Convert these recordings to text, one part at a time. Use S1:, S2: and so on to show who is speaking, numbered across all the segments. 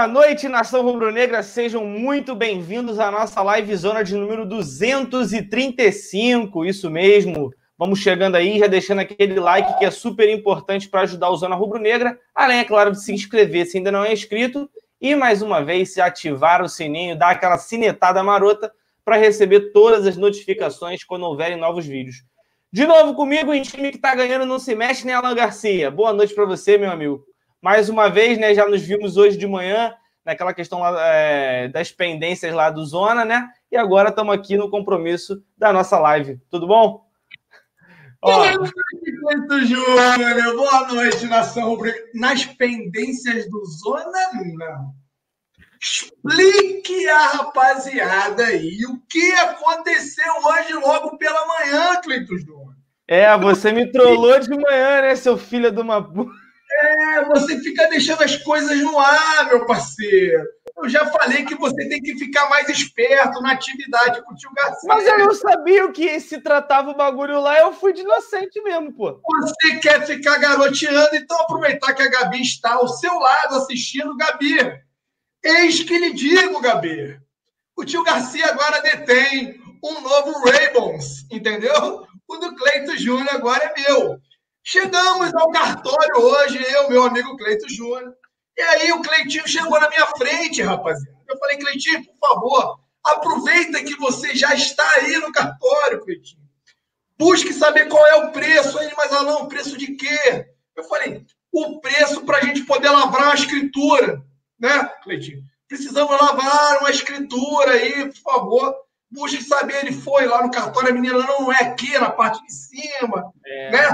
S1: Boa noite, nação rubro-negra. Sejam muito bem-vindos à nossa live zona de número 235. Isso mesmo. Vamos chegando aí, já deixando aquele like que é super importante para ajudar o Zona Rubro-Negra. Além, é claro, de se inscrever se ainda não é inscrito. E mais uma vez, se ativar o sininho, dar aquela cinetada marota para receber todas as notificações quando houverem novos vídeos. De novo comigo, em time que está ganhando não se mexe, né, Alan Garcia? Boa noite para você, meu amigo mais uma vez, né? Já nos vimos hoje de manhã naquela questão lá, é, das pendências lá do Zona, né? E agora estamos aqui no compromisso da nossa live. Tudo bom?
S2: Boa noite, Júnior. Boa noite, nação. Nas pendências do Zona, não. Explique a rapaziada aí o que aconteceu hoje logo pela manhã, Cleiton Júnior.
S1: É, você me trollou de manhã, né, seu filho de uma
S2: é, você fica deixando as coisas no ar, meu parceiro. Eu já falei que você tem que ficar mais esperto na atividade com o tio Garcia.
S1: Mas eu não sabia o que se tratava o bagulho lá, eu fui de inocente mesmo, pô.
S2: Você quer ficar garoteando, então aproveitar que a Gabi está ao seu lado assistindo, Gabi. Eis que lhe digo, Gabi. O tio Garcia agora detém um novo Ravens, entendeu? O do Cleito Júnior agora é meu. Chegamos ao cartório hoje, eu, meu amigo Cleito Júnior. E aí o Cleitinho chegou na minha frente, rapaziada. Eu falei, Cleitinho, por favor, aproveita que você já está aí no cartório, Cleitinho. Busque saber qual é o preço. Aí, mas Alão, preço de quê? Eu falei, o preço para a gente poder lavrar uma escritura, né, Cleitinho? Precisamos lavar uma escritura aí, por favor. Busque saber. Ele foi lá no cartório, a menina não é aqui, na parte de cima, é. né?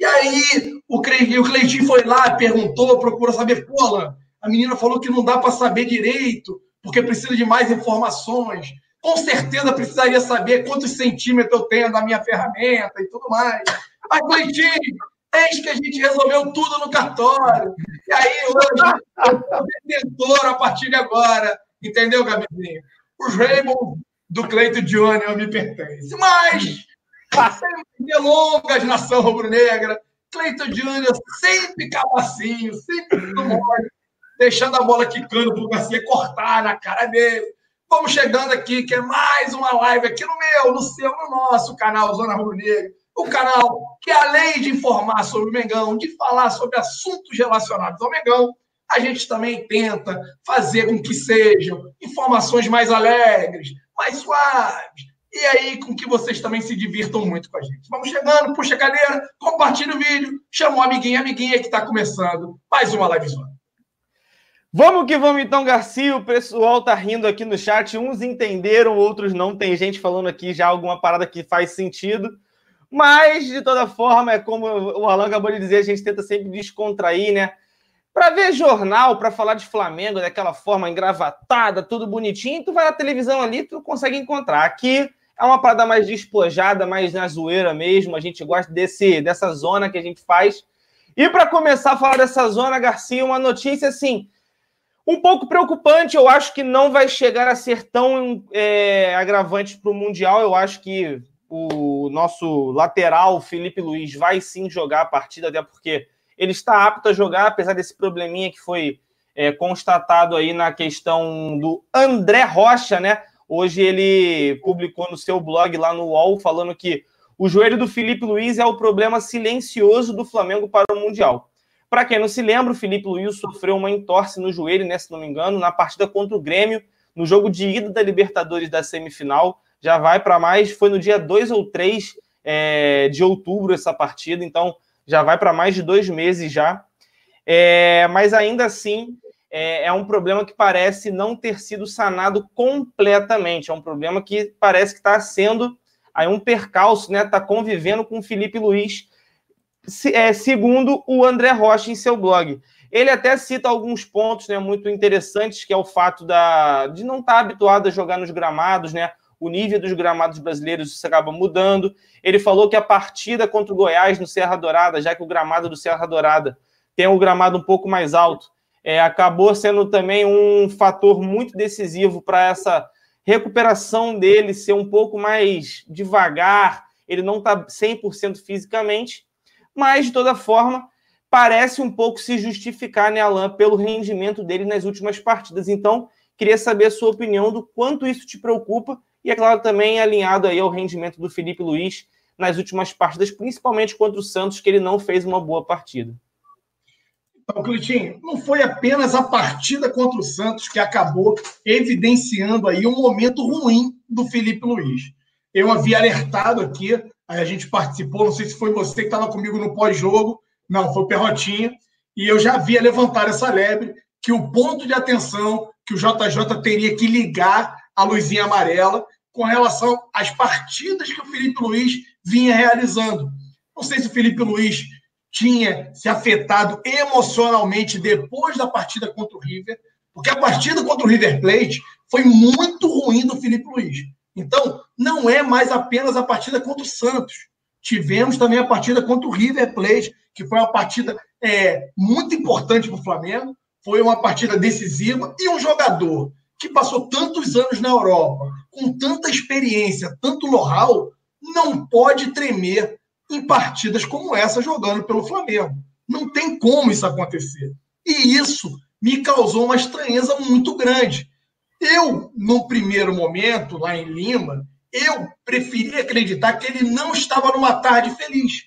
S2: E aí o, Cleitinho foi lá, perguntou, procurou saber, pô, a menina falou que não dá para saber direito, porque precisa de mais informações. Com certeza precisaria saber quantos centímetros eu tenho da minha ferramenta e tudo mais. Mas, Cleitinho, eis que a gente resolveu tudo no cartório. E aí, hoje, eu sou detentor a partir de agora. Entendeu, Gabizinho? Os Raymond do Cleito Júnior me pertencem. Mas sem delongas, nação rubro-negra. Cleiton Júnior sempre cabacinho, sempre mole, deixando a bola quicando para o Garcia cortar na cara dele. Vamos chegando aqui, que é mais uma live aqui no meu, no seu, no nosso canal Zona Rubro Negra. O canal que, além de informar sobre o Mengão, de falar sobre assuntos relacionados ao Mengão, a gente também tenta fazer com que sejam informações mais alegres, mais suaves, e aí com que vocês também se divirtam muito com a gente. Vamos chegando, puxa a cadeira, compartilha o vídeo, chama o amiguinho, amiguinha que está começando mais uma livezona.
S1: Vamos que vamos então, Garcia. O pessoal tá rindo aqui no chat. Uns entenderam, outros não. Tem gente falando aqui já alguma parada que faz sentido. Mas, de toda forma, é como o Alan acabou de dizer, a gente tenta sempre descontrair, né? Para ver jornal, para falar de Flamengo daquela forma engravatada, tudo bonitinho, tu vai na televisão ali, tu consegue encontrar. Aqui é uma parada mais despojada, mais na zoeira mesmo. A gente gosta desse, dessa zona que a gente faz. E para começar a falar dessa zona, Garcia, uma notícia assim, um pouco preocupante. Eu acho que não vai chegar a ser tão é, agravante para o Mundial. Eu acho que o nosso lateral, Felipe Luiz, vai sim jogar a partida, até porque ele está apto a jogar, apesar desse probleminha que foi é, constatado aí na questão do André Rocha, né? Hoje ele publicou no seu blog lá no UOL falando que o joelho do Felipe Luiz é o problema silencioso do Flamengo para o Mundial. Para quem não se lembra, o Felipe Luiz sofreu uma entorse no joelho, né, se não me engano, na partida contra o Grêmio, no jogo de ida da Libertadores da semifinal. Já vai para mais, foi no dia 2 ou 3 é, de outubro essa partida, então já vai para mais de dois meses já. É, mas ainda assim, é, é, um problema que parece não ter sido sanado completamente. É um problema que parece que está sendo aí um percalço, né? Está convivendo com o Felipe Luiz, se, é, segundo o André Rocha em seu blog. Ele até cita alguns pontos né, muito interessantes, que é o fato da, de não estar tá habituado a jogar nos gramados, né? O nível dos gramados brasileiros isso acaba mudando. Ele falou que a partida contra o Goiás no Serra Dourada, já que o gramado do Serra Dourada tem um gramado um pouco mais alto, é, acabou sendo também um fator muito decisivo para essa recuperação dele ser um pouco mais devagar. Ele não está 100% fisicamente, mas de toda forma parece um pouco se justificar, né, Alain, pelo rendimento dele nas últimas partidas. Então, queria saber a sua opinião do quanto isso te preocupa e, é claro, também alinhado aí ao rendimento do Felipe Luiz nas últimas partidas, principalmente contra o Santos, que ele não fez uma boa partida.
S2: Então, Clitinho, não foi apenas a partida contra o Santos que acabou evidenciando aí um momento ruim do Felipe Luiz. Eu havia alertado aqui, a gente participou, não sei se foi você que estava comigo no pós-jogo, não, foi o Perrotinha, e eu já havia levantado essa lebre que o ponto de atenção que o JJ teria que ligar a luzinha amarela com relação às partidas que o Felipe Luiz vinha realizando. Não sei se o Felipe Luiz tinha se afetado emocionalmente depois da partida contra o River, porque a partida contra o River Plate foi muito ruim do Felipe Luiz. Então, não é mais apenas a partida contra o Santos. Tivemos também a partida contra o River Plate, que foi uma partida é, muito importante para o Flamengo, foi uma partida decisiva e um jogador que passou tantos anos na Europa, com tanta experiência, tanto know-how, não pode tremer em partidas como essa jogando pelo Flamengo. Não tem como isso acontecer. E isso me causou uma estranheza muito grande. Eu, no primeiro momento, lá em Lima, eu preferi acreditar que ele não estava numa tarde feliz.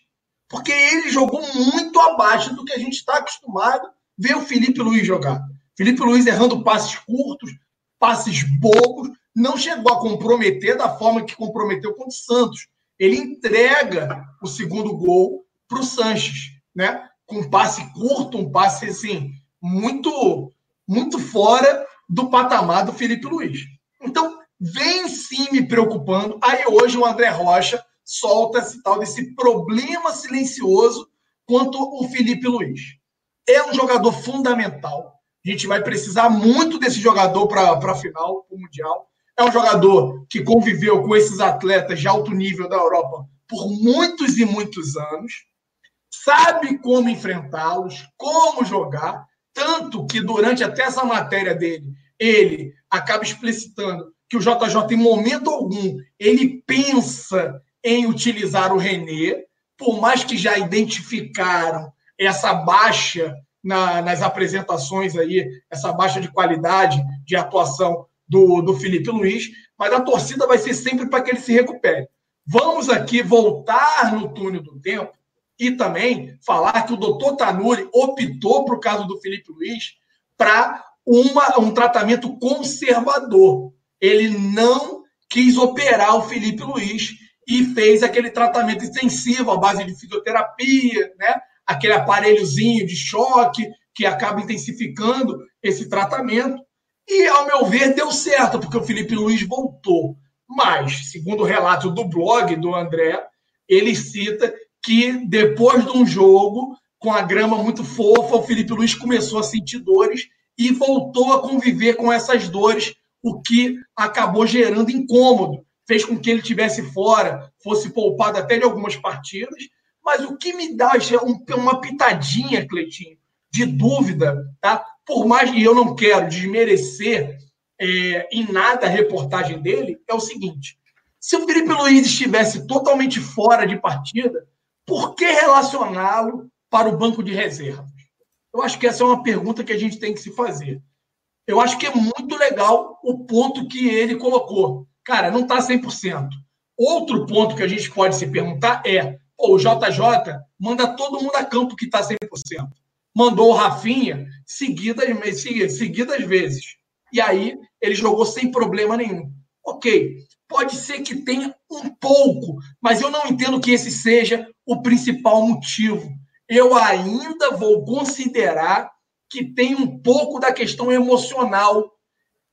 S2: Porque ele jogou muito abaixo do que a gente está acostumado a ver o Felipe Luiz jogar. Felipe Luiz errando passes curtos, passes bobos, não chegou a comprometer da forma que comprometeu contra o Santos. Ele entrega o segundo gol para o Sanches, né? Com um passe curto, um passe assim, muito, muito fora do patamar do Felipe Luiz. Então, vem sim me preocupando. Aí hoje o André Rocha solta esse tal desse problema silencioso quanto o Felipe Luiz. É um jogador fundamental. A gente vai precisar muito desse jogador para a final, para o Mundial. É um jogador que conviveu com esses atletas de alto nível da Europa por muitos e muitos anos, sabe como enfrentá-los, como jogar, tanto que durante até essa matéria dele, ele acaba explicitando que o JJ, em momento algum, ele pensa em utilizar o René, por mais que já identificaram essa baixa na, nas apresentações aí, essa baixa de qualidade de atuação do, do Felipe Luiz, mas a torcida vai ser sempre para que ele se recupere. Vamos aqui voltar no túnel do tempo e também falar que o doutor Tanuri optou, para o caso do Felipe Luiz, para um tratamento conservador. Ele não quis operar o Felipe Luiz e fez aquele tratamento intensivo à base de fisioterapia, né? aquele aparelhozinho de choque que acaba intensificando esse tratamento. E, ao meu ver, deu certo, porque o Felipe Luiz voltou. Mas, segundo o relato do blog do André, ele cita que depois de um jogo, com a grama muito fofa, o Felipe Luiz começou a sentir dores e voltou a conviver com essas dores, o que acabou gerando incômodo. Fez com que ele tivesse fora, fosse poupado até de algumas partidas. Mas o que me dá uma pitadinha, Cleitinho, de dúvida, tá? Por mais que eu não quero desmerecer é, em nada a reportagem dele, é o seguinte: se o Felipe Luiz estivesse totalmente fora de partida, por que relacioná-lo para o banco de reservas? Eu acho que essa é uma pergunta que a gente tem que se fazer. Eu acho que é muito legal o ponto que ele colocou. Cara, não está 100%. Outro ponto que a gente pode se perguntar é: o JJ manda todo mundo a campo que está 100% mandou o Rafinha seguidas, seguidas vezes. E aí ele jogou sem problema nenhum. Ok, pode ser que tenha um pouco, mas eu não entendo que esse seja o principal motivo. Eu ainda vou considerar que tem um pouco da questão emocional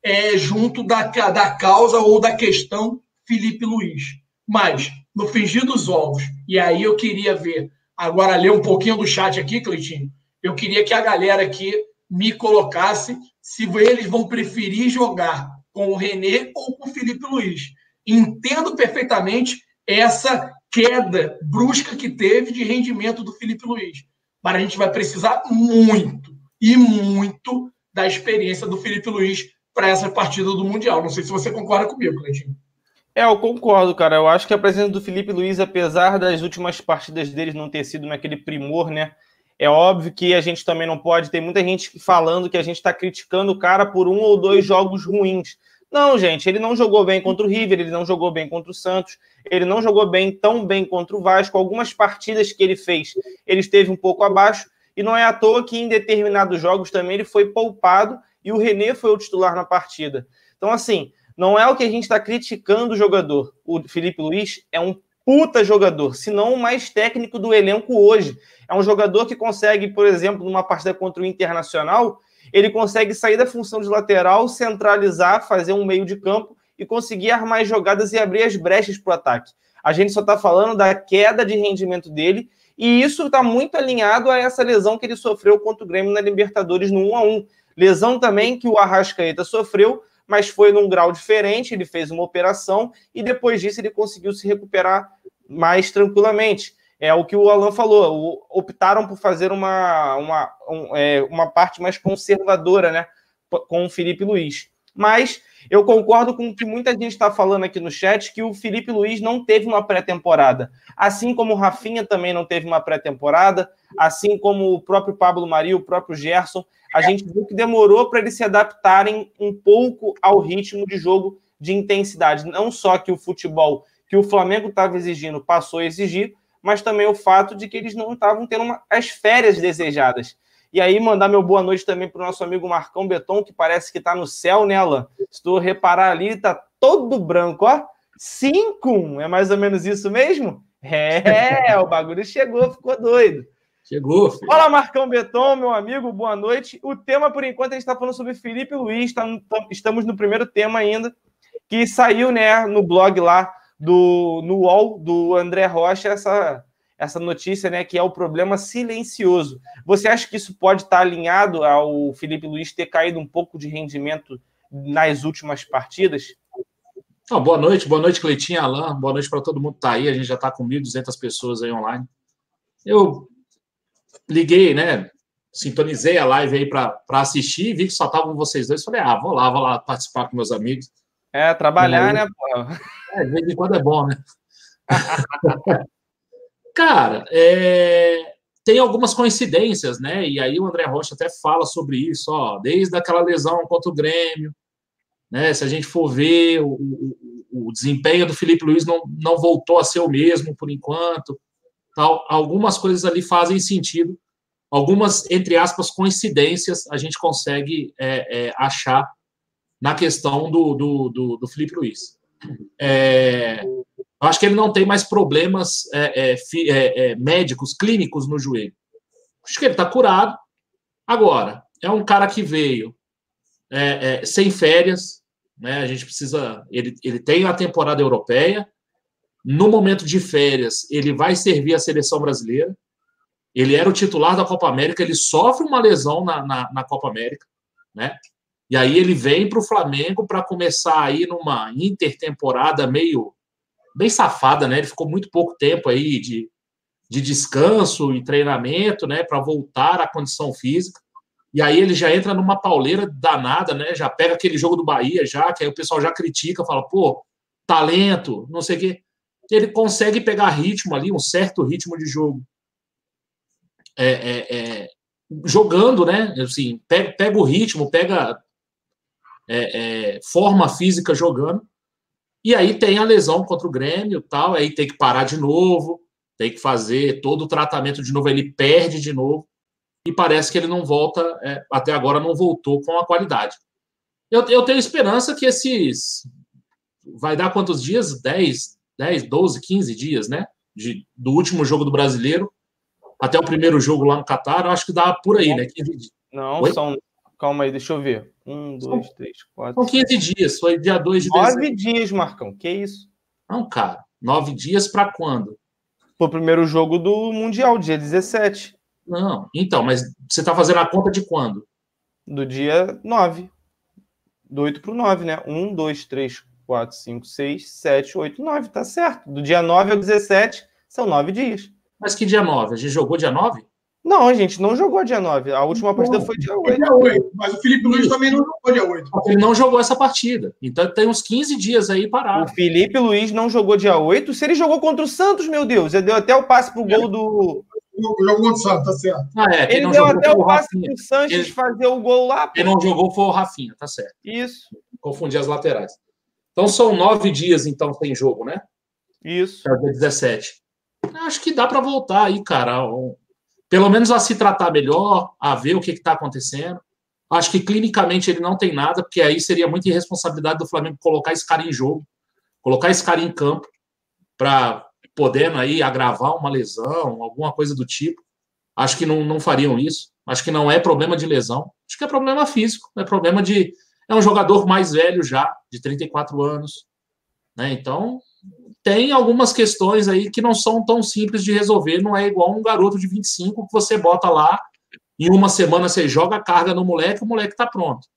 S2: é, junto da, da causa ou da questão Felipe Luiz. Mas, no fingir dos ovos, e aí eu queria ver, agora ler um pouquinho do chat aqui, Cleitinho, eu queria que a galera aqui me colocasse se eles vão preferir jogar com o René ou com o Felipe Luiz. Entendo perfeitamente essa queda brusca que teve de rendimento do Felipe Luiz. Mas a gente vai precisar muito e muito da experiência do Felipe Luiz para essa partida do Mundial. Não sei se você concorda comigo, Cleitinho.
S1: É, eu concordo, cara. Eu acho que a presença do Felipe Luiz, apesar das últimas partidas dele não ter sido naquele primor, né? É óbvio que a gente também não pode. Tem muita gente falando que a gente está criticando o cara por um ou dois jogos ruins. Não, gente, ele não jogou bem contra o River, ele não jogou bem contra o Santos, ele não jogou bem tão bem contra o Vasco. Algumas partidas que ele fez, ele esteve um pouco abaixo, e não é à toa que em determinados jogos também ele foi poupado e o René foi o titular na partida. Então, assim, não é o que a gente está criticando o jogador. O Felipe Luiz é um puta jogador, se não o mais técnico do elenco hoje. É um jogador que consegue, por exemplo, numa partida contra o Internacional, ele consegue sair da função de lateral, centralizar, fazer um meio de campo e conseguir armar jogadas e abrir as brechas para o ataque. A gente só está falando da queda de rendimento dele e isso está muito alinhado a essa lesão que ele sofreu contra o Grêmio na Libertadores no 1 a 1 Lesão também que o Arrascaeta sofreu, mas foi num grau diferente. Ele fez uma operação e depois disso ele conseguiu se recuperar mais tranquilamente. É o que o Alan falou. optaram por fazer uma, uma, um, é, uma parte mais conservadora, né? Com o Felipe Luiz. Mas eu concordo com o que muita gente está falando aqui no chat, que o Felipe Luiz não teve uma pré-temporada. Assim como o Rafinha também não teve uma pré-temporada, assim como o próprio Pablo Mari, o próprio Gerson, a gente viu que demorou para eles se adaptarem um pouco ao ritmo de jogo de intensidade. Não só que o futebol que o Flamengo estava exigindo passou a exigir, mas também o fato de que eles não estavam tendo uma, as férias desejadas. E aí, mandar meu boa noite também para o nosso amigo Marcão Beton, que parece que está no céu, né, Alan? Se tu reparar ali, está todo branco, ó. 5, é mais ou menos isso mesmo? É, o bagulho chegou, ficou doido.
S2: Chegou. Filho.
S1: Fala, Marcão Beton, meu amigo, boa noite. O tema, por enquanto, a gente está falando sobre Felipe Luiz, tá, estamos no primeiro tema ainda, que saiu né, no blog lá do no UOL do André Rocha, essa essa notícia, né, que é o problema silencioso. Você acha que isso pode estar alinhado ao Felipe Luiz ter caído um pouco de rendimento nas últimas partidas?
S3: Oh, boa noite, boa noite, Cleitinha, Alain, boa noite para todo mundo que está aí, a gente já está com 1.200 pessoas aí online. Eu liguei, né, sintonizei a live aí para assistir, vi que só estavam vocês dois, falei, ah, vou lá, vou lá participar com meus amigos.
S1: É, trabalhar, aí, né, pô?
S3: É, de vez em quando é bom, né? Cara, é, tem algumas coincidências, né? E aí o André Rocha até fala sobre isso, ó, desde aquela lesão contra o Grêmio, né? Se a gente for ver, o, o, o desempenho do Felipe Luiz não, não voltou a ser o mesmo por enquanto. Tal. Algumas coisas ali fazem sentido, algumas, entre aspas, coincidências a gente consegue é, é, achar na questão do, do, do, do Felipe Luiz. É, acho que ele não tem mais problemas é, é, é, é médicos, clínicos no joelho. Acho que ele está curado. Agora, é um cara que veio é, sem férias, né? A gente precisa. Ele, ele tem a temporada europeia. No momento de férias, ele vai servir a seleção brasileira. Ele era o titular da Copa América, ele sofre uma lesão na, na, na Copa América, né? E aí ele vem para o Flamengo para começar aí numa intertemporada meio bem safada, né? Ele ficou muito pouco tempo aí de, de descanso e treinamento, né? Para voltar à condição física. E aí ele já entra numa pauleira danada, né? Já pega aquele jogo do Bahia, já, que aí o pessoal já critica, fala, pô, talento, não sei o quê. Ele consegue pegar ritmo ali, um certo ritmo de jogo. É, é, é, jogando, né? Assim, pega, pega o ritmo, pega é, é, forma física jogando. E aí tem a lesão contra o Grêmio tal, aí tem que parar de novo, tem que fazer todo o tratamento de novo, ele perde de novo, e parece que ele não volta, é, até agora não voltou com a qualidade. Eu, eu tenho esperança que esses. Vai dar quantos dias? 10, 10, 12, 15 dias, né? De, do último jogo do brasileiro até o primeiro jogo lá no Catar, acho que dá por aí, né? 15
S1: dias. Não, Oi? são. Calma aí, deixa eu ver. Um, dois, são, três, quatro.
S3: São 15 dias, foi dia 2 de
S1: dezembro. Nove dias, Marcão, que isso?
S3: Não, cara. Nove dias para quando?
S1: Pro primeiro jogo do Mundial, dia 17.
S3: Não, então, mas você tá fazendo a conta de quando?
S1: Do dia 9. Do 8 pro 9, né? 1, 2, 3, 4, 5, 6, 7, 8, 9, tá certo. Do dia 9 ao 17 são nove dias.
S3: Mas que dia 9? A gente jogou dia 9?
S1: Não, a gente não jogou dia 9. A última partida foi dia 8. Dia
S2: 8. Mas o Felipe Luiz também não jogou dia 8.
S3: Ele não jogou essa partida. Então tem uns 15 dias aí parado.
S1: O Felipe Luiz não jogou dia 8. Se ele jogou contra o Santos, meu Deus, ele deu até o passe pro gol do.
S2: o jogo contra o Santos, tá certo.
S1: Ah, é, ele não deu jogou até o passe pro Sanches ele... fazer o gol lá.
S3: Pô. Quem não jogou foi o Rafinha, tá certo.
S1: Isso.
S3: Confundi as laterais. Então são nove dias, então, sem jogo, né?
S1: Isso.
S3: Até 17. Acho que dá para voltar aí, cara. Pelo menos a se tratar melhor, a ver o que está acontecendo. Acho que clinicamente ele não tem nada, porque aí seria muita irresponsabilidade do Flamengo colocar esse cara em jogo, colocar esse cara em campo para podendo aí agravar uma lesão, alguma coisa do tipo. Acho que não, não fariam isso. Acho que não é problema de lesão. Acho que é problema físico. É problema de. É um jogador mais velho já, de 34 anos. Né? Então, tem algumas questões aí que não são tão simples de resolver. Não é igual um garoto de 25 que você bota lá, em uma semana você joga a carga no moleque, o moleque está pronto.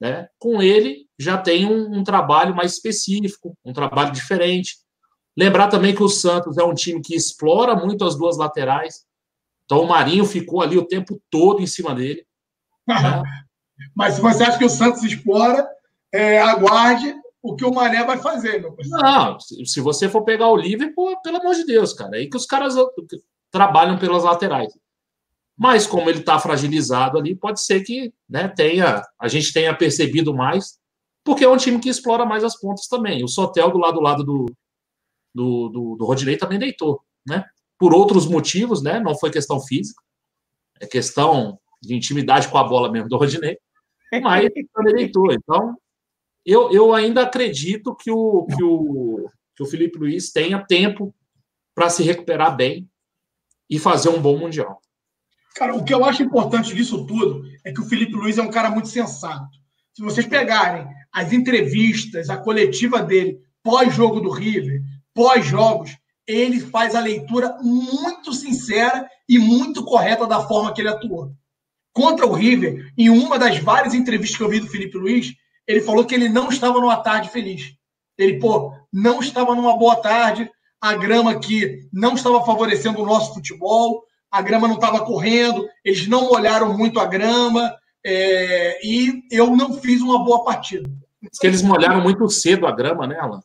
S3: Né? Com ele, já tem um, um trabalho mais específico, um trabalho diferente. Lembrar também que o Santos é um time que explora muito as duas laterais. Então o Marinho ficou ali o tempo todo em cima dele.
S2: Né? Mas se você acha que o Santos explora, é, aguarde o que o Mané vai fazer, meu.
S3: Não, se você for pegar o Liverpool, pelo amor de Deus, cara, é aí que os caras trabalham pelas laterais. Mas como ele está fragilizado ali, pode ser que né, tenha, a gente tenha percebido mais, porque é um time que explora mais as pontas também. O Sotel do lado do lado do, do, do, do Rodinei também deitou, né? Por outros motivos, né? Não foi questão física, é questão de intimidade com a bola mesmo do Rodinei, mas também deitou. Então, eu, eu ainda acredito que o, que, o, que o Felipe Luiz tenha tempo para se recuperar bem e fazer um bom Mundial.
S2: Cara, o que eu acho importante disso tudo é que o Felipe Luiz é um cara muito sensato. Se vocês pegarem as entrevistas, a coletiva dele pós-jogo do River, pós-jogos, ele faz a leitura muito sincera e muito correta da forma que ele atuou. Contra o River, em uma das várias entrevistas que eu vi do Felipe Luiz, ele falou que ele não estava numa tarde feliz. Ele, pô, não estava numa boa tarde, a grama aqui não estava favorecendo o nosso futebol, a grama não estava correndo, eles não molharam muito a grama, é, e eu não fiz uma boa partida.
S3: Que eles molharam muito cedo a grama, né, Alan?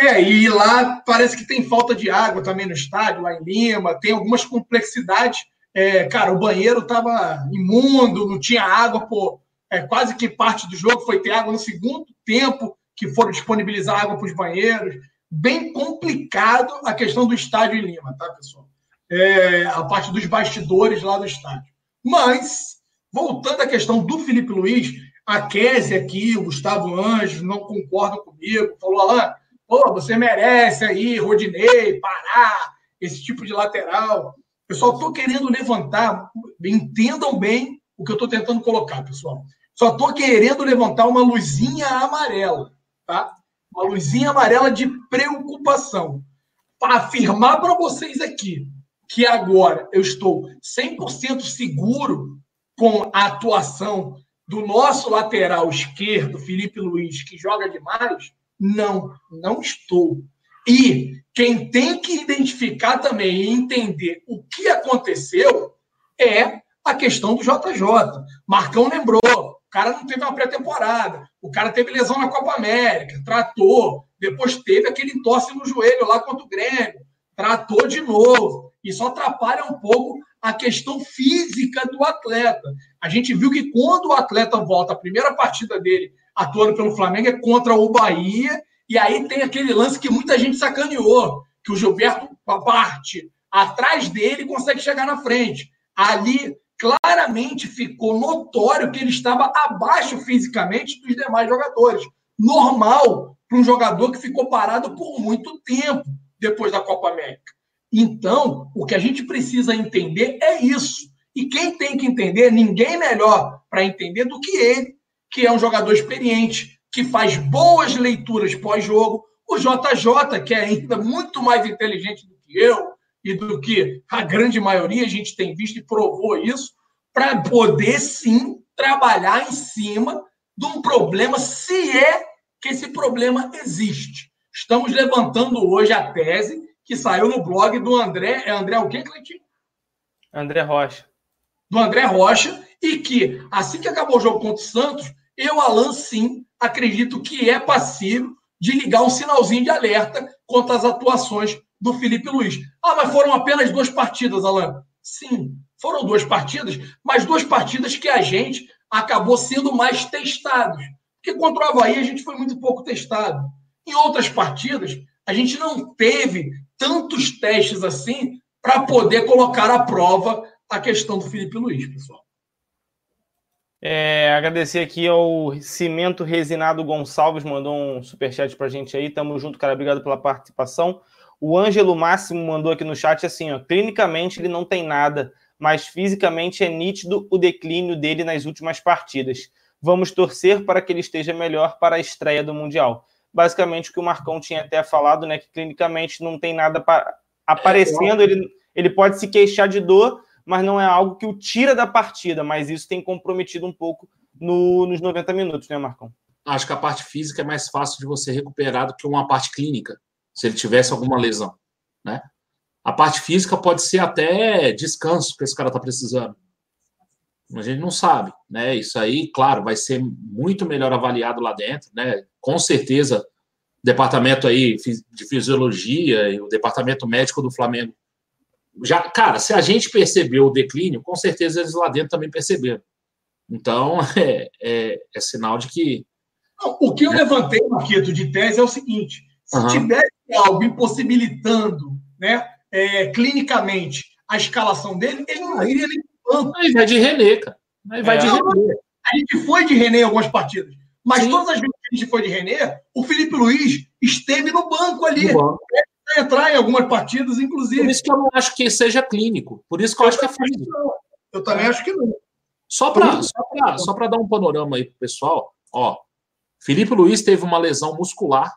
S2: É, e lá parece que tem falta de água também no estádio, lá em Lima, tem algumas complexidades. É, cara, o banheiro estava imundo, não tinha água por é, quase que parte do jogo foi ter água no segundo tempo, que foram disponibilizar água para os banheiros. Bem complicado a questão do estádio em Lima, tá, pessoal? É, a parte dos bastidores lá do estádio. Mas, voltando à questão do Felipe Luiz, a Kézia aqui, o Gustavo Anjos, não concordam comigo, falou, Alain, pô, você merece aí, Rodinei, Pará, esse tipo de lateral. Só estou querendo levantar, entendam bem o que eu estou tentando colocar, pessoal. Só estou querendo levantar uma luzinha amarela, tá? Uma luzinha amarela de preocupação. Para afirmar para vocês aqui que agora eu estou 100% seguro com a atuação do nosso lateral esquerdo, Felipe Luiz, que joga demais, não, não estou. E quem tem que identificar também e entender o que aconteceu é a questão do JJ. Marcão lembrou, o cara não teve uma pré-temporada, o cara teve lesão na Copa América, tratou, depois teve aquele entorse no joelho lá contra o Grêmio, tratou de novo. Isso atrapalha um pouco a questão física do atleta. A gente viu que quando o atleta volta, a primeira partida dele atuando pelo Flamengo é contra o Bahia, e aí tem aquele lance que muita gente sacaneou, que o Gilberto parte atrás dele consegue chegar na frente. Ali claramente ficou notório que ele estava abaixo fisicamente dos demais jogadores. Normal para um jogador que ficou parado por muito tempo depois da Copa América. Então, o que a gente precisa entender é isso. E quem tem que entender, ninguém melhor para entender do que ele, que é um jogador experiente, que faz boas leituras pós-jogo. O JJ, que é ainda muito mais inteligente do que eu, e do que a grande maioria a gente tem visto e provou isso, para poder sim trabalhar em cima de um problema, se é que esse problema existe. Estamos levantando hoje a tese que saiu no blog do André. É André o quê, Cleitinho?
S1: André Rocha.
S2: Do André Rocha, e que assim que acabou o jogo contra o Santos, eu, Alan, sim, acredito que é passível de ligar um sinalzinho de alerta quanto às atuações do Felipe Luiz. Ah, mas foram apenas duas partidas, Alan. Sim, foram duas partidas, mas duas partidas que a gente acabou sendo mais testados. Porque contra o Havaí a gente foi muito pouco testado. Em outras partidas, a gente não teve tantos testes assim para poder colocar à prova a questão do Felipe Luiz, pessoal.
S1: É, agradecer aqui ao Cimento Resinado Gonçalves, mandou um superchat pra gente aí. Tamo junto, cara. Obrigado pela participação. O Ângelo Máximo mandou aqui no chat assim: ó, clinicamente ele não tem nada, mas fisicamente é nítido o declínio dele nas últimas partidas. Vamos torcer para que ele esteja melhor para a estreia do Mundial. Basicamente o que o Marcão tinha até falado, né? Que clinicamente não tem nada aparecendo, ele, ele pode se queixar de dor, mas não é algo que o tira da partida, mas isso tem comprometido um pouco no, nos 90 minutos, né, Marcão?
S3: Acho que a parte física é mais fácil de você recuperar do que uma parte clínica, se ele tivesse alguma lesão, né? A parte física pode ser até descanso que esse cara está precisando. A gente não sabe, né? Isso aí, claro, vai ser muito melhor avaliado lá dentro, né? Com certeza, o departamento aí de fisiologia e o departamento médico do Flamengo já, cara, se a gente percebeu o declínio, com certeza eles lá dentro também perceberam. Então, é, é, é sinal de que.
S2: Não, o que eu levantei, Marquito, de tese é o seguinte: se uhum. tivesse algo impossibilitando, né, é, clinicamente, a escalação dele, ele não iria nem
S3: tanto. Aí vai de René, cara. Aí vai é. de René.
S2: A gente foi de René em algumas partidas. Mas Sim. todas as vezes que a gente foi de René, o Felipe Luiz esteve no banco ali. No banco entrar em algumas partidas, inclusive.
S3: Por isso que eu não acho que seja clínico. Por isso que eu, eu acho que é físico.
S2: Eu também acho que não.
S3: Só para só só dar um panorama aí pro pessoal, ó. Felipe Luiz teve uma lesão muscular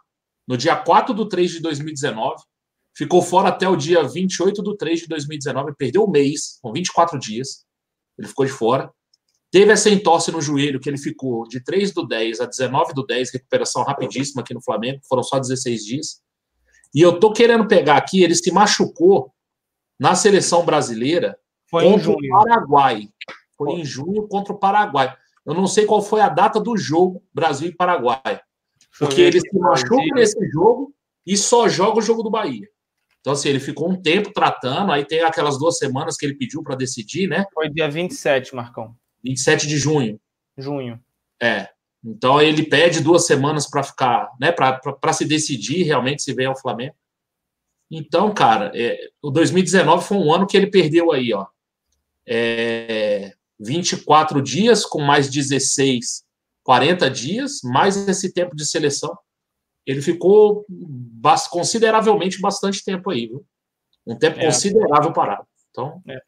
S3: no dia 4 de 3 de 2019. Ficou fora até o dia 28 de 3 de 2019. Perdeu um mês, com 24 dias. Ele ficou de fora. Teve essa entorse no joelho que ele ficou de 3 do 10 a 19 do 10, recuperação rapidíssima aqui no Flamengo, foram só 16 dias. E eu tô querendo pegar aqui, ele se machucou na seleção brasileira
S1: foi contra o
S3: Paraguai. Foi, foi em junho contra o Paraguai. Eu não sei qual foi a data do jogo Brasil e Paraguai. Porque ele se machuca nesse jogo e só joga o jogo do Bahia. Então, assim, ele ficou um tempo tratando, aí tem aquelas duas semanas que ele pediu para decidir, né?
S1: Foi dia 27, Marcão.
S3: 27 de junho.
S1: Junho.
S3: É. Então ele pede duas semanas para ficar, né, para se decidir realmente se vem ao Flamengo. Então, cara, é, o 2019 foi um ano que ele perdeu aí, ó, é, 24 dias com mais 16, 40 dias, mais esse tempo de seleção. Ele ficou consideravelmente bastante tempo aí, viu? Um tempo é. considerável parado. Então,
S1: é.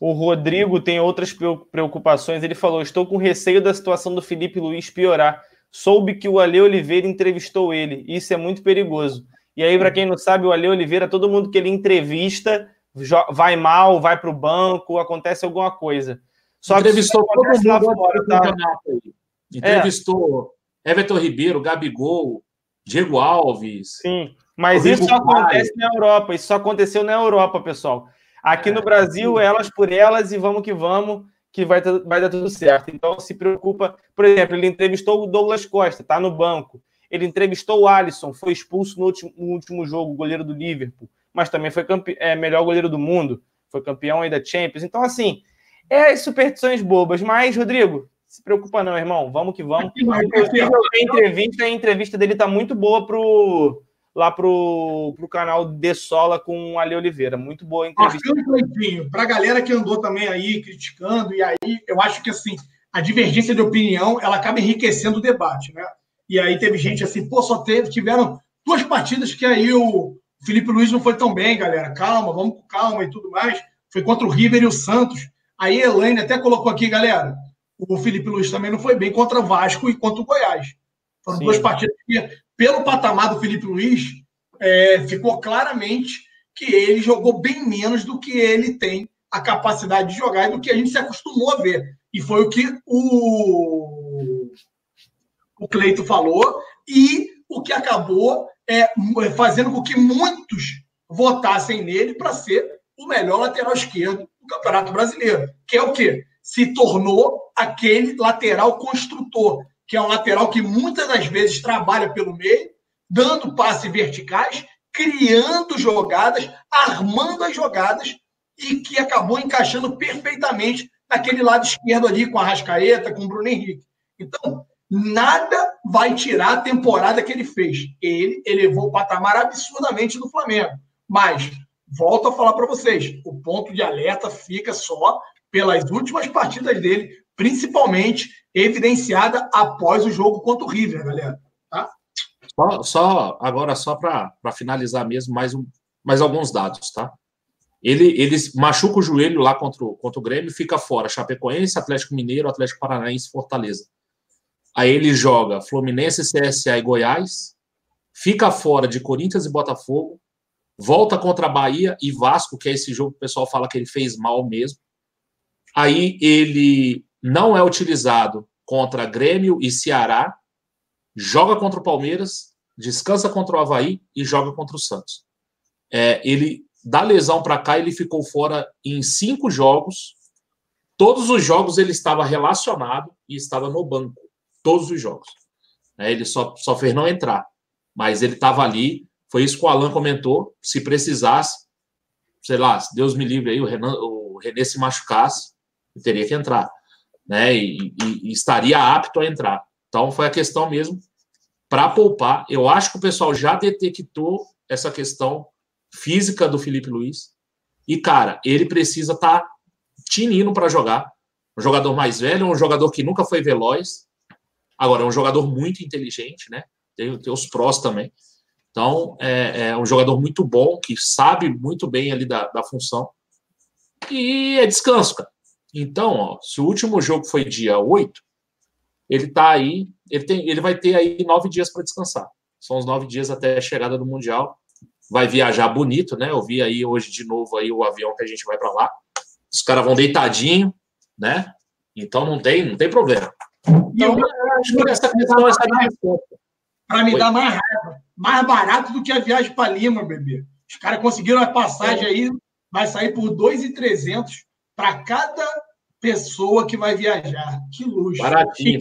S1: O Rodrigo tem outras preocupações. Ele falou: Estou com receio da situação do Felipe Luiz piorar. Soube que o Ale Oliveira entrevistou ele. Isso é muito perigoso. E aí, para quem não sabe, o Ale Oliveira, todo mundo que ele entrevista vai mal, vai para o banco, acontece alguma coisa.
S3: Só entrevistou que todo mundo lá fora, tá? Entrevistou é. Everton Ribeiro, Gabigol, Diego Alves.
S1: Sim, mas isso só acontece na Europa. Isso só aconteceu na Europa, pessoal. Aqui no Brasil, elas por elas e vamos que vamos, que vai, vai dar tudo certo. Então, se preocupa. Por exemplo, ele entrevistou o Douglas Costa, tá no banco. Ele entrevistou o Alisson, foi expulso no último, no último jogo, goleiro do Liverpool, mas também foi é, melhor goleiro do mundo, foi campeão aí da Champions. Então, assim, é superstições bobas. Mas, Rodrigo, se preocupa não, irmão. Vamos que vamos. Inclusive, a entrevista, a entrevista dele tá muito boa pro lá pro, pro canal De Sola com o Ale Oliveira. Muito boa entrevista.
S2: Para a galera que andou também aí criticando, e aí eu acho que assim, a divergência de opinião ela acaba enriquecendo o debate, né? E aí teve gente assim, pô, só teve, tiveram duas partidas que aí o Felipe Luiz não foi tão bem, galera. Calma, vamos com calma e tudo mais. Foi contra o River e o Santos. Aí a Elaine até colocou aqui, galera, o Felipe Luiz também não foi bem contra o Vasco e contra o Goiás. Foram Sim. duas partidas que pelo patamar do Felipe Luiz, é, ficou claramente que ele jogou bem menos do que ele tem a capacidade de jogar e do que a gente se acostumou a ver. E foi o que o, o Cleito falou e o que acabou é, fazendo com que muitos votassem nele para ser o melhor lateral esquerdo do Campeonato Brasileiro, que é o quê? Se tornou aquele lateral construtor, que é um lateral que muitas das vezes trabalha pelo meio, dando passes verticais, criando jogadas, armando as jogadas e que acabou encaixando perfeitamente naquele lado esquerdo ali, com a Rascaeta, com o Bruno Henrique. Então, nada vai tirar a temporada que ele fez. Ele elevou o patamar absurdamente do Flamengo. Mas, volto a falar para vocês, o ponto de alerta fica só pelas últimas partidas dele, principalmente evidenciada após o jogo contra o River, galera. Tá?
S3: Só, só agora, só para finalizar mesmo, mais, um, mais alguns dados, tá? Ele, ele machuca o joelho lá contra o, contra o Grêmio, fica fora. Chapecoense, Atlético Mineiro, Atlético Paranaense, Fortaleza. Aí ele joga Fluminense, CSA e Goiás, fica fora de Corinthians e Botafogo, volta contra a Bahia e Vasco, que é esse jogo que o pessoal fala que ele fez mal mesmo. Aí ele não é utilizado contra Grêmio e Ceará, joga contra o Palmeiras, descansa contra o Havaí e joga contra o Santos. É, ele da lesão para cá, ele ficou fora em cinco jogos. Todos os jogos ele estava relacionado e estava no banco. Todos os jogos. É, ele só, só fez não entrar. Mas ele estava ali. Foi isso que o Alan comentou. Se precisasse, sei lá, se Deus me livre aí, o, Renan, o René se machucasse, teria que entrar. Né? E, e, e estaria apto a entrar. Então foi a questão mesmo para poupar. Eu acho que o pessoal já detectou essa questão física do Felipe Luiz. E, cara, ele precisa estar tá tinindo para jogar. Um jogador mais velho, um jogador que nunca foi veloz. Agora, é um jogador muito inteligente, né? Tem, tem os prós também. Então, é, é, um jogador muito bom, que sabe muito bem ali da, da função. E é descanso, cara. Então, ó, se o último jogo foi dia 8, ele tá aí, ele, tem, ele vai ter aí nove dias para descansar. São os nove dias até a chegada do Mundial vai viajar bonito, né? Eu vi aí hoje de novo aí o avião que a gente vai para lá. Os caras vão deitadinho, né? Então não tem, não tem problema. Então,
S2: acho que essa questão essa Para me dar mais raiva, mais barato do que a viagem para Lima, bebê. Os caras conseguiram a passagem aí, vai sair por 2,300 para cada pessoa que vai viajar. Que luxo.
S3: Baratinho.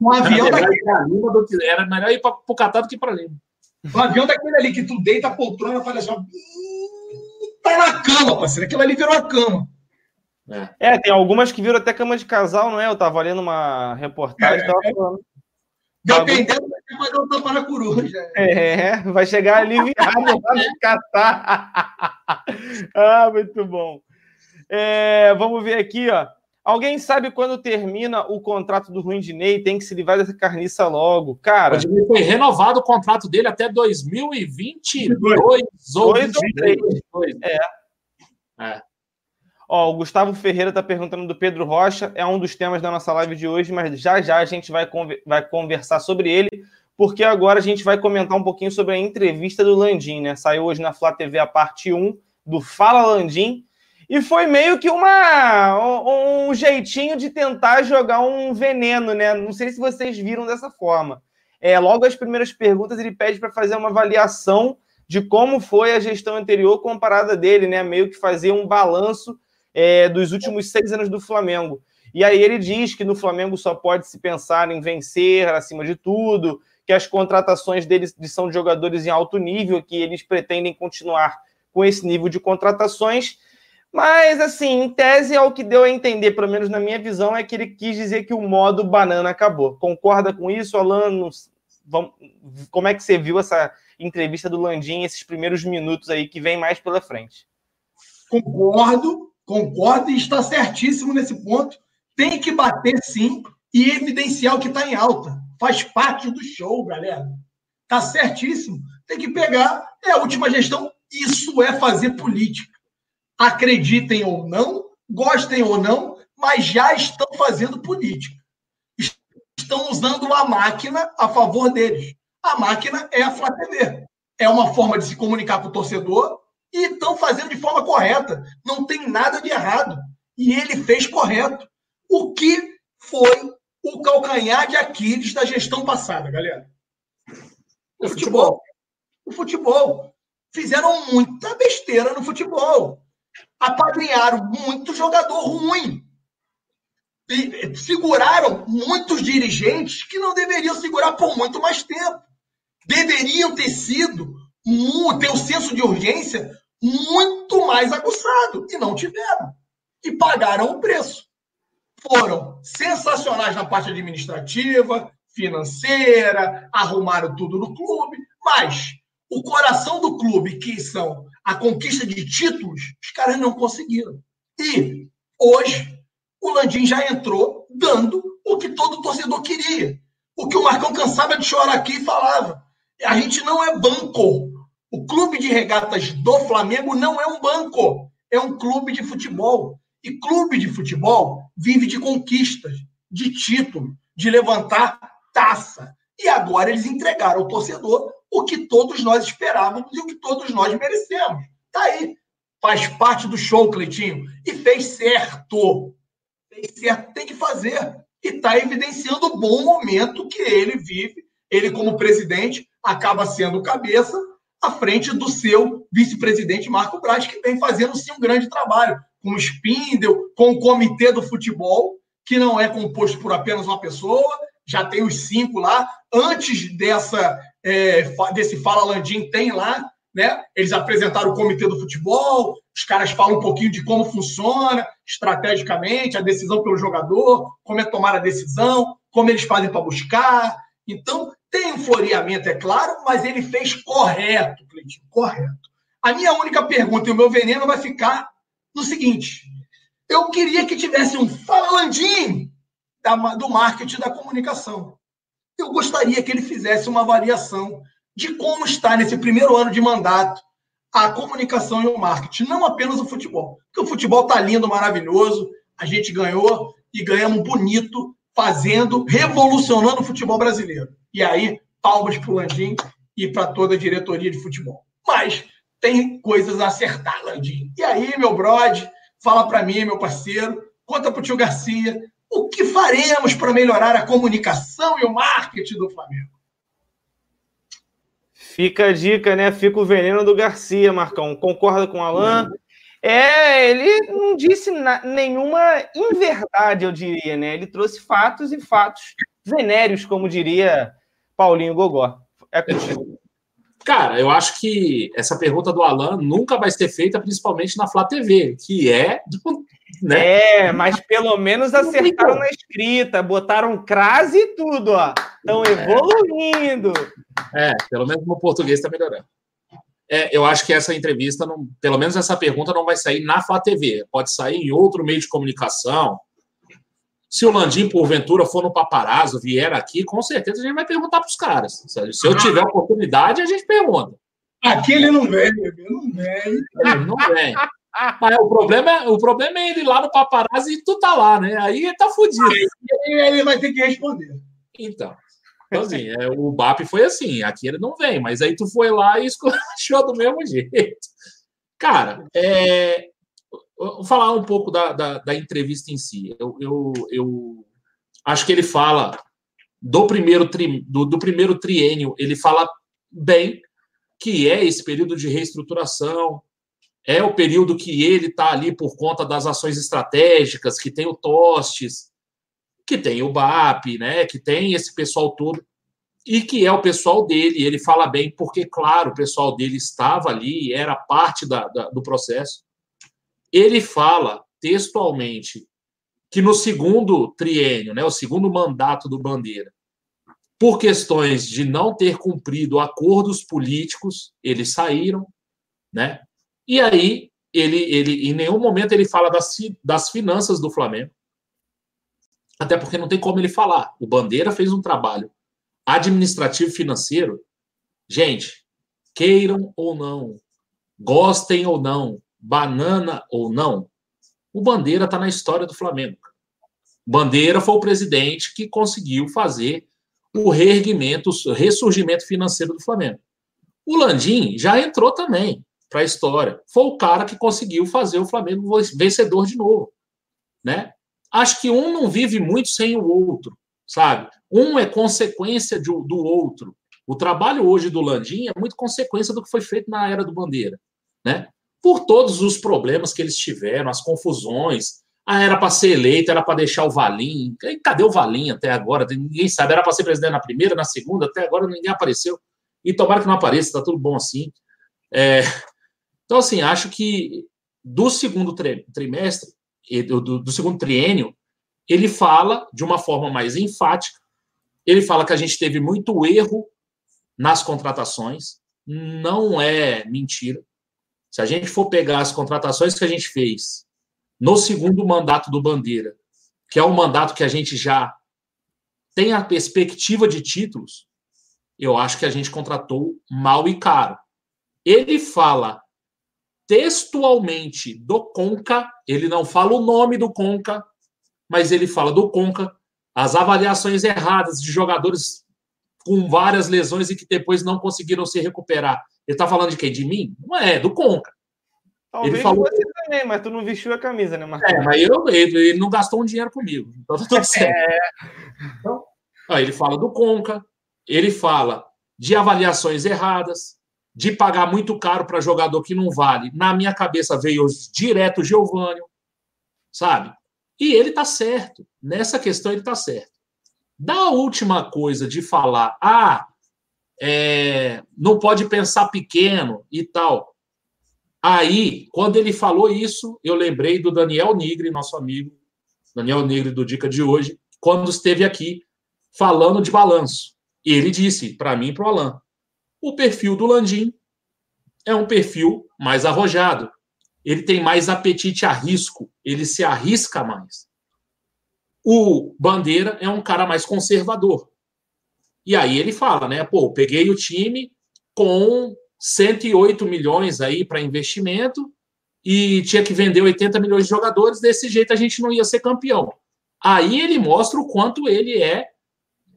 S2: Um avião daqui.
S3: Era melhor ir para o Catar do que para Lima.
S2: Um avião daquele ali que tu deita a poltrona e fala assim, tá na cama, parceiro. Aquilo ali virou a cama.
S1: É. é. tem algumas que viram até cama de casal, não é? Eu tava lendo uma reportagem, é, tava falando.
S2: Dependendo, vai fazer um tapa na coruja.
S1: É, vai chegar ali virado lá no Catar. ah, muito bom. É, vamos ver aqui, ó. Alguém sabe quando termina o contrato do Ruindinei? Tem que se livrar dessa carniça logo. Cara.
S3: Ele foi renovado o contrato dele até 2022
S1: ou 2023. É. é. Ó, o Gustavo Ferreira está perguntando do Pedro Rocha. É um dos temas da nossa live de hoje, mas já já a gente vai, vai conversar sobre ele, porque agora a gente vai comentar um pouquinho sobre a entrevista do Landim, né? Saiu hoje na Flá TV a parte 1 do Fala Landim e foi meio que uma um, jeitinho de tentar jogar um veneno, né? Não sei se vocês viram dessa forma. É, logo as primeiras perguntas ele pede para fazer uma avaliação de como foi a gestão anterior comparada dele, né? Meio que fazer um balanço é, dos últimos seis anos do Flamengo. E aí ele diz que no Flamengo só pode se pensar em vencer acima de tudo, que as contratações deles são de jogadores em alto nível, que eles pretendem continuar com esse nível de contratações. Mas, assim, em tese, é o que deu a entender, pelo menos na minha visão, é que ele quis dizer que o modo banana acabou. Concorda com isso, Alan? Como é que você viu essa entrevista do Landim, esses primeiros minutos aí que vem mais pela frente?
S2: Concordo, concordo e está certíssimo nesse ponto. Tem que bater sim e evidenciar o que está em alta. Faz parte do show, galera. Está certíssimo. Tem que pegar. É a última gestão. Isso é fazer política acreditem ou não, gostem ou não, mas já estão fazendo política. Estão usando a máquina a favor deles. A máquina é a Flá TV. É uma forma de se comunicar com o torcedor e estão fazendo de forma correta. Não tem nada de errado. E ele fez correto. O que foi o calcanhar de Aquiles da gestão passada, galera? O futebol. O futebol. Fizeram muita besteira no futebol apadrinharam muito jogador ruim. E seguraram muitos dirigentes que não deveriam segurar por muito mais tempo. Deveriam ter sido, ter o um senso de urgência muito mais aguçado, e não tiveram. E pagaram o preço. Foram sensacionais na parte administrativa, financeira, arrumaram tudo no clube, mas o coração do clube, que são a conquista de títulos, os caras não conseguiram. E hoje o Landim já entrou dando o que todo torcedor queria. O que o Marcão cansava de chorar aqui e falava. A gente não é banco. O clube de regatas do Flamengo não é um banco. É um clube de futebol. E clube de futebol vive de conquistas, de título, de levantar taça. E agora eles entregaram ao torcedor o que todos nós esperávamos e o que todos nós merecemos. Tá aí. Faz parte do show, Cleitinho. E fez certo. Fez certo, tem que fazer. E está evidenciando o bom momento que ele vive. Ele, como presidente, acaba sendo cabeça à frente do seu vice-presidente Marco Braz, que vem fazendo sim um grande trabalho, com o Spindel, com o comitê do futebol, que não é composto por apenas uma pessoa, já tem os cinco lá. Antes dessa é, desse Fala Landim, tem lá, né? Eles apresentaram o comitê do futebol, os caras falam um pouquinho de como funciona estrategicamente a decisão pelo jogador, como é tomar a decisão, como eles fazem para buscar. Então, tem um floreamento, é claro, mas ele fez correto, Cleitinho, correto. A minha única pergunta e o meu veneno vai ficar no seguinte: eu queria que tivesse um falalandim do marketing da comunicação. Eu gostaria que ele fizesse uma avaliação de como está nesse primeiro ano de mandato a comunicação e o marketing, não apenas o futebol. Porque o futebol está lindo, maravilhoso, a gente ganhou e ganhamos bonito, fazendo, revolucionando o futebol brasileiro. E aí, palmas para o Landim e para toda a diretoria de futebol. Mas tem coisas a acertar, Landim. E aí, meu brode, fala para mim, meu parceiro, conta para o tio Garcia, o que faremos para melhorar a comunicação e o marketing do Flamengo?
S1: Fica a dica, né? Fica o veneno do Garcia, Marcão. Concorda com o Alain? É, ele não disse nenhuma inverdade, eu diria, né? Ele trouxe fatos e fatos venéreos, como diria Paulinho Gogó. É contigo.
S3: Cara, eu acho que essa pergunta do Alan nunca vai ser feita, principalmente na Flá TV, que é.
S1: Né? É, mas pelo menos acertaram na escrita, botaram crase e tudo, ó. Estão é. evoluindo.
S3: É, pelo menos no português está melhorando. É, eu acho que essa entrevista, não, pelo menos essa pergunta, não vai sair na Flá TV. Pode sair em outro meio de comunicação, se o Landim, porventura, for no paparazzo, vier aqui, com certeza a gente vai perguntar para os caras. Se eu tiver oportunidade, a gente pergunta.
S2: Aqui ele não vem, não vem.
S3: Ele não vem. Mas o problema, é, o problema é ele lá no paparazzo e tu tá lá, né? Aí tá fudido.
S2: Aí ele vai ter que responder.
S3: Então. Então, assim, é, o BAP foi assim, aqui ele não vem, mas aí tu foi lá e esculachou do mesmo jeito. Cara, é, Vou falar um pouco da, da, da entrevista em si. Eu, eu, eu, acho que ele fala do primeiro, tri, do, do primeiro triênio, ele fala bem que é esse período de reestruturação, é o período que ele está ali por conta das ações estratégicas, que tem o Tostes, que tem o BAP, né, que tem esse pessoal todo, e que é o pessoal dele. Ele fala bem, porque, claro, o pessoal dele estava ali, era parte da, da do processo. Ele fala textualmente que no segundo triênio, né, o segundo mandato do Bandeira, por questões de não ter cumprido acordos políticos, eles saíram, né? E aí ele, ele em nenhum momento ele fala das, das finanças do Flamengo, até porque não tem como ele falar. O Bandeira fez um trabalho administrativo financeiro, gente, queiram ou não, gostem ou não, banana ou não, o Bandeira está na história do Flamengo. Bandeira foi o presidente que conseguiu fazer o reerguimento, o ressurgimento financeiro do Flamengo. O Landim já entrou também para a história. Foi o cara que conseguiu fazer o Flamengo vencedor de novo, né? Acho que um não vive muito sem o outro, sabe? Um é consequência de, do outro. O trabalho hoje do Landim é muito consequência do que foi feito na era do Bandeira, né? por todos os problemas que eles tiveram, as confusões. Ah, era para ser eleito, era para deixar o Valim. Cadê o Valim até agora? Ninguém sabe. Era para ser presidente na primeira, na segunda, até agora ninguém apareceu. E tomara que não apareça, está tudo bom assim. É... Então, assim, acho que do segundo trimestre, do, do segundo triênio, ele fala de uma forma mais enfática. Ele fala que a gente teve muito erro nas contratações. Não é mentira. Se a gente for pegar as contratações que a gente fez no segundo mandato do Bandeira, que é um mandato que a gente já tem a perspectiva de títulos, eu acho que a gente contratou mal e caro. Ele fala textualmente do Conca, ele não fala o nome do Conca, mas ele fala do Conca, as avaliações erradas de jogadores com várias lesões e que depois não conseguiram se recuperar. Ele está falando de quem? De mim? Não é, do Conca.
S1: Talvez ele falou você também, mas tu não vestiu a camisa, né,
S3: Marcos? É, mas eu, ele, ele não gastou um dinheiro comigo. Então tá tudo certo. É. Então, ó, ele fala do Conca, ele fala de avaliações erradas, de pagar muito caro para jogador que não vale. Na minha cabeça veio direto o Giovanni, sabe? E ele tá certo. Nessa questão ele tá certo. Da última coisa de falar, ah, é, não pode pensar pequeno e tal. Aí, quando ele falou isso, eu lembrei do Daniel Nigre, nosso amigo, Daniel Nigre do Dica de hoje, quando esteve aqui falando de balanço. E ele disse para mim e para o Alain: o perfil do Landim é um perfil mais arrojado. Ele tem mais apetite a risco, ele se arrisca mais. O Bandeira é um cara mais conservador. E aí ele fala, né? Pô, peguei o time com 108 milhões aí para investimento e tinha que vender 80 milhões de jogadores, desse jeito a gente não ia ser campeão. Aí ele mostra o quanto ele é,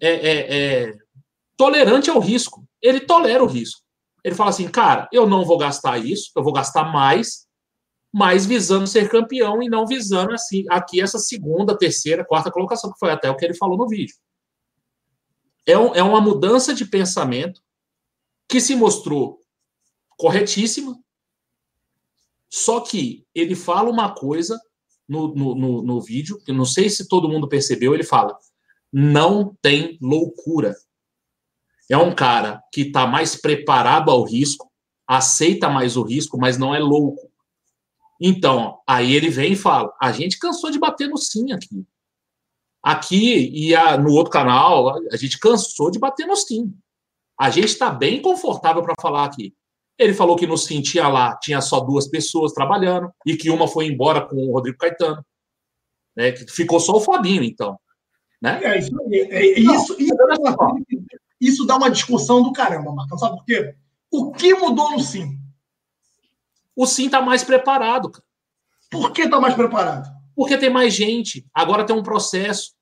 S3: é, é, é tolerante ao risco. Ele tolera o risco. Ele fala assim, cara, eu não vou gastar isso, eu vou gastar mais, mas visando ser campeão e não visando assim aqui essa segunda, terceira, quarta colocação, que foi até o que ele falou no vídeo. É, um, é uma mudança de pensamento que se mostrou corretíssima, só que ele fala uma coisa no, no, no, no vídeo, que não sei se todo mundo percebeu, ele fala: não tem loucura. É um cara que está mais preparado ao risco, aceita mais o risco, mas não é louco. Então, aí ele vem e fala: a gente cansou de bater no sim aqui. Aqui e a, no outro canal, a gente cansou de bater no sim. A gente está bem confortável para falar aqui. Ele falou que no sim tinha lá, tinha só duas pessoas trabalhando e que uma foi embora com o Rodrigo Caetano. Né, que ficou só o Fabinho, então. Né?
S2: É isso, é, é, isso, isso, é isso dá uma discussão do caramba, Marcão. Sabe por quê? O que mudou no Sim?
S3: O Sim está mais preparado, cara.
S2: Por que está mais preparado?
S3: Porque tem mais gente. Agora tem um processo.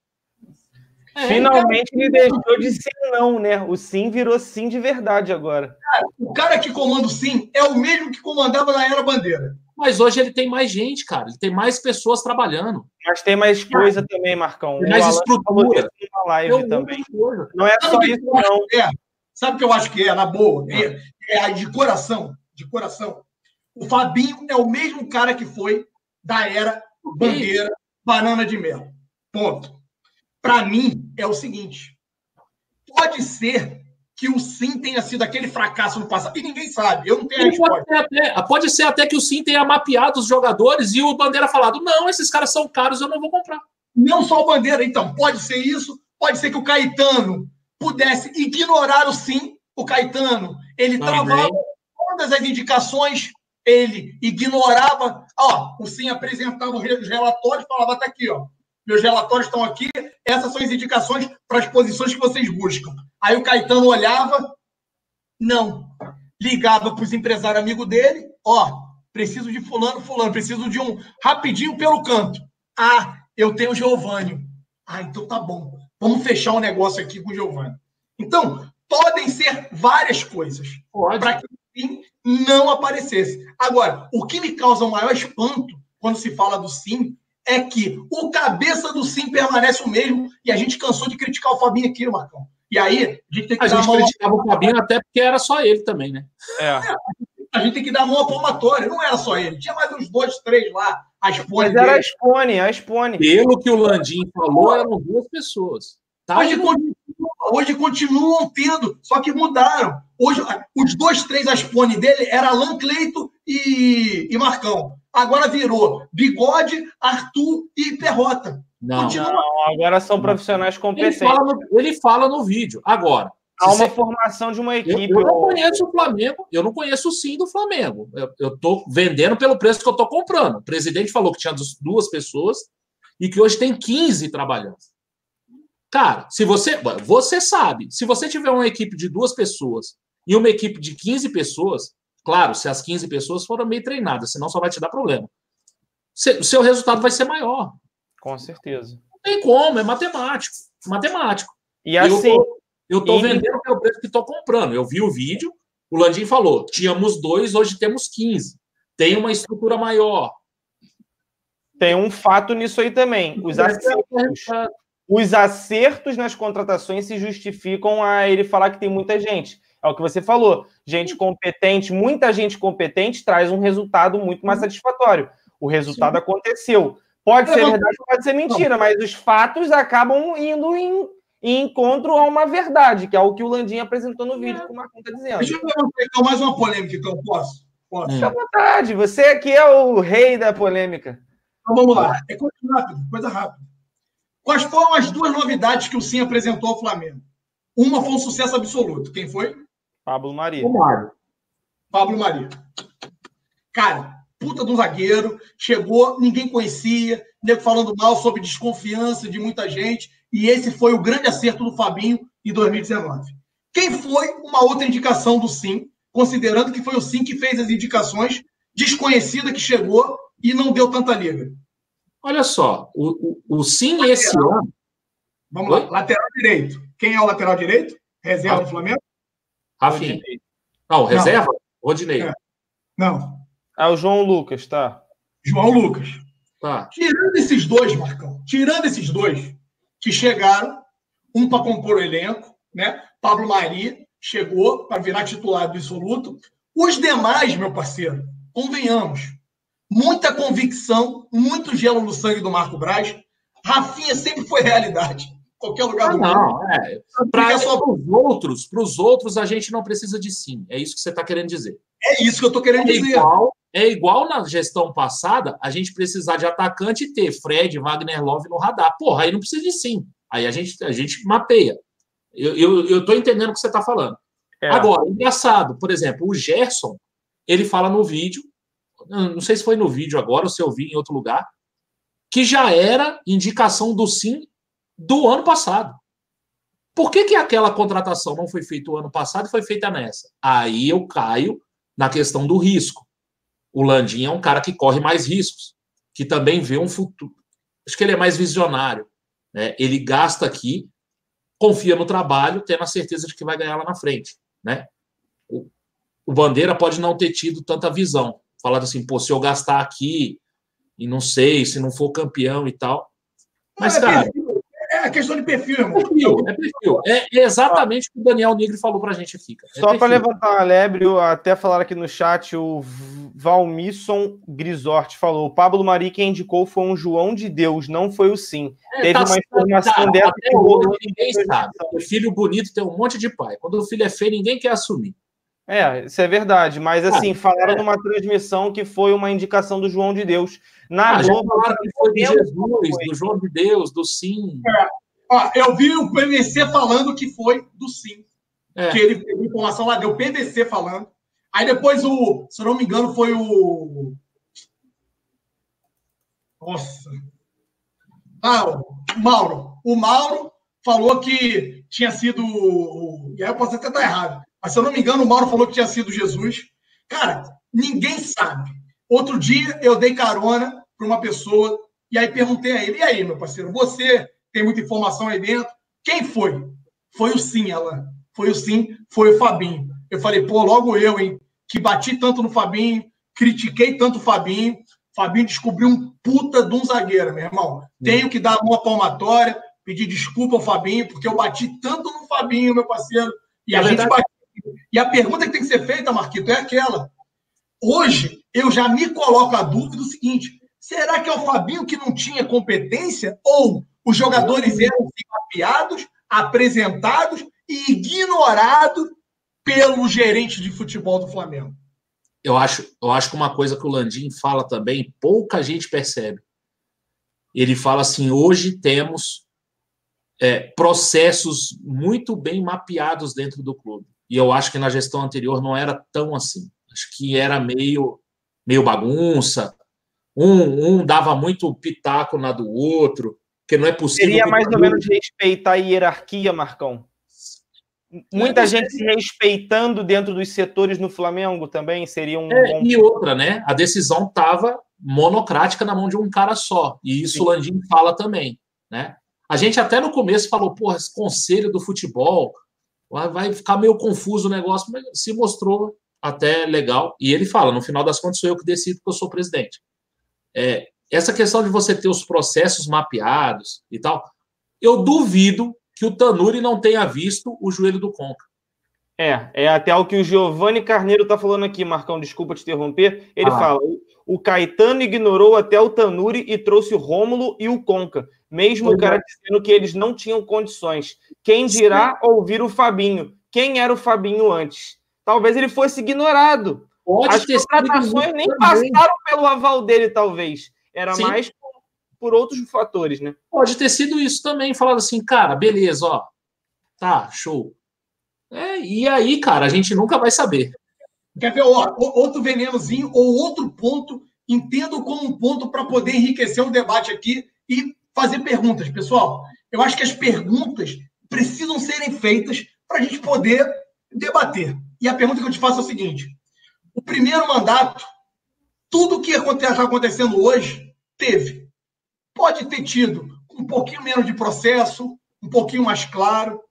S1: É, Finalmente ele deixou de ser não, né? O sim virou sim de verdade agora.
S2: Cara, o cara que comanda o sim é o mesmo que comandava na Era Bandeira.
S3: Mas hoje ele tem mais gente, cara. Ele tem mais pessoas trabalhando.
S1: Mas tem mais coisa cara, também, Marcão.
S3: Tem mais estrutura.
S1: live também. Não é só isso, não.
S2: É? Sabe o que eu acho que é, na boa? É, é de coração. De coração. O Fabinho é o mesmo cara que foi da era bandeira, banana de mel. Ponto. Para mim, é o seguinte: pode ser que o Sim tenha sido aquele fracasso no passado. E ninguém sabe, eu não tenho a resposta.
S3: Pode ser, até, pode ser até que o Sim tenha mapeado os jogadores e o Bandeira falado: não, esses caras são caros, eu não vou comprar.
S2: Não só o Bandeira, então. Pode ser isso, pode ser que o Caetano pudesse ignorar o Sim. O Caetano, ele Também. travava todas as indicações, ele ignorava. Ó, o Sim apresentava os relatórios, falava: tá aqui, ó. Meus relatórios estão aqui, essas são as indicações para as posições que vocês buscam. Aí o Caetano olhava, não. Ligava para os empresários amigos dele, ó, preciso de fulano, fulano, preciso de um rapidinho pelo canto. Ah, eu tenho o Giovanni. Ah, então tá bom. Vamos fechar um negócio aqui com o Giovanni. Então, podem ser várias coisas para que o Sim não aparecesse. Agora, o que me causa o maior espanto quando se fala do Sim é que o cabeça do Sim permanece o mesmo e a gente cansou de criticar o Fabinho aqui, Marcão. E aí, a gente tem que
S3: a dar gente mão... criticava o Fabinho até porque era só ele também, né?
S2: É. é. A gente tem que dar a mão à palmatória. Não era só ele. Tinha mais uns dois, três lá. A Spone.
S1: Mas era a Spone, a Spone.
S3: Pelo que o Landim falou, eram duas pessoas.
S2: Tá hoje, continuam, hoje continuam tendo, só que mudaram. Hoje, os dois, três Aspone dele era Alan Cleito e, e Marcão. Agora virou Bigode, Arthur e Perrota.
S1: Não, não agora são profissionais competentes.
S3: Ele fala no, ele fala no vídeo. Agora,
S1: Há uma você... formação de uma equipe.
S3: Eu, eu, não conheço o Flamengo, eu não conheço o sim do Flamengo. Eu estou vendendo pelo preço que eu estou comprando. O presidente falou que tinha duas pessoas e que hoje tem 15 trabalhando. Cara, se você. Você sabe, se você tiver uma equipe de duas pessoas e uma equipe de 15 pessoas, claro, se as 15 pessoas foram bem treinadas, senão só vai te dar problema. O seu resultado vai ser maior.
S1: Com certeza.
S3: Não tem como, é matemático. Matemático.
S1: E assim. Eu tô,
S3: eu tô e... vendendo pelo preço que estou comprando. Eu vi o vídeo, o Landim falou: tínhamos dois, hoje temos 15. Tem uma estrutura maior.
S1: Tem um fato nisso aí também. Os acertos, os acertos nas contratações se justificam a ele falar que tem muita gente. É o que você falou. Gente competente, muita gente competente traz um resultado muito mais satisfatório. O resultado Sim. aconteceu. Pode ser verdade, pode ser mentira, mas os fatos acabam indo em e encontro a uma verdade, que é o que o Landim apresentou no vídeo, como a conta dizendo.
S2: Deixa eu então mais uma polêmica, então, posso? Posso?
S1: Fique à vontade, você aqui é o rei da polêmica.
S2: Então vamos lá, é coisa rápida, coisa rápida. Quais foram as duas novidades que o Sim apresentou ao Flamengo? Uma foi um sucesso absoluto. Quem foi?
S1: Pablo Maria.
S2: Pablo Maria. Cara, puta do zagueiro, chegou, ninguém conhecia, nego falando mal sobre desconfiança de muita gente. E esse foi o grande acerto do Fabinho em 2019. Quem foi uma outra indicação do Sim, considerando que foi o Sim que fez as indicações, desconhecida que chegou e não deu tanta liga?
S3: Olha só, o, o, o Sim lateral. esse ano.
S2: Vamos Oi? lá, lateral direito. Quem é o lateral direito? Reserva do Flamengo?
S3: Rafinha. Não, reserva? Rodinei. É.
S2: Não.
S1: É o João Lucas, tá?
S2: João Lucas. Tá. Tirando esses dois, Marcão, tirando esses dois, que chegaram, um para compor o elenco, né? Pablo Mari chegou para virar titular absoluto. Os demais, meu parceiro, convenhamos, muita convicção, muito gelo no sangue do Marco Braz. Rafinha sempre foi realidade. Qualquer lugar do
S3: ah, mundo. É. Para só... os outros, para os outros, a gente não precisa de sim. É isso que você está querendo dizer.
S2: É isso que eu estou querendo
S3: é
S2: dizer.
S3: Igual, é igual na gestão passada, a gente precisar de atacante e ter Fred, Wagner Love no radar. Porra, aí não precisa de sim. Aí a gente, a gente mapeia. Eu estou entendendo o que você está falando. É. Agora, engraçado, por exemplo, o Gerson, ele fala no vídeo, não sei se foi no vídeo agora ou se eu vi em outro lugar, que já era indicação do sim do ano passado. Por que, que aquela contratação não foi feita o ano passado e foi feita nessa? Aí eu caio na questão do risco. O Landim é um cara que corre mais riscos, que também vê um futuro. Acho que ele é mais visionário. Né? Ele gasta aqui, confia no trabalho, tendo a certeza de que vai ganhar lá na frente. Né? O, o Bandeira pode não ter tido tanta visão. Falado assim, pô, se eu gastar aqui e não sei, se não for campeão e tal. Mas, cara
S2: é questão de perfil, irmão.
S3: Perfil, é perfil. É exatamente o que o Daniel Negri falou pra gente aqui.
S1: É Só para levantar uma lebre, até falar aqui no chat, o Valmisson Grisorte falou: o Pablo Mari quem indicou foi um João de Deus, não foi o sim. É, Teve tá uma informação dessa que
S3: rolou. Ninguém sabe. O filho bonito tem um monte de pai. Quando o filho é feio, ninguém quer assumir.
S1: É, isso é verdade, mas assim, ah, falaram é. numa transmissão que foi uma indicação do João de Deus. Na
S3: ah, Globo, falaram que foi de Jesus, do João de Deus, do Sim.
S2: É. Ó, eu vi o PVC falando que foi do Sim. É. Que ele teve informação lá, deu o PVC falando. Aí depois o, se eu não me engano, foi o. Nossa. Ah, o Mauro. O Mauro falou que tinha sido. E aí eu posso até estar errado mas se eu não me engano, o Mauro falou que tinha sido Jesus. Cara, ninguém sabe. Outro dia eu dei carona para uma pessoa e aí perguntei a ele: e aí, meu parceiro, você tem muita informação aí dentro? Quem foi? Foi o Sim, Alan. Foi o Sim, foi o Fabinho. Eu falei, pô, logo eu, hein? Que bati tanto no Fabinho, critiquei tanto o Fabinho. Fabinho descobriu um puta de um zagueiro, meu irmão. Tenho que dar uma palmatória, pedir desculpa ao Fabinho, porque eu bati tanto no Fabinho, meu parceiro. E a é gente bate e a pergunta que tem que ser feita, Marquito, é aquela. Hoje, eu já me coloco a dúvida do seguinte: será que é o Fabinho que não tinha competência? Ou os jogadores eram mapeados, apresentados e ignorados pelo gerente de futebol do Flamengo?
S3: eu acho, eu acho que uma coisa que o Landim fala também, pouca gente percebe. Ele fala assim: hoje temos é, processos muito bem mapeados dentro do clube. E eu acho que na gestão anterior não era tão assim. Acho que era meio, meio bagunça. Um, um dava muito pitaco na do outro, que não é possível.
S1: Seria mais ou menos respeitar a hierarquia, Marcão. Muita é, gente se respeitando dentro dos setores no Flamengo também seria um.
S3: É, bom... E outra, né? A decisão estava monocrática na mão de um cara só. E isso Sim. o Landim fala também, né? A gente até no começo falou, porra, esse conselho do futebol vai ficar meio confuso o negócio, mas se mostrou até legal. E ele fala, no final das contas, sou eu que decido porque eu sou presidente. É, essa questão de você ter os processos mapeados e tal, eu duvido que o Tanuri não tenha visto o joelho do Conca.
S1: É, é até o que o Giovanni Carneiro está falando aqui, Marcão, desculpa te interromper. Ele ah. fala: o Caetano ignorou até o Tanuri e trouxe o Rômulo e o Conca, mesmo o cara é. dizendo que eles não tinham condições. Quem dirá Sim. ouvir o Fabinho? Quem era o Fabinho antes? Talvez ele fosse ignorado. Pode As contratações nem passaram pelo aval dele, talvez. Era Sim. mais por outros fatores, né?
S3: Pode ter sido isso também, falando assim, cara, beleza, ó, tá, show. É, e aí, cara, a gente nunca vai saber.
S2: Quer ver ó, outro venenozinho ou outro ponto? Entendo como um ponto para poder enriquecer o debate aqui e fazer perguntas, pessoal. Eu acho que as perguntas precisam serem feitas para a gente poder debater. E a pergunta que eu te faço é o seguinte: o primeiro mandato, tudo que está acontecendo hoje, teve. Pode ter tido um pouquinho menos de processo, um pouquinho mais claro,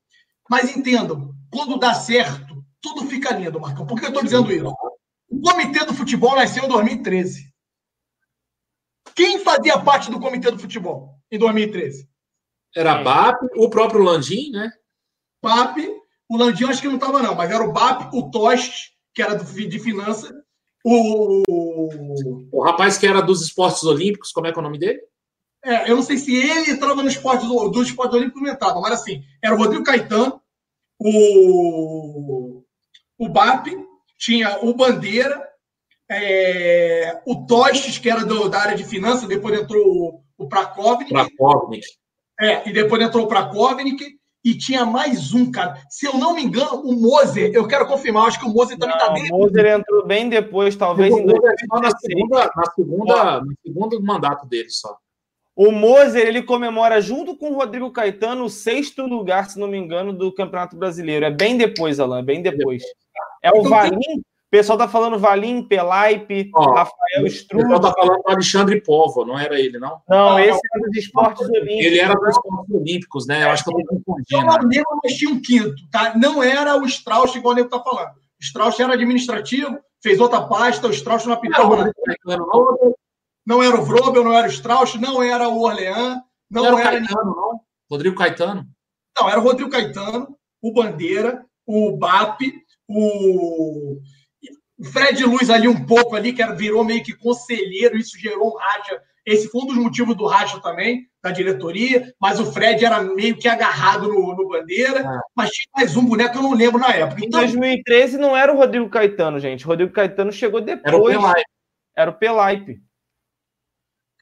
S2: mas entendam, quando dá certo, tudo fica lindo, Marcão. Por que eu estou dizendo isso? O Comitê do Futebol nasceu em 2013. Quem fazia parte do Comitê do Futebol em 2013?
S3: Era BAP, o próprio Landim, né?
S2: BAP, o Landim acho que não estava, não, mas era o BAP, o Tost, que era de finança, o.
S3: O rapaz que era dos esportes olímpicos, como é que é o nome dele?
S2: É, eu não sei se ele entrava no esporte do, do esporte olímpico não entrava, mas assim, era o Rodrigo Caetano, o, o BAP, tinha o Bandeira, é, o Tostes, que era do, da área de finanças, depois entrou o, o Prakovnik.
S3: Prakovnik.
S2: É, e depois entrou o Prakovnik, e tinha mais um, cara. Se eu não me engano, o Moser, eu quero confirmar, acho que o Moser também está dentro.
S1: O Moser entrou bem depois, talvez em 2016.
S3: Na segunda, na segunda, no segundo mandato dele só.
S1: O Moser ele comemora junto com o Rodrigo Caetano o sexto lugar, se não me engano, do Campeonato Brasileiro. É bem depois, Alain, é bem depois. É o então, Valim. O pessoal tá falando Valim, Pelaipe, Rafael Struth. O pessoal
S3: tá falando do Alexandre Povo, não era ele, não?
S1: Não, esse era dos esportes olímpicos.
S3: Ele era dos esportes olímpicos, né? Eu acho que eu tô confundindo.
S2: Eu não lembro, mas tinha um quinto, tá? Não era o Strauss, igual o Nego tá falando. O Strauss era administrativo, fez outra pasta, o Strauss não apitava. Não, não era o Vrobel, não era o Strauss, não era o Orleans, não, não era,
S3: era o Caetano, não? Rodrigo Caetano?
S2: Não, era o Rodrigo Caetano, o Bandeira, o BAP, o Fred Luz ali um pouco ali, que era, virou meio que conselheiro, isso gerou um racha. Esse foi um dos motivos do racha também, da diretoria, mas o Fred era meio que agarrado no, no Bandeira, ah. mas tinha mais um boneco que eu não lembro na época.
S1: Então... Em 2013 não era o Rodrigo Caetano, gente. O Rodrigo Caetano chegou depois. Era o Pelaipe. Era o Pelaipe.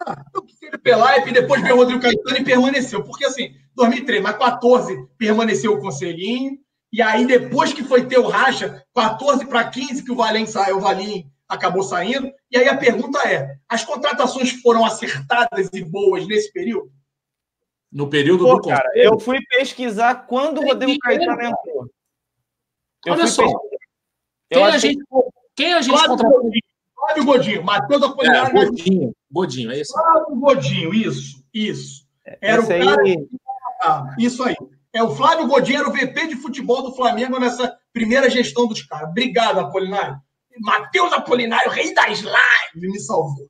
S2: Ah, eu quis Pelaipe, depois veio o Rodrigo Caetano e permaneceu. Porque assim, 2003, mas 14 permaneceu o Conselhinho. E aí, depois que foi ter o racha, 14 para 15, que o Valim saiu, o Valim acabou saindo. E aí a pergunta é: as contratações foram acertadas e boas nesse período?
S3: No período Pô, do
S1: cara, Eu fui pesquisar quando o Rodrigo Caetano entrou.
S3: Olha só. Quem, a gente, quem a gente contratou?
S2: Flávio Godinho, Matheus Apolinário.
S3: É, Godinho, Godinho, é isso.
S2: Flávio Godinho, isso, isso. Era Esse o cara. Aí... Ah, isso aí. É o Flávio Godinho, o VP de futebol do Flamengo nessa primeira gestão dos caras. Obrigado, Apolinário. Matheus Apolinário, rei das lives, me salvou.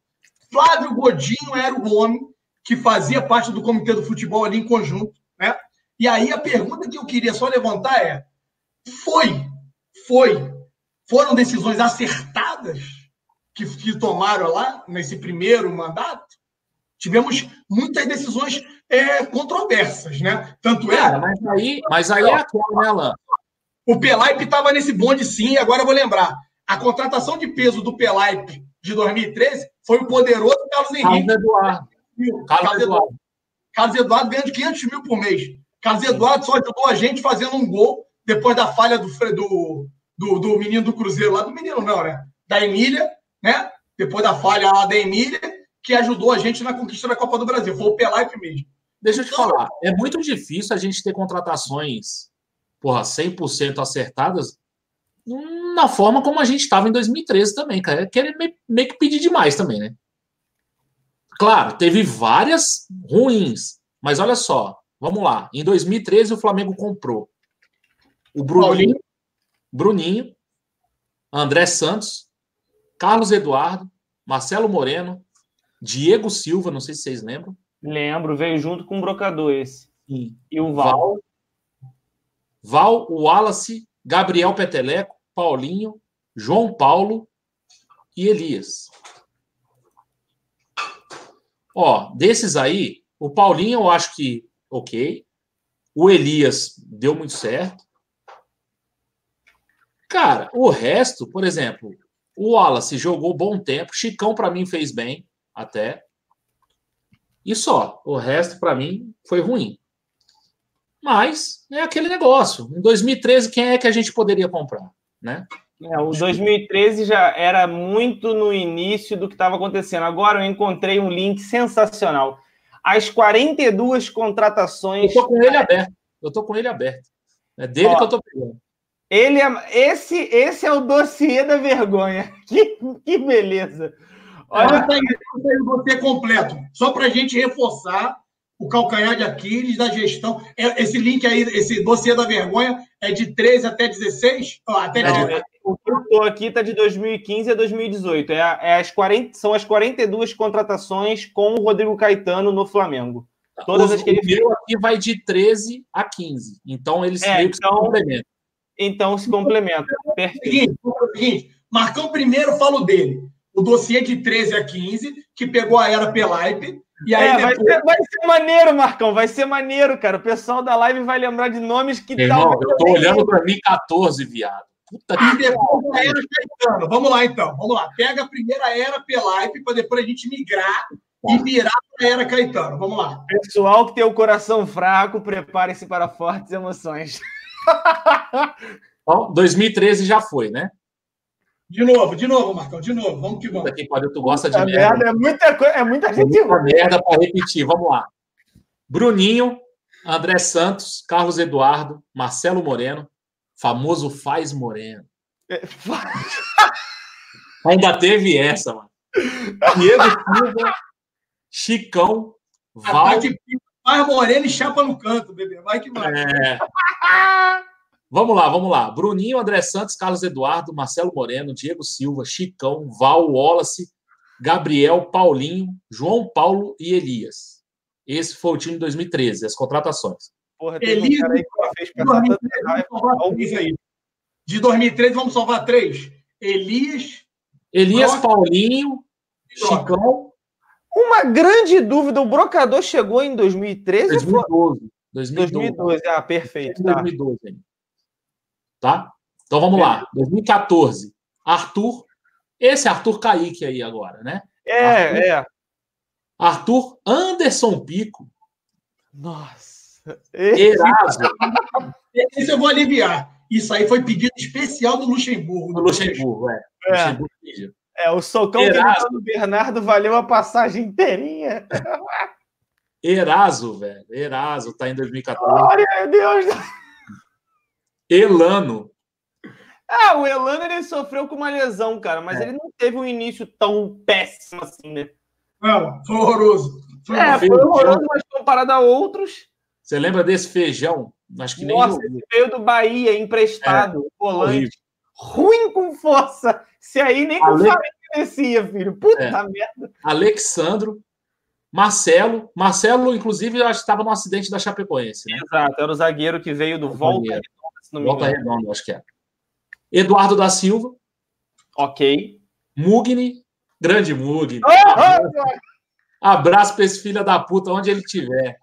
S2: Flávio Godinho era o homem que fazia parte do comitê do futebol ali em conjunto, né? E aí a pergunta que eu queria só levantar é: foi, foi, foram decisões acertadas que, que tomaram lá nesse primeiro mandato, tivemos muitas decisões é, controversas, né? Tanto é. Cara,
S3: mas aí, mas aí é aquela, né, Alan?
S2: O Pelaipe estava nesse bonde sim, agora eu vou lembrar. A contratação de peso do Pelaipe de 2013 foi o poderoso Carlos Henrique.
S3: Carlos Eduardo.
S2: Carlos, Carlos Eduardo. Carlos Eduardo ganhando 500 mil por mês. Carlos Eduardo só ajudou a gente fazendo um gol depois da falha do, do, do, do menino do Cruzeiro, lá do menino não, né? Da Emília, né? Depois da falha lá da Emília, que ajudou a gente na conquista da Copa do Brasil. Foi o Pelaipe mesmo.
S3: Deixa eu te falar, é muito difícil a gente ter contratações, porra, 100% acertadas na forma como a gente estava em 2013 também, cara. É querer meio que pedir demais também, né? Claro, teve várias ruins, mas olha só, vamos lá. Em 2013 o Flamengo comprou o Bruninho, Bruninho, André Santos, Carlos Eduardo, Marcelo Moreno, Diego Silva, não sei se vocês lembram.
S1: Lembro, veio junto com o brocador esse. Sim. E o Val.
S3: Val, o Wallace, Gabriel Peteleco, Paulinho, João Paulo e Elias. Ó, desses aí, o Paulinho eu acho que ok. O Elias deu muito certo. Cara, o resto, por exemplo, o Wallace jogou bom tempo. Chicão, para mim, fez bem até. E só. O resto, para mim, foi ruim. Mas é aquele negócio. Em 2013, quem é que a gente poderia comprar? Né?
S1: É, o 2013 já era muito no início do que estava acontecendo. Agora eu encontrei um link sensacional. As 42 contratações.
S3: Eu tô com ele aberto. Eu tô com ele aberto. É dele Ó, que eu tô pegando.
S1: Ele é, esse, esse é o dossiê da vergonha. Que, que beleza.
S2: Olha, você completo, só para a gente reforçar o calcanhar de Aquiles da gestão. É, esse link aí, esse dossiê da vergonha, é de 13 até 16? Oh, até
S1: é, o que eu estou aqui está de 2015 a 2018. É, é as 40, são as 42 contratações com o Rodrigo Caetano no Flamengo.
S3: Todas o, as que ele fez. aqui vai de 13 a 15. Então eles é, meio que então, se complementam.
S1: Então se complementam. Perfeito. Seguinte,
S2: seguinte, Marcão primeiro falo dele o dossiê de 13 a 15, que pegou a era Pelaipe. E aí
S1: é, depois... vai, ser, vai, ser, maneiro, Marcão, vai ser maneiro, cara. O pessoal da live vai lembrar de nomes que
S3: Irmão, Eu tô olhando para mim 14, viado.
S2: Puta e depois a era Caetano. Vamos lá, então. Vamos lá. Pega a primeira era Pelaipe para depois a gente migrar e tá. virar para a era Caetano. Vamos lá.
S1: Pessoal que tem o coração fraco, prepare-se para fortes emoções.
S3: Bom, 2013 já foi, né?
S2: De novo, de novo, Marcão, de novo. Vamos que vamos. Aqui,
S3: pode, tu gosta de merda.
S1: merda. É muita, coisa, é muita gente. É muita
S3: merda para repetir. Vamos lá. Bruninho, André Santos, Carlos Eduardo, Marcelo Moreno, famoso Faz Moreno. É, Ainda teve essa, mano. Diego Silva, Chicão, Val.
S2: Faz Moreno e chapa no canto, bebê. Vai que vai. É.
S3: Vamos lá, vamos lá. Bruninho, André Santos, Carlos Eduardo, Marcelo Moreno, Diego Silva, Chicão, Val, Wallace, Gabriel, Paulinho, João Paulo e Elias. Esse foi o time de 2013, as contratações.
S2: Porra, Elias, um aí que fez De 2013, vamos salvar três. Elias.
S3: Elias, Broca, Paulinho, Chicão.
S1: Uma grande dúvida: o brocador chegou em 2013?
S3: 2012.
S1: 2012. 2012, ah, perfeito. Tá. 2012
S3: Tá? Então vamos é. lá. 2014. Arthur. Esse Arthur Kaique aí agora, né?
S1: É,
S3: Arthur,
S1: é.
S3: Arthur Anderson Pico.
S1: Nossa.
S3: Eraso.
S2: Esse eu vou aliviar. Isso aí foi pedido especial do Luxemburgo.
S3: Do Luxemburgo, é.
S1: É, Luxemburgo é o socão do Bernardo valeu a passagem inteirinha.
S3: Eraso, velho. Eraso tá em 2014.
S1: Glória a Deus.
S3: Elano.
S1: Ah, o Elano ele sofreu com uma lesão, cara, mas é. ele não teve um início tão péssimo assim, né?
S2: Não, foi horroroso.
S1: Foi é, foi horroroso, mas comparado a outros.
S3: Você lembra desse feijão?
S1: Acho que Nossa, nem. Nossa, veio do Bahia, emprestado, é, volante. Ruim com força. Se aí nem com Ale... farinha descia, filho. Puta é. merda.
S3: Alexandro, Marcelo. Marcelo, inclusive, eu acho que estava no acidente da Chapecoense. Né?
S1: Exato, era o zagueiro que veio do Volta
S3: se não me Volta engano. Redonda, acho que é. Eduardo da Silva.
S1: Ok.
S3: Mugni. Grande Mugni. Oh, Abraço para esse filho da puta, onde ele estiver.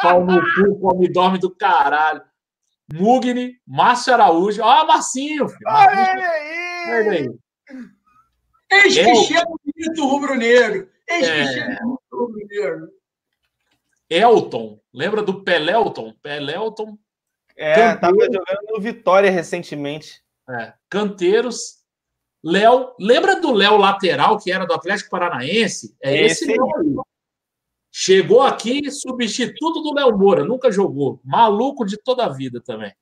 S3: Pau no cu, come dorme do caralho. Mugni, Márcio Araújo. Ó, Marcinho, filho.
S1: Olha ele aí!
S3: Olha aí.
S2: Eis que
S3: o-
S2: chega o bonito rubro-negro. Eis que
S3: É.
S2: chega o rubro-negro.
S3: Elton. Lembra do Pelelton? Pelelton.
S1: É,
S3: Campeão.
S1: tava jogando no Vitória recentemente.
S3: É. Canteiros. Léo. Lembra do Léo lateral, que era do Atlético Paranaense? É esse,
S1: Esse aí.
S3: Léo aí. Chegou aqui, substituto do Léo Moura. Nunca jogou. Maluco de toda a vida também.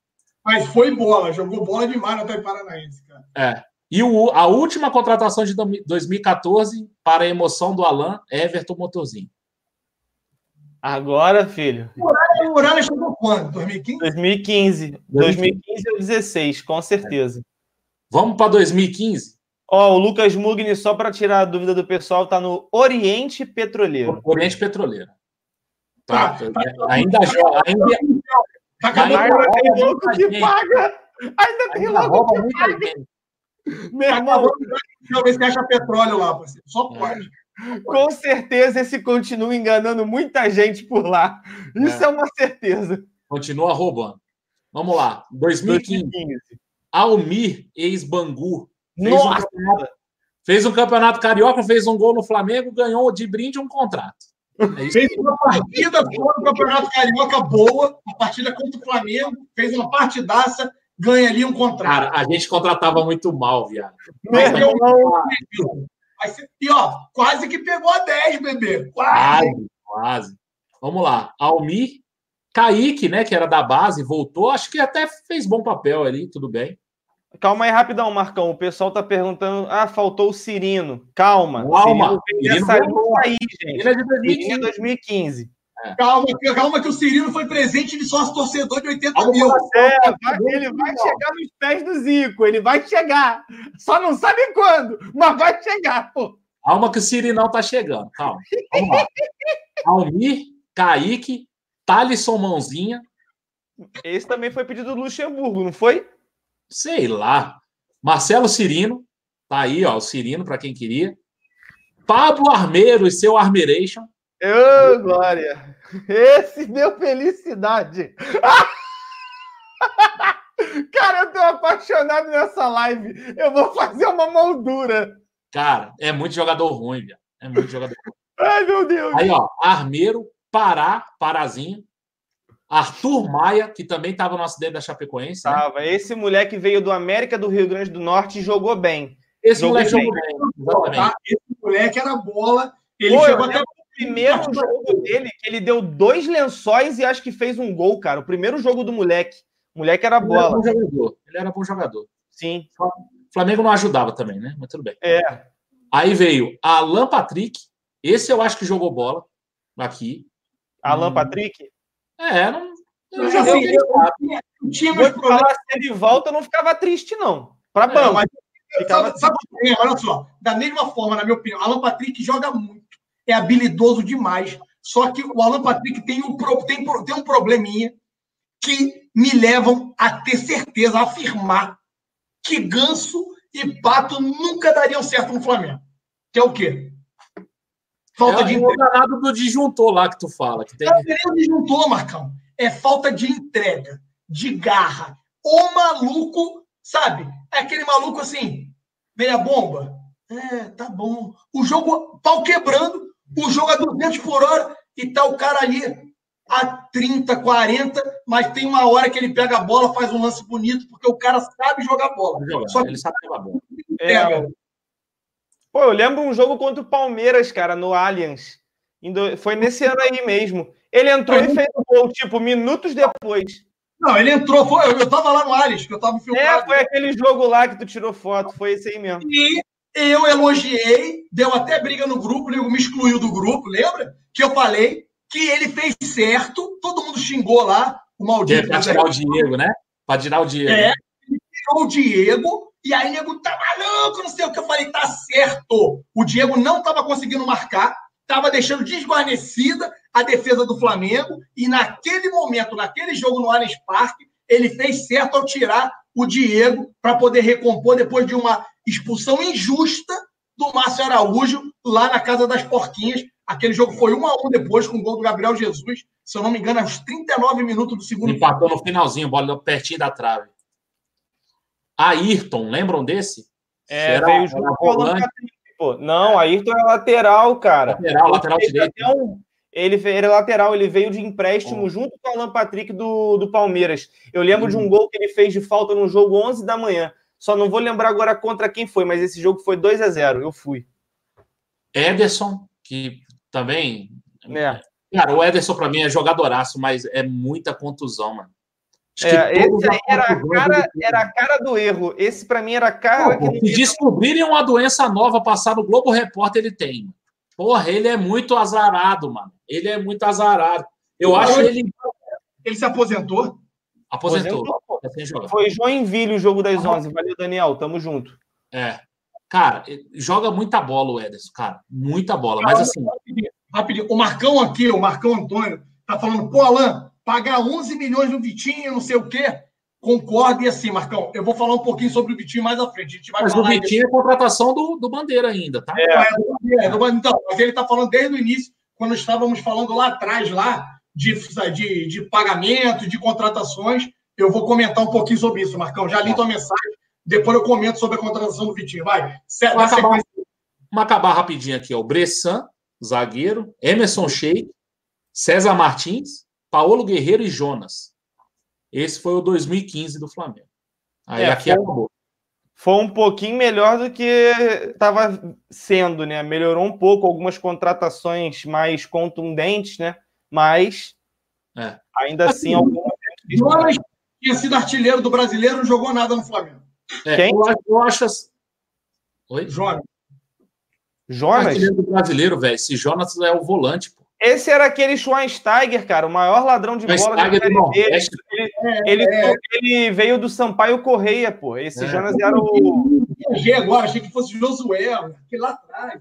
S2: Mas foi bola, jogou bola demais no Atlético Paranaense, cara.
S3: É. E o- a última contratação de domi- 2014, para a emoção do Alan, Everton Motorzinho.
S1: Agora, filho,
S2: O Muralha chegou quando? 2015?
S1: 2015. 2015 ou 16, com certeza.
S3: Vamos para 2015?
S1: Ó, o Lucas Mugni, só para tirar a dúvida do pessoal, tá no Oriente Petroleiro.
S3: Oriente Petroleiro. Tá,
S2: Tá.
S3: ainda joga, ainda,
S2: Tá acabando
S3: Mas-
S2: o
S1: Ainda tem louco que paga! Ainda tem
S3: ainda
S1: louco que paga!
S3: gente.
S1: Meu
S2: Tá
S1: irmão,
S2: acabando Deixa eu ver se acha petróleo lá, parceiro. Só
S3: É.
S1: com certeza esse continua enganando muita gente por lá. Isso é,
S3: É.
S1: uma certeza.
S3: Continua roubando. Vamos lá. 2015.
S1: 2015.
S3: Almir, ex-Bangu. Fez um, fez um campeonato carioca, fez um gol no Flamengo, ganhou de brinde um contrato. É
S2: Fez uma partida fora do Campeonato Carioca boa, a partida contra o Flamengo, fez uma partidaça, ganha ali um contrato.
S3: Cara, a gente contratava muito mal, viado.
S1: Meu
S2: Mas eu-
S1: irmão,
S2: Vai ser- E ó, quase que pegou a 10, bebê. Quase.
S3: Quase, quase. Vamos lá. Almir, Kaique, né, que era da base, voltou. Acho que até fez bom papel ali, tudo bem.
S1: Calma aí, rapidão, Marcão. O pessoal tá perguntando. Ah, faltou o Cirino. Calma.
S3: Calma.
S1: Cirino
S3: Cirino
S1: aí, gente.
S3: Ele é de
S1: Cirino
S3: 2015.
S1: 2015.
S2: Calma, que- calma que o Cirino foi presente de sócio torcedor de 80
S3: Vamos
S2: mil.
S1: É, vai- ele vai chegar nos pés do Zico. Ele vai chegar. Só não sabe quando, mas vai chegar, pô.
S3: Calma que o Sirinão tá chegando. Calma. Vamos lá. Almir, Kaique, Thalisson Mãozinha,
S1: Esse também foi pedido do Luxemburgo, não foi?
S3: sei lá. Marcelo Cirino, tá aí, ó, o Cirino, para quem queria. Pablo Armeiro e seu Armeiration.
S1: Ô, Glória! Esse deu felicidade! Cara, eu tô apaixonado nessa live. Eu vou fazer uma moldura.
S3: Cara, é muito jogador ruim, viado. É muito jogador ruim.
S1: Ai, meu Deus.
S3: Aí, ó, Armeiro, Pará, Parazinho. Arthur Maia, que também estava no acidente da Chapecoense. Né?
S1: Tava. Esse moleque veio do América do Rio Grande do Norte e jogou bem.
S3: Esse
S1: jogou
S3: moleque
S1: bem.
S3: jogou bem. Exatamente.
S2: Tá? Esse moleque era bola. Ele chegou até.
S1: Primeiro jogo dele, que ele deu dois lençóis e acho que fez um gol, cara. O primeiro jogo do moleque. O moleque era
S3: Ele era
S1: bola.
S3: bom jogador. Ele era bom jogador.
S1: Sim.
S3: O Flamengo não ajudava também, né? Mas tudo bem.
S1: É.
S3: Aí veio Alan Patrick. Esse eu acho que jogou bola aqui.
S1: Alan
S3: Hum.
S1: Patrick.
S3: É, não. Eu já
S2: assim,
S3: vi.
S2: Tinha
S1: Vou te falar, se ele volta, eu não ficava triste, não. Pra
S2: Não,
S1: banco.
S2: mas
S1: Ficava
S2: Sabe, sabe por quê? Olha só. Da mesma forma, na minha opinião, Alan Patrick joga muito. É habilidoso demais. Só que o Alan Patrick tem um, tem, tem um probleminha que me levam a ter certeza, a afirmar que Ganso e Pato nunca dariam certo no Flamengo. Que é o quê? Falta
S3: é
S2: de
S3: o
S2: entrega.
S3: danado do disjuntor lá que tu fala. Que tem...
S2: Não é nem juntou, Marcão. É falta de entrega, de garra. O maluco, sabe? É aquele maluco assim, meia bomba. É, tá bom. O jogo, pau quebrando, o jogo a 200 por hora e tá o cara ali a 30, 40, mas tem uma hora que ele pega a bola, faz um lance bonito, porque o cara sabe jogar bola.
S3: Jogar.
S2: Só que
S3: Ele sabe jogar bola.
S2: pega.
S1: Pô, eu lembro um jogo contra o Palmeiras, cara, no Allianz. Foi nesse ano aí mesmo. Ele entrou e fez o gol, tipo, minutos depois.
S2: Não, ele entrou, foi, eu, eu tava lá no Ares, que eu tava
S1: É,
S2: filmando.
S1: foi aquele jogo lá que tu tirou foto. Foi esse aí mesmo.
S2: E eu elogiei, deu até briga no grupo, o nego me excluiu do grupo, lembra? Que eu falei que ele fez certo, todo mundo xingou lá, o
S3: Que é
S2: maldito.
S3: pra tirar o Diego, né? Pra tirar o Diego.
S2: É, tirou o Diego, e aí o nego tá maluco, não sei o que. Eu falei, tá certo. O Diego não tava conseguindo marcar, tava deixando desguarnecida a defesa do Flamengo, e naquele momento, naquele jogo no Allianz Parque, ele fez certo ao tirar o Diego para poder recompor depois de uma expulsão injusta do Márcio Araújo lá na Casa das Porquinhas, Aquele jogo foi 1 a 1 depois com o gol do Gabriel Jesus, se eu não me engano, aos 39 minutos do segundo
S3: Empatou no finalzinho, bola pertinho da trave. Ayrton, lembram desse?
S1: É, Será, veio junto com o pô. Não, Ayrton é lateral, cara.
S3: Lateral, lateral direito.
S1: Um, ele, ele é lateral, ele veio de empréstimo oh. junto com o Alan Patrick do, do Palmeiras. Eu lembro de um hum. gol que ele fez de falta no jogo 11 da manhã. Só não vou lembrar agora contra quem foi, mas esse jogo foi 2 a 0 Eu fui.
S3: Ederson, que também.
S1: É.
S3: Cara, o Ederson para mim é jogadoraço, mas é muita contusão, mano.
S1: É, esse aí era a, cara, era a cara do erro. Esse para mim era a cara.
S3: Pô, que se descobrirem uma doença nova passar no Globo Repórter, ele tem. Porra, ele é muito azarado, mano. Ele é muito azarado. Eu acho ele.
S2: Ele se aposentou?
S3: Aposentou.
S1: aposentou Foi Joinville o jogo das 11. Valeu, Daniel. Tamo junto.
S3: É. Cara, joga muita bola o Ederson, cara. Muita bola. Mas assim.
S2: Rapidinho. O Marcão aqui, o Marcão Antônio, tá falando, pô, Alan, pagar 11 milhões no Vitinho, não sei o quê. Concordo e assim, Marcão, eu vou falar um pouquinho sobre o Vitinho mais à frente.
S3: mas o Vitinho é contratação do, do Bandeira ainda, tá? É,
S2: é, do Bandeira, do Bandeira. Então, mas ele está falando desde o início, quando estávamos falando lá atrás, lá, de, de, de pagamento, de contratações. Eu vou comentar um pouquinho sobre isso, Marcão. Já li tá. tua mensagem, depois eu comento sobre a contratação do Vitinho. Vai.
S3: Vamos acabar, vamos acabar rapidinho aqui, ó. O Bressan, zagueiro, Emerson Sheik, César Martins, Paulo Guerreiro e Jonas. Esse foi o 2015 do Flamengo. Aí é, aqui foi, acabou.
S1: Foi um pouquinho melhor do que estava sendo, né? Melhorou um pouco, algumas contratações mais contundentes, né? Mas é. ainda assim, assim algumas.
S2: Jonas tinha sido artilheiro do brasileiro, não jogou nada no Flamengo.
S3: É, Quem? Eu, eu acho. Oi?
S2: Jonas.
S1: Jonas?
S3: Artilheiro do brasileiro, velho. Esse Jonas é o volante, pô.
S1: Esse era aquele Schweinsteiger, cara, o maior ladrão de bola da série dele. Ele, ele, é. ele, veio do Sampaio Correia, pô. Esse é. Jonas era o.
S2: Viajei agora, achei que fosse Josué, que lá atrás.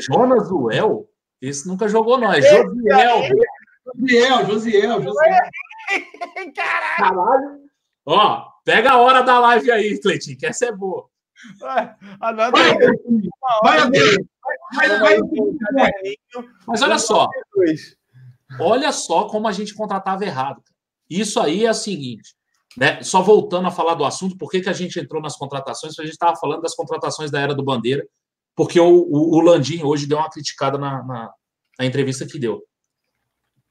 S3: Jonas Uel? Esse nunca jogou, não. É Josiel.
S2: Josiel, Josiel, Josiel.
S3: Caralho. Ó, pega a hora da live aí, Cleitinho, que essa é boa.
S2: Anota vai, vai,
S3: mas olha só. Olha só como a gente contratava errado. Isso aí é o seguinte. Né? Só voltando a falar do assunto, por que, que a gente entrou nas contratações? A gente estava falando das contratações da era do Bandeira, porque o, o, o Landim hoje deu uma criticada na, na, na, entrevista que deu.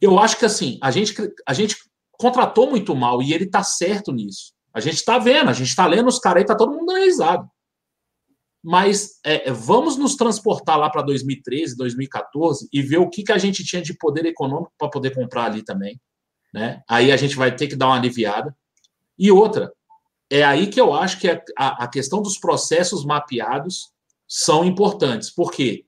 S3: Eu acho que assim, a gente, a gente contratou muito mal e ele está certo nisso. A gente está vendo, a gente está lendo os caras aí, está todo mundo dando risada mas é, vamos nos transportar lá para 2013, 2014 e ver o que, que a gente tinha de poder econômico para poder comprar ali também. Né? Aí a gente vai ter que dar uma aliviada. E outra, é aí que eu acho que a, a questão dos processos mapeados são importantes. Por quê?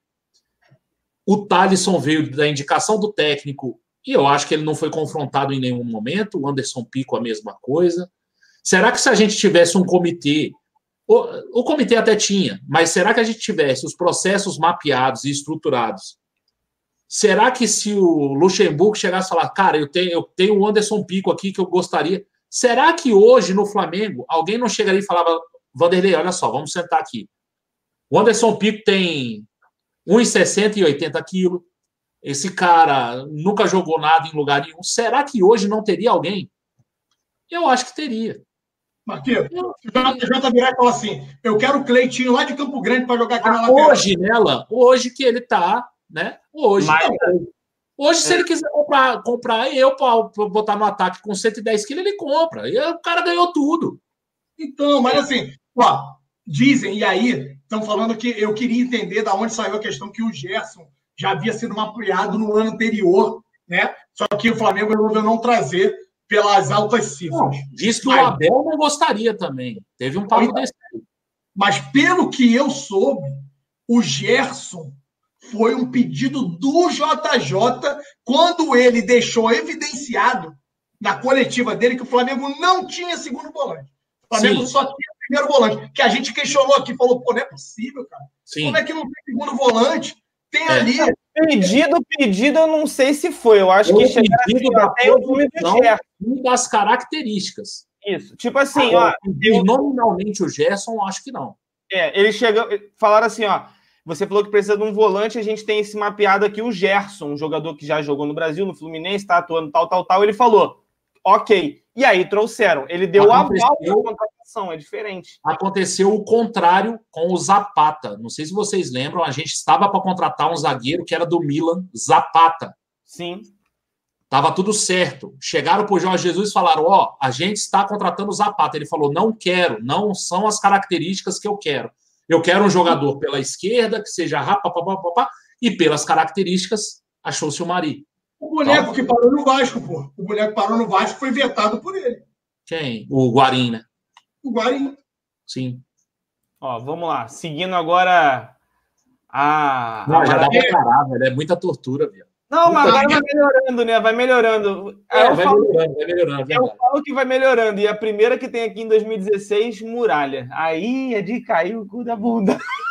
S3: O Thalisson veio da indicação do técnico e eu acho que ele não foi confrontado em nenhum momento. O Anderson Pico, a mesma coisa. Será que se a gente tivesse um comitê o, o comitê até tinha, mas será que a gente tivesse os processos mapeados e estruturados? Será que se o Luxemburgo chegasse e falar, cara, eu tenho, eu tenho o Anderson Pico aqui que eu gostaria. Será que hoje no Flamengo alguém não chegaria e falava, Vanderlei, olha só, vamos sentar aqui. O Anderson Pico tem 1,60 e 80 quilos. Esse cara nunca jogou nada em lugar nenhum. Será que hoje não teria alguém? Eu acho que teria.
S2: Marquinhos, o JJ virar e falar assim: eu quero o Cleitinho lá de Campo Grande para jogar aqui na
S3: lateral. Hoje, nela, hoje que ele tá, né? Hoje. Mas, hoje, é. se ele quiser comprar, comprar eu para botar no ataque com 110 quilos, ele compra. E o cara ganhou tudo.
S2: Então, mas assim, ó, dizem, e aí, estão falando que eu queria entender da onde saiu a questão que o Gerson já havia sido mapeado no ano anterior, né? Só que o Flamengo resolveu não trazer pelas altas cifras.
S3: diz que o Abel não gostaria também. Teve um papo desse.
S2: Mas pelo que eu soube, o Gerson foi um pedido do JJ quando ele deixou evidenciado na coletiva dele que o Flamengo não tinha segundo volante. O Flamengo Sim. só tinha primeiro volante. Que a gente questionou aqui, falou, pô, não é possível, cara. Sim. Como é que não tem segundo volante? Tem é. ali
S1: Pedido, pedido, eu não sei se foi. Eu acho eu que
S3: assim, até o nome do Gerson. das características.
S1: Isso. Tipo assim, ó.
S3: Eu... Nominalmente o Gerson, acho que não.
S1: É, eles chegam, falaram assim, ó. Você falou que precisa de um volante, a gente tem esse mapeado aqui, o Gerson, um jogador que já jogou no Brasil, no Fluminense, está atuando tal, tal, tal. Ele falou, ok. E aí trouxeram. Ele deu Aconteceu... aval a contratação, é diferente.
S3: Aconteceu o contrário com o Zapata. Não sei se vocês lembram, a gente estava para contratar um zagueiro que era do Milan, Zapata.
S1: Sim.
S3: Tava tudo certo. Chegaram para o Jorge Jesus e falaram: Ó, oh, a gente está contratando o Zapata. Ele falou: Não quero, não são as características que eu quero. Eu quero um jogador pela esquerda, que seja rápido, e pelas características, achou-se o Mari.
S2: O boneco então, que parou no Vasco, pô. O boneco que parou no Vasco foi vetado por ele.
S3: Quem? O Guarim, né?
S2: O Guarim.
S3: Sim.
S1: Ó, vamos lá. Seguindo agora a.
S3: Não, a já dá pra parar, velho. É muita tortura, velho.
S1: Não, mas agora vai melhorando, né? Vai melhorando.
S3: É, vai falo, melhorando, vai melhorando.
S1: Eu falo que vai melhorando. E a primeira que tem aqui em 2016, Muralha. Aí é de cair o cu da bunda.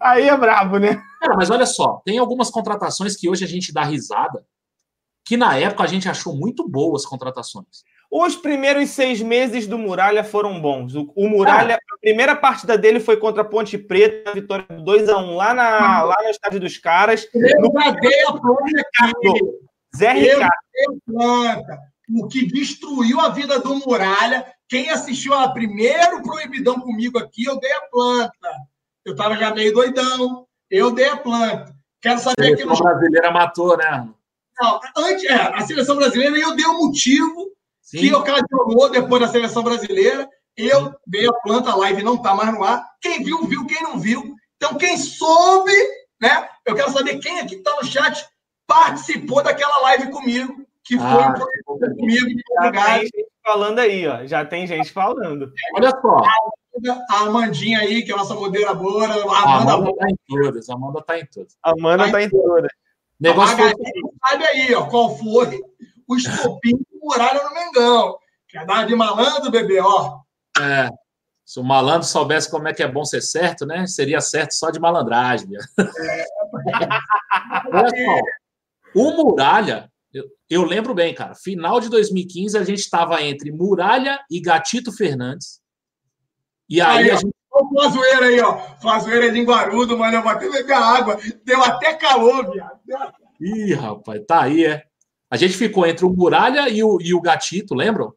S1: Aí é brabo, né?
S3: Cara, mas olha só, tem algumas contratações que hoje a gente dá risada, que na época a gente achou muito boas contratações.
S1: Os primeiros seis meses do Muralha foram bons. O, o Muralha, ah. a primeira partida dele foi contra a Ponte Preta, vitória 2x1 um, lá, na, lá no estádio dos caras.
S2: Eu no... dei a planta Zé Ricardo. O que destruiu a vida do Muralha. Quem assistiu a primeiro Proibidão comigo aqui, eu dei a planta. Eu estava já meio doidão. Eu dei a planta. Quero saber
S3: a seleção
S2: que.
S3: A brasileira matou, né?
S2: Não, antes, é, a seleção brasileira eu dei o um motivo Sim. que ocasionou depois da seleção brasileira. Eu dei a planta, a live não está mais no ar. Quem viu, viu. Quem não viu. Então, quem soube, né? Eu quero saber quem aqui está no chat participou daquela live comigo, que foi ah, comigo.
S1: Já tem gente falando aí, ó. Já tem gente falando.
S3: Olha só.
S2: A Amandinha aí, que é a nossa moderadora. A
S3: Amanda, Amanda tá em todas. A Amanda tá em todas.
S1: A Amanda tá, tá em todas.
S2: Negócio a foi... sabe aí, ó, qual foi o estopim do muralha no Mengão. Quer dar de malandro, bebê, ó.
S3: É. Se o malandro soubesse como é que é bom ser certo, né? Seria certo só de malandragem. É. Olha só. O Muralha, eu, eu, lembro bem, cara. Final de 2015, a gente estava entre Muralha e Gatito Fernandes.
S2: E aí, aí a gente. Olha o Flazoeira aí, ó. Flazoeira é linguarudo, mano. Eu vou até beber água. Deu até calor, viado.
S3: Ih, rapaz, tá aí, é. A gente ficou entre o Muralha e o, e o Gatito, lembram?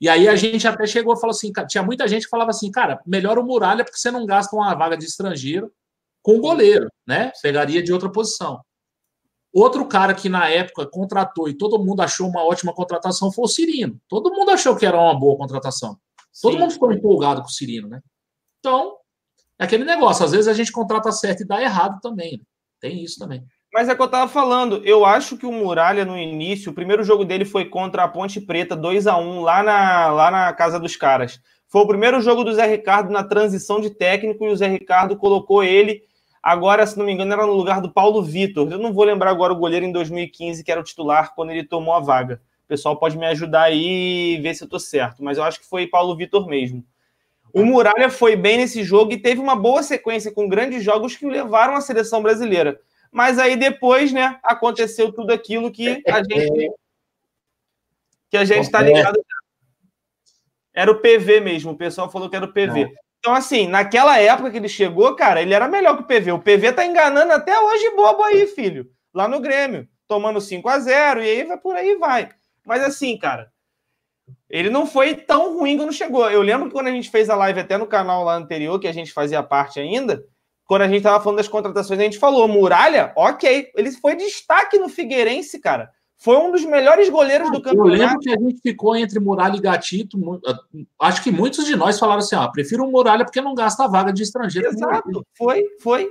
S3: E aí a gente até chegou e falou assim: tinha muita gente que falava assim, cara, melhor o Muralha porque você não gasta uma vaga de estrangeiro com o goleiro, né? Pegaria de outra posição. Outro cara que na época contratou e todo mundo achou uma ótima contratação foi o Cirino. Todo mundo achou que era uma boa contratação. Todo Sim. mundo ficou empolgado com o Cirino, né? Então, é aquele negócio. Às vezes a gente contrata certo e dá errado também. Né? Tem isso também.
S1: Mas é o que eu tava falando. Eu acho que o Muralha, no início, o primeiro jogo dele foi contra a Ponte Preta, 2 a 1 lá na, lá na casa dos caras. Foi o primeiro jogo do Zé Ricardo na transição de técnico e o Zé Ricardo colocou ele. Agora, se não me engano, era no lugar do Paulo Vitor. Eu não vou lembrar agora o goleiro em 2015, que era o titular quando ele tomou a vaga. O pessoal pode me ajudar aí e ver se eu tô certo. Mas eu acho que foi Paulo Vitor mesmo. O Muralha foi bem nesse jogo e teve uma boa sequência com grandes jogos que o levaram à seleção brasileira. Mas aí depois, né, aconteceu tudo aquilo que a gente que a gente está ligado. Era o PV mesmo, o pessoal falou que era o PV. Então, assim, naquela época que ele chegou, cara, ele era melhor que o PV. O PV tá enganando até hoje bobo aí, filho. Lá no Grêmio. Tomando 5 a 0 e aí vai por aí vai. Mas assim, cara, ele não foi tão ruim quando chegou. Eu lembro que quando a gente fez a live até no canal lá anterior, que a gente fazia parte ainda, quando a gente estava falando das contratações, a gente falou: Muralha, ok. Ele foi destaque no Figueirense, cara. Foi um dos melhores goleiros do campeonato.
S3: Eu lembro que a gente ficou entre Muralha e Gatito. Ah, acho que muitos de nós falaram assim: ó, prefiro o Muralha porque não gasta a vaga de estrangeiro.
S1: Exato, foi, foi.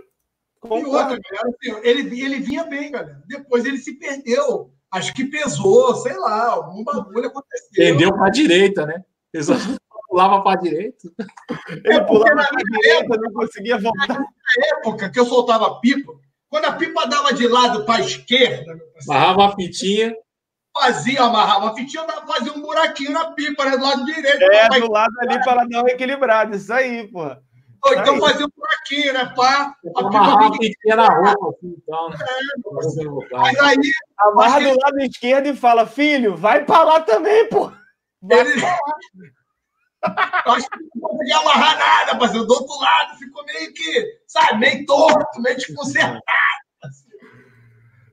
S2: Outra, assim, ele, ele vinha bem, galera. Depois ele se perdeu. Acho que pesou, sei lá, algum bagulho aconteceu.
S3: Perdeu para a direita, né? Exato pulava para a direita.
S1: Ele pulava para a direita, não conseguia voltar. Na
S2: época que eu soltava pipa, quando a pipa dava de lado para a esquerda,
S3: amarrava a fitinha.
S2: Fazia, amarrava a fitinha, fazia um buraquinho na pipa, né, do lado direito.
S1: É, do lado ali para dar uma equilibrada. Isso aí, pô.
S2: Ou então fazia um buraquinho, né? Pá,
S3: a amarrava a fitinha na roupa, assim, então, né? É,
S1: mas aí. Amarra do lado esquerdo e fala, filho, vai para lá também, pô. Vai
S2: ele... Eu acho que não conseguia amarrar nada, parceiro. Do outro lado ficou meio que, sabe, meio torto, meio desconcertado.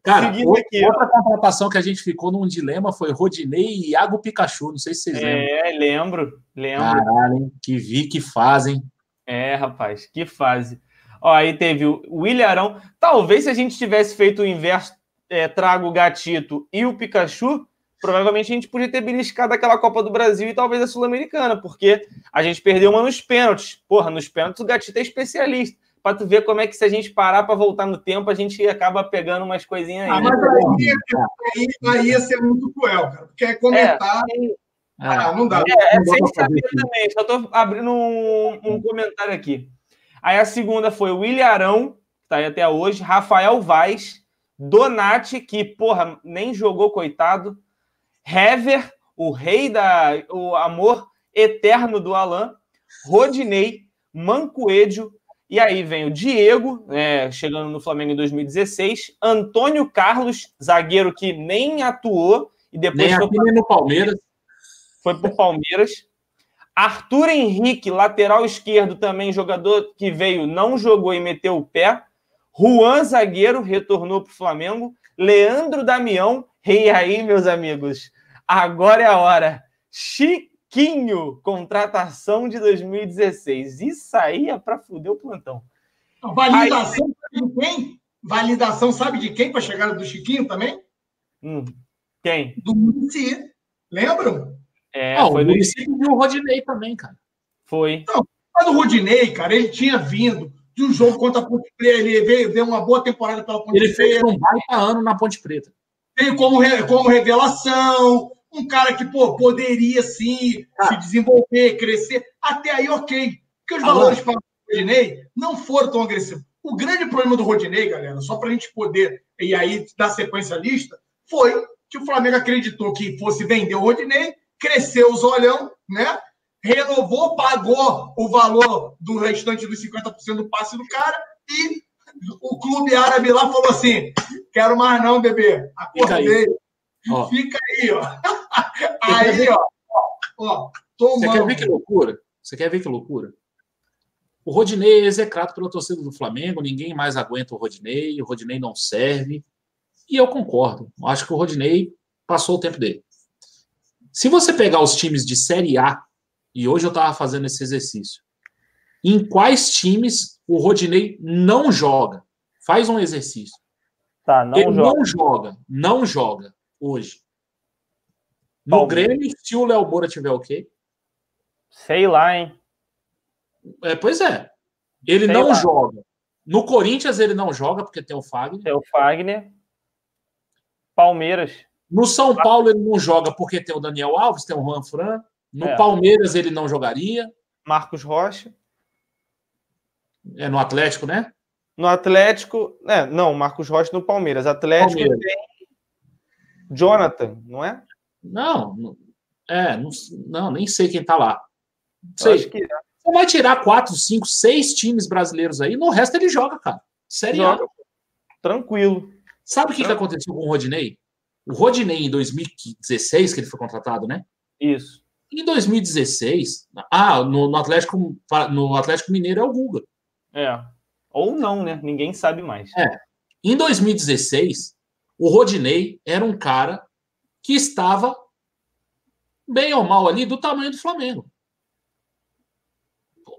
S3: Cara, aqui, outra contratação que a gente ficou num dilema foi Rodinei e Iago Pikachu. Não sei se vocês
S1: lembram. É, lembro, lembro.
S3: Caralho, que vi que fazem.
S1: É, rapaz, que fase. Ó, aí teve o William Arão. Talvez se a gente tivesse feito o inverso, é, trago o Gatito e o Pikachu, provavelmente a gente podia ter beliscado aquela Copa do Brasil e talvez a Sul-Americana, porque a gente perdeu uma nos pênaltis. Porra, nos pênaltis o Gatito é especialista para tu ver como é que se a gente parar para voltar no tempo, a gente acaba pegando umas coisinhas aí. Ah,
S2: mas aí, aí, aí, ia ser muito cruel, cara. Porque é comentar. É,
S1: ah, não dá. É, é sem saber também. Só estou abrindo um, um, comentário aqui. Aí a segunda foi o William Arão, que tá aí até hoje, Rafael Vaz, Donati, que, porra, nem jogou, coitado. Hever, o rei da. o amor eterno do Alan. Rodinei, Mancoedio, e aí vem o Diego, é, chegando no Flamengo em 2016, Antônio Carlos, zagueiro que nem atuou e depois
S3: nem
S1: foi
S3: aqui, nem no Palmeiras.
S1: Foi para o Palmeiras. Arthur Henrique, lateral esquerdo, também jogador que veio, não jogou e meteu o pé. Juan, zagueiro, retornou para o Flamengo. Leandro Damião, e aí, meus amigos, agora é a hora. Chico Chiquinho, contratação de 2016. Isso aí é para fuder o plantão.
S2: Validação aí... sabe de quem? Validação sabe de quem para chegar do Chiquinho também?
S1: Hum, quem?
S2: Do Murici. Lembram?
S3: É, ah, foi o Murici e o Rodinei também, cara.
S1: Foi.
S2: Não, mas o Rodinei, cara, ele tinha vindo de um jogo contra a Ponte Preta. Ele veio, deu uma boa temporada pela Ponte
S3: ele Preta. Ele fez um baita ano na Ponte Preta.
S2: Veio como, como revelação um cara que, pô, poderia sim ah. se desenvolver, crescer. Até aí, ok. Porque os valores para o Rodinei não foram tão agressivos. O grande problema do Rodinei, galera, só para a gente poder, e aí dar sequência à lista, foi que o Flamengo acreditou que fosse vender o Rodinei, cresceu os olhão, né? Renovou, pagou o valor do restante dos 50% do passe do cara e o clube árabe lá falou assim: quero mais não, bebê. Acordei. Ó. Fica aí, ó. Aí, ó. ó
S3: Você quer ver que loucura? Você quer ver que loucura? O Rodinei é execrado pela torcida do Flamengo, ninguém mais aguenta o Rodinei, o Rodinei não serve. E eu concordo. Acho que o Rodinei passou o tempo dele. Se você pegar os times de Série A, e hoje eu estava fazendo esse exercício, em quais times o Rodinei não joga? Faz um exercício.
S1: Tá, não
S3: Ele
S1: joga.
S3: não joga, não joga hoje. No. Grêmio, se o Léo Moura tiver ok.
S1: Sei lá, hein?
S3: É, pois é. Ele Sei não lá. joga. No Corinthians ele não joga, porque tem o Fagner.
S1: Tem o Fagner. Palmeiras.
S3: No São Paulo ele não joga porque tem o Daniel Alves, tem o Juan Fran. No é. Palmeiras ele não jogaria.
S1: Marcos Rocha.
S3: É no Atlético, né?
S1: No Atlético. É, não, Marcos Rocha no Palmeiras. Atlético Palmeiras. tem Jonathan, não é?
S3: Não, é, não, não nem sei quem tá lá. Sei. Que... É. Você vai tirar quatro, cinco, seis times brasileiros aí, no resto ele joga, cara. Sério. Joga.
S1: Tranquilo.
S3: Sabe o que, que aconteceu com o Rodinei? O Rodinei, em 2016, que ele foi contratado, né?
S1: Isso.
S3: Em 2016, ah, no, no, Atlético, no Atlético Mineiro é o Guga.
S1: É. Ou não, né? Ninguém sabe mais.
S3: É. Em 2016, o Rodinei era um cara que estava bem ou mal ali do tamanho do Flamengo.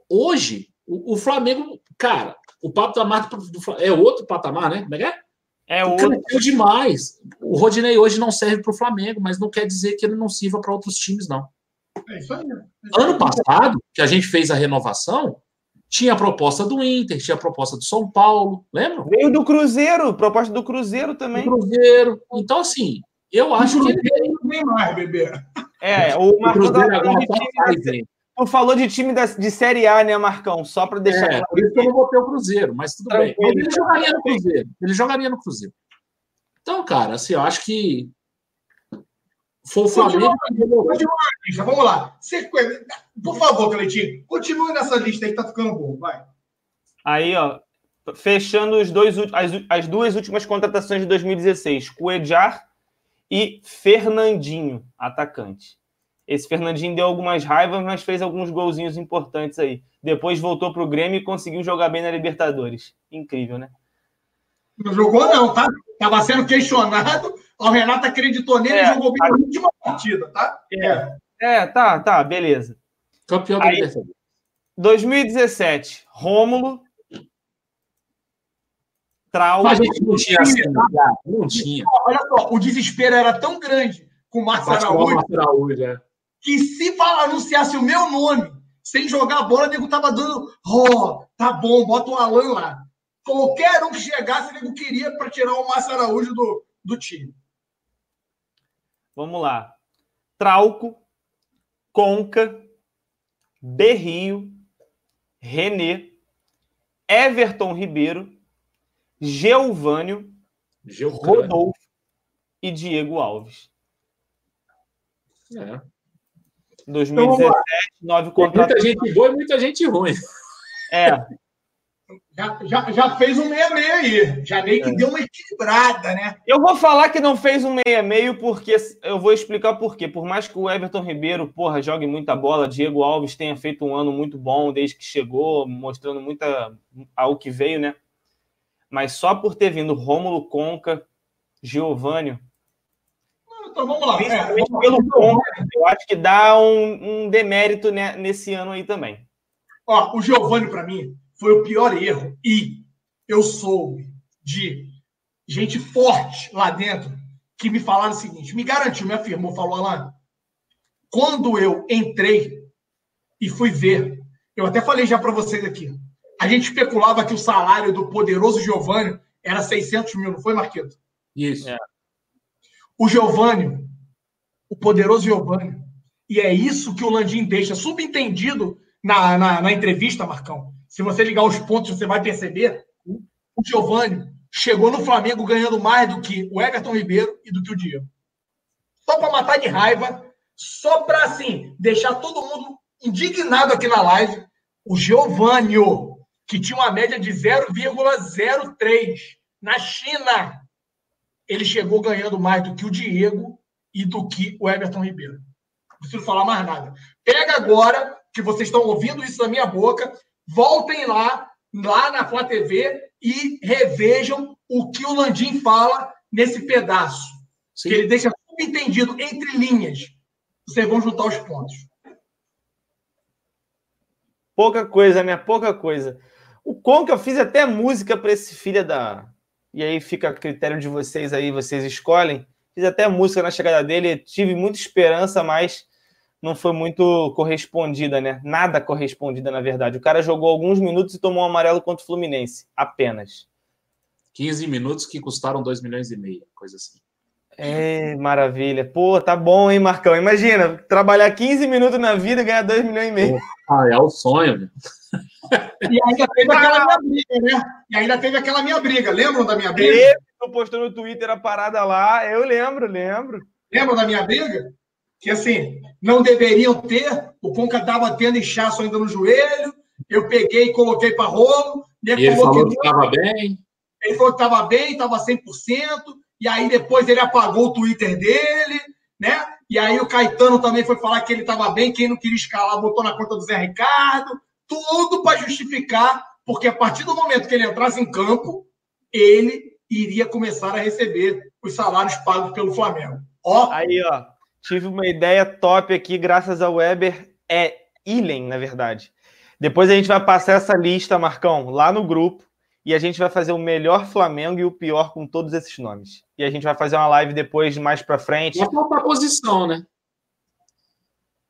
S3: Hoje, o, o Flamengo, cara, o papo da marca é outro patamar, né? Como é que é?
S1: É outro.
S3: Cresceu demais. O Rodinei hoje não serve para o Flamengo, mas não quer dizer que ele não sirva para outros times, não. É isso aí. Ano passado, que a gente fez a renovação, tinha a proposta do Inter, tinha a proposta do São Paulo, lembra?
S1: Veio do Cruzeiro, proposta do Cruzeiro também.
S3: Do Cruzeiro. Então, assim, eu acho que ele.
S2: Não tem mais, bebê.
S1: É, o Marcão Tu falou de time da, de Série A, né, Marcão? Só para deixar.
S3: É, por isso que eu não botei o Cruzeiro, mas tudo Tranquilo. bem. Ele jogaria no Cruzeiro. Ele jogaria no Cruzeiro. Então, cara, assim, eu acho que
S2: foi o Flamengo. Continua, vamos lá. Por favor, Cleitinho, continue nessa lista aí que tá ficando bom. Vai.
S1: Aí, ó, fechando os dois, as, as duas últimas contratações de 2016, Cuejar e Fernandinho, atacante. Esse Fernandinho deu algumas raivas, mas fez alguns golzinhos importantes aí. Depois voltou para o Grêmio e conseguiu jogar bem na Libertadores. Incrível, né?
S2: Não jogou, não, tá? Estava sendo questionado. O Renato acreditou nele é, e jogou bem na última partida, tá?
S1: É. é, tá, tá, beleza.
S3: Campeão da Libertadores.
S1: 2017, Rômulo.
S3: Trauma. Mas a gente não tinha assim, não tinha.
S2: Olha só, o desespero era tão grande com o Márcio Araújo, Araújo é. que se anunciasse o meu nome sem jogar a bola, o nego tava dando, ó, oh, tá bom, bota o Alan lá. Qualquer um que chegasse, o nego queria para tirar o Márcio Araújo do, do time.
S1: Vamos lá. Trauco, Conca, Berrio, Renê, Everton Ribeiro, Geovânio, Rodolfo e Diego Alves. É. 2017, então, nove
S3: contratos. Muita gente boa e muita gente ruim.
S1: É.
S2: Já, já, já fez um meia-meia aí. Já meio que é. deu uma equilibrada, né?
S1: Eu vou falar que não fez um meia-meio porque eu vou explicar por quê. Por mais que o Everton Ribeiro, porra, jogue muita bola, Diego Alves tenha feito um ano muito bom desde que chegou, mostrando muita ao que veio, né? Mas só por ter vindo Rômulo Conca, Giovânio.
S2: Então vamos lá.
S1: É, pelo Conca, eu acho que dá um, um demérito né, nesse ano aí também.
S2: Ó, o Giovânio, para mim, foi o pior erro. E eu soube de gente forte lá dentro que me falaram o seguinte: me garantiu, me afirmou, falou, Alan, quando eu entrei e fui ver, eu até falei já para vocês aqui, a gente especulava que o salário do poderoso Giovanni era 600 mil, não foi, Marquito?
S3: Isso. É.
S2: O Giovanni, o poderoso Giovanni, e é isso que o Landim deixa subentendido na, na, na entrevista, Marcão se você ligar os pontos, você vai perceber. O Giovanni chegou no Flamengo ganhando mais do que o Everton Ribeiro e do que o Diego. Só para matar de raiva, só para assim, deixar todo mundo indignado aqui na live. O Giovanni, que tinha uma média de 0,03 na China, ele chegou ganhando mais do que o Diego e do que o Everton Ribeiro. Não preciso falar mais nada. Pega agora que vocês estão ouvindo isso da minha boca voltem lá, lá na Flá TV e revejam o que o Landim fala nesse pedaço. Sim. Que ele deixa subentendido entre linhas. Vocês vão juntar os pontos.
S1: Pouca coisa, né? Pouca coisa. O Conca, eu fiz até música para esse filho da. E aí fica a critério de vocês aí, vocês escolhem. Fiz até música na chegada dele, tive muita esperança, mas não foi muito correspondida, né? Nada correspondida, na verdade. O cara jogou alguns minutos e tomou um amarelo contra o Fluminense, apenas.
S3: 15 minutos que custaram 2 milhões e meio, coisa assim.
S1: É, maravilha. Pô, tá bom, hein, Marcão? Imagina, trabalhar 15 minutos na vida e ganhar 2 milhões e meio.
S3: Ah, é o sonho, meu.
S2: E ainda teve aquela minha briga, né? E ainda teve aquela minha briga. Lembram da minha briga?
S1: Tu postou no Twitter a parada lá. Eu lembro, lembro.
S2: Lembram da minha briga? que assim, não deveriam ter, o Conca estava tendo inchaço ainda no joelho, eu peguei e coloquei para rolo.
S3: E ele falou que estava bem.
S2: Ele falou que estava bem, estava 100%, e aí depois ele apagou o Twitter dele, né? E aí o Caetano também foi falar que ele estava bem, quem não queria escalar botou na conta do Zé Ricardo, tudo para justificar, porque a partir do momento que ele entrasse em campo, ele iria começar a receber os salários pagos pelo Flamengo.
S1: Ó, aí, ó, Tive uma ideia top aqui, graças ao Weber. É Ilen, na verdade. Depois a gente vai passar essa lista, Marcão, lá no grupo. E a gente vai fazer o melhor Flamengo e o pior com todos esses nomes. E a gente vai fazer uma live depois, mais para frente.
S3: É uma posição, né?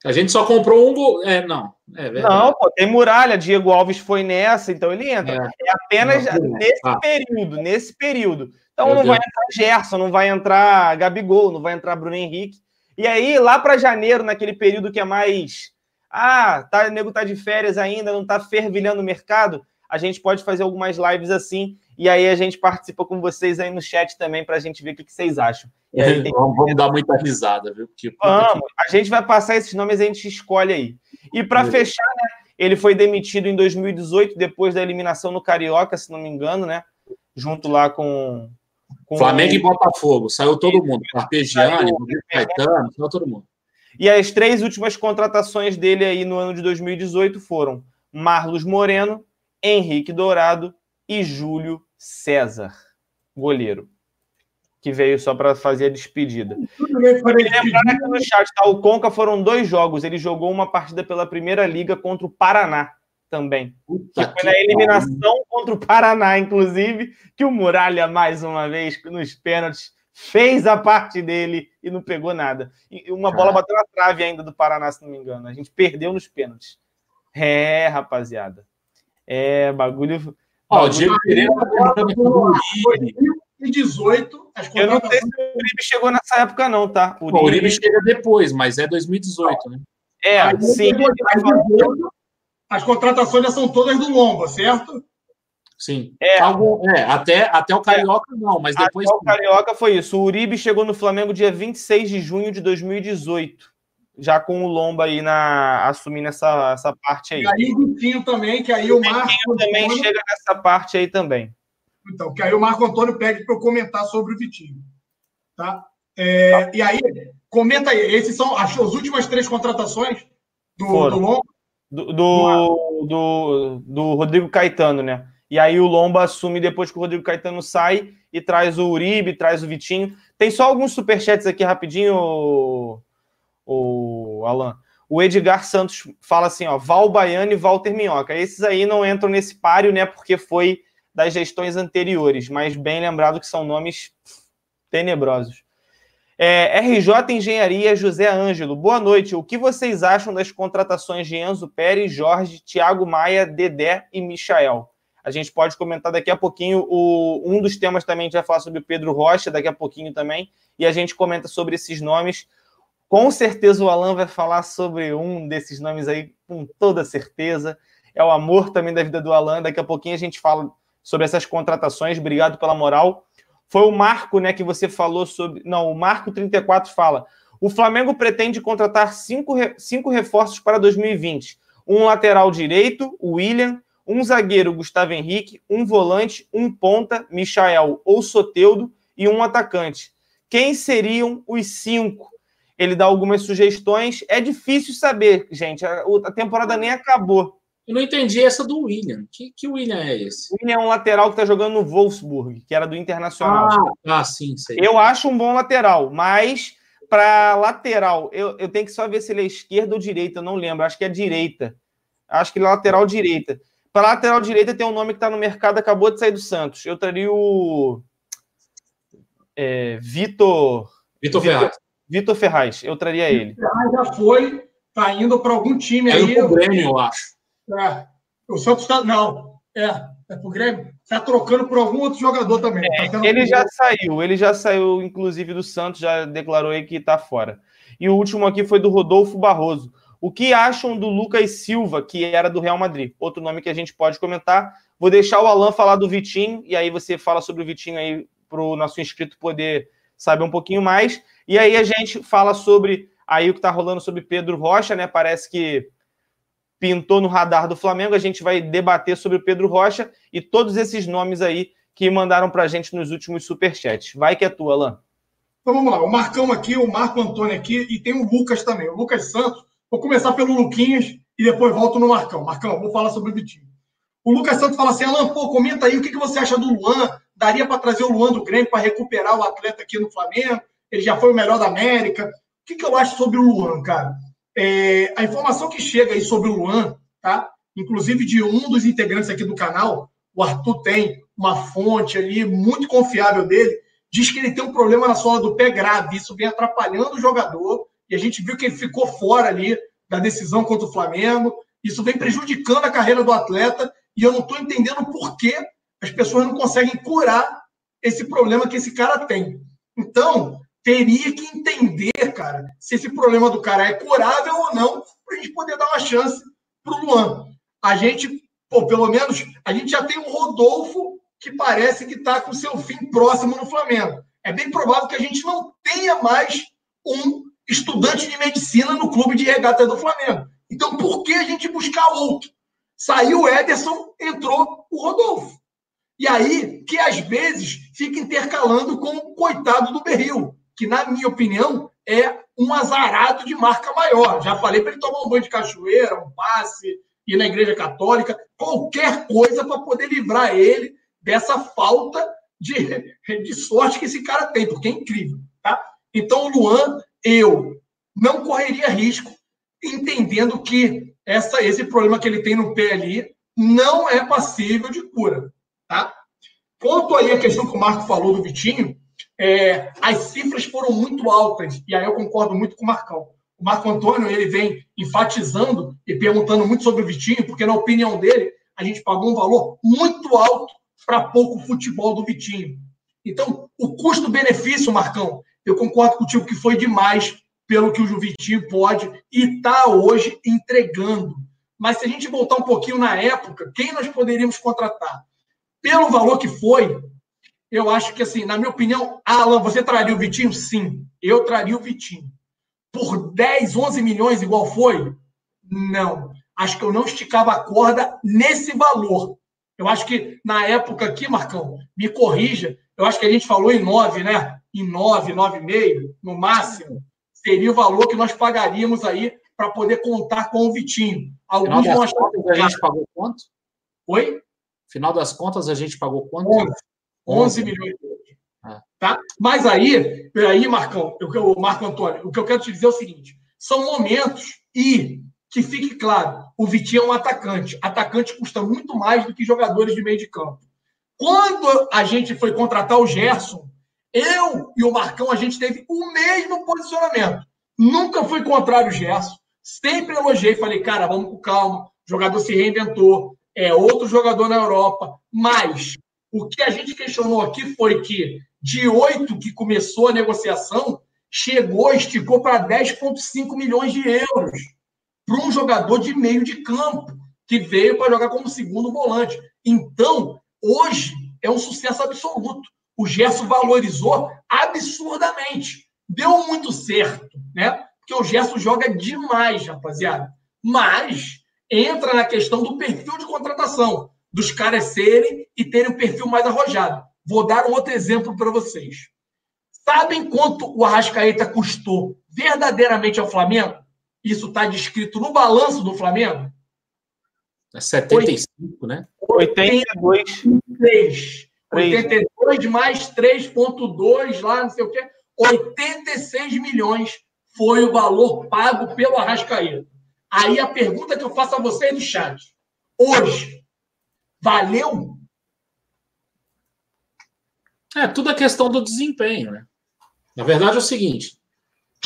S3: A gente só comprou um gol. É, não. É
S1: não, pô, tem muralha. Diego Alves foi nessa, então ele entra. É, é apenas não, nesse ah. período, nesse período. Então Meu não Deus. vai entrar Gerson, não vai entrar Gabigol, não vai entrar Bruno Henrique. E aí, lá para janeiro, naquele período que é mais. Ah, tá, o nego tá de férias ainda, não tá fervilhando o mercado, a gente pode fazer algumas lives assim. E aí a gente participa com vocês aí no chat também para a gente ver o que, que vocês acham.
S3: É, tem... Vamos dar muita risada, viu?
S1: Porque, vamos, a gente vai passar esses nomes e a gente escolhe aí. E para fechar, né? Ele foi demitido em 2018, depois da eliminação no Carioca, se não me engano, né? Junto lá com,
S3: com Flamengo e Botafogo, saiu todo mundo. Carpegiani, Caetano, saiu todo mundo.
S1: E as três últimas contratações dele aí no ano de 2018 foram Marlos Moreno, Henrique Dourado e Júlio César, goleiro, que veio só para fazer a despedida. Lembrando aqui no chat, tá? o Conca foram dois jogos. Ele jogou uma partida pela Primeira Liga contra o Paraná também. Puta que foi na eliminação cara. contra o Paraná, inclusive, que o Muralha, mais uma vez, nos pênaltis, fez a parte dele e não pegou nada. E uma bola bateu na trave ainda do Paraná, se não me engano. A gente perdeu nos pênaltis. É, rapaziada. É, bagulho.
S3: Ó, o Diego Pereira tá perguntando
S2: 2018.
S1: Eu não sei se o Uribe chegou nessa época, não, tá?
S3: O Uribe, o Uribe chega depois, mas é 2018, né?
S1: É, Aí, sim.
S2: As contratações já são todas do Lomba, certo?
S3: Sim. É, Algo, é até, até o Carioca é, não, mas depois. Até
S1: o Carioca foi isso. O Uribe chegou no Flamengo dia 26 de junho de 2018 já com o Lomba aí na, assumindo essa, essa parte aí.
S2: E aí o Vitinho também, que aí o, o Marco
S1: também Antônio... chega nessa parte aí também.
S2: Então, que aí o Marco Antônio pede para eu comentar sobre o Vitinho. Tá? É, tá? E aí, comenta aí, esses são as, as últimas três contratações do, do Lomba?
S1: Do, do, do, do, Rodrigo Caetano, né? E aí o Lomba assume depois que o Rodrigo Caetano sai e traz o Uribe, traz o Vitinho. Tem só alguns superchats aqui rapidinho, o Alan. O Edgar Santos fala assim, ó, Val Baiano e Walter Minhoca. Esses aí não entram nesse páreo, né, porque foi das gestões anteriores, mas bem lembrado que são nomes tenebrosos. É, RJ Engenharia José Ângelo, boa noite. O que vocês acham das contratações de Enzo Pérez, Jorge, Thiago Maia, Dedé e Michael? A gente pode comentar daqui a pouquinho. O, um dos temas também a gente vai falar sobre o Pedro Rocha, daqui a pouquinho também, e a gente comenta sobre esses nomes. Com certeza o Alan vai falar sobre um desses nomes aí, com toda certeza. É o amor também da vida do Alan. Daqui a pouquinho a gente fala sobre essas contratações. Obrigado pela moral. Foi o Marco, né, que você falou sobre. Não, o Marco 34 fala. O Flamengo pretende contratar cinco, cinco reforços para 2020. Um lateral direito, o William, um zagueiro, Gustavo Henrique, um volante, um ponta, Michael ou Soteudo, e um atacante. Quem seriam os cinco? Ele dá algumas sugestões. É difícil saber, gente. A, a temporada nem acabou.
S3: Eu não entendi essa do William. Que, que William é esse?
S1: O William é um lateral que está jogando no Wolfsburg, que era do Internacional.
S3: Ah, ah sim, sei.
S1: Eu acho um bom lateral, mas para lateral, eu, eu tenho que só ver se ele é esquerda ou direita, eu não lembro. Acho que é direita. Acho que ele é lateral direita. Para lateral direita tem um nome que está no mercado, acabou de sair do Santos. Eu traria o é, Vitor.
S3: Vitor Ferraz.
S1: Vitor Ferraz, eu traria ele.
S2: Ferraz já foi, tá indo para algum time
S3: é
S2: aí.
S3: É o Grêmio, eu acho.
S2: É. O Santos está. Não, é, é pro Grêmio. Está trocando por algum outro jogador também. É,
S1: tá ele já saiu, ele já saiu, inclusive, do Santos, já declarou aí que está fora. E o último aqui foi do Rodolfo Barroso. O que acham do Lucas Silva, que era do Real Madrid? Outro nome que a gente pode comentar. Vou deixar o Alan falar do Vitinho, e aí você fala sobre o Vitinho aí para o nosso inscrito poder saber um pouquinho mais. E aí a gente fala sobre aí o que está rolando sobre Pedro Rocha, né? Parece que pintou no radar do Flamengo. A gente vai debater sobre o Pedro Rocha e todos esses nomes aí que mandaram para a gente nos últimos superchats. Vai que é tua, Alain.
S2: Então vamos lá, o Marcão aqui, o Marco Antônio aqui e tem o Lucas também, o Lucas Santos. Vou começar pelo Luquinhas e depois volto no Marcão. Marcão, vou falar sobre o Vitinho. O Lucas Santos fala assim: Alan, pô, comenta aí o que, que você acha do Luan. Daria para trazer o Luan do Grêmio para recuperar o atleta aqui no Flamengo? Ele já foi o melhor da América. O que, que eu acho sobre o Luan, cara? É, a informação que chega aí sobre o Luan, tá? Inclusive de um dos integrantes aqui do canal, o Arthur tem uma fonte ali muito confiável dele, diz que ele tem um problema na sola do pé grave. Isso vem atrapalhando o jogador. E a gente viu que ele ficou fora ali da decisão contra o Flamengo. Isso vem prejudicando a carreira do atleta. E eu não estou entendendo por que as pessoas não conseguem curar esse problema que esse cara tem. Então, teria que entender, cara, se esse problema do cara é curável ou não, para a gente poder dar uma chance para o Luan. A gente, pô, pelo menos, a gente já tem um Rodolfo que parece que está com seu fim próximo no Flamengo. É bem provável que a gente não tenha mais um estudante de medicina no clube de regata do Flamengo. Então, por que a gente buscar outro? Saiu o Ederson, entrou o Rodolfo. E aí, que às vezes fica intercalando com o coitado do Berril que, na minha opinião, é um azarado de marca maior. Já falei para ele tomar um banho de cachoeira, um passe, ir na igreja católica, qualquer coisa para poder livrar ele dessa falta de, de sorte que esse cara tem, porque é incrível. Tá? Então, o Luan, eu não correria risco, entendendo que essa, esse problema que ele tem no pé ali não é passível de cura. Tá? Quanto aí a questão que o Marco falou do Vitinho, é, as cifras foram muito altas, e aí eu concordo muito com o Marcão. O Marco Antônio ele vem enfatizando e perguntando muito sobre o Vitinho, porque, na opinião dele, a gente pagou um valor muito alto para pouco futebol do Vitinho. Então, o custo-benefício, Marcão, eu concordo contigo que foi demais pelo que o Vitinho pode e está hoje entregando. Mas se a gente voltar um pouquinho na época, quem nós poderíamos contratar? Pelo valor que foi, eu acho que, assim, na minha opinião, Alan, você traria o Vitinho? Sim, eu traria o Vitinho. Por 10, 11 milhões, igual foi? Não. Acho que eu não esticava a corda nesse valor. Eu acho que na época aqui, Marcão, me corrija, eu acho que a gente falou em 9, né? Em 9, 9,5, no máximo, seria o valor que nós pagaríamos aí para poder contar com o Vitinho.
S3: Alguns vão achar a gente pagou quanto?
S2: Oi?
S3: Final das contas, a gente pagou quanto?
S2: 11. 11 milhões de euros. Ah. Tá? Mas aí, aí, Marcão, o Marco Antônio, o que eu quero te dizer é o seguinte: são momentos e que fique claro, o Vitinho é um atacante. Atacante custa muito mais do que jogadores de meio de campo. Quando a gente foi contratar o Gerson, eu e o Marcão, a gente teve o mesmo posicionamento. Nunca fui contrário o Gerson. Sempre elogiei, falei, cara, vamos com calma. O jogador se reinventou. É outro jogador na Europa. Mas o que a gente questionou aqui foi que de oito que começou a negociação, chegou, esticou para 10,5 milhões de euros para um jogador de meio de campo, que veio para jogar como segundo volante. Então, hoje é um sucesso absoluto. O Gerson valorizou absurdamente. Deu muito certo, né? Porque o Gerson joga demais, rapaziada. Mas entra na questão do perfil de contratação dos caras serem e terem um perfil mais arrojado. Vou dar um outro exemplo para vocês. Sabem quanto o Arrascaeta custou verdadeiramente ao Flamengo? Isso está descrito no balanço do Flamengo?
S3: É 75, 8, né?
S2: 82. 83. 82 mais 3,2 lá, não sei o quê. 86 milhões foi o valor pago pelo Arrascaeta. Aí a pergunta que eu faço a vocês no chat. Hoje, Valeu?
S3: É, tudo é questão do desempenho, né? Na verdade é o seguinte: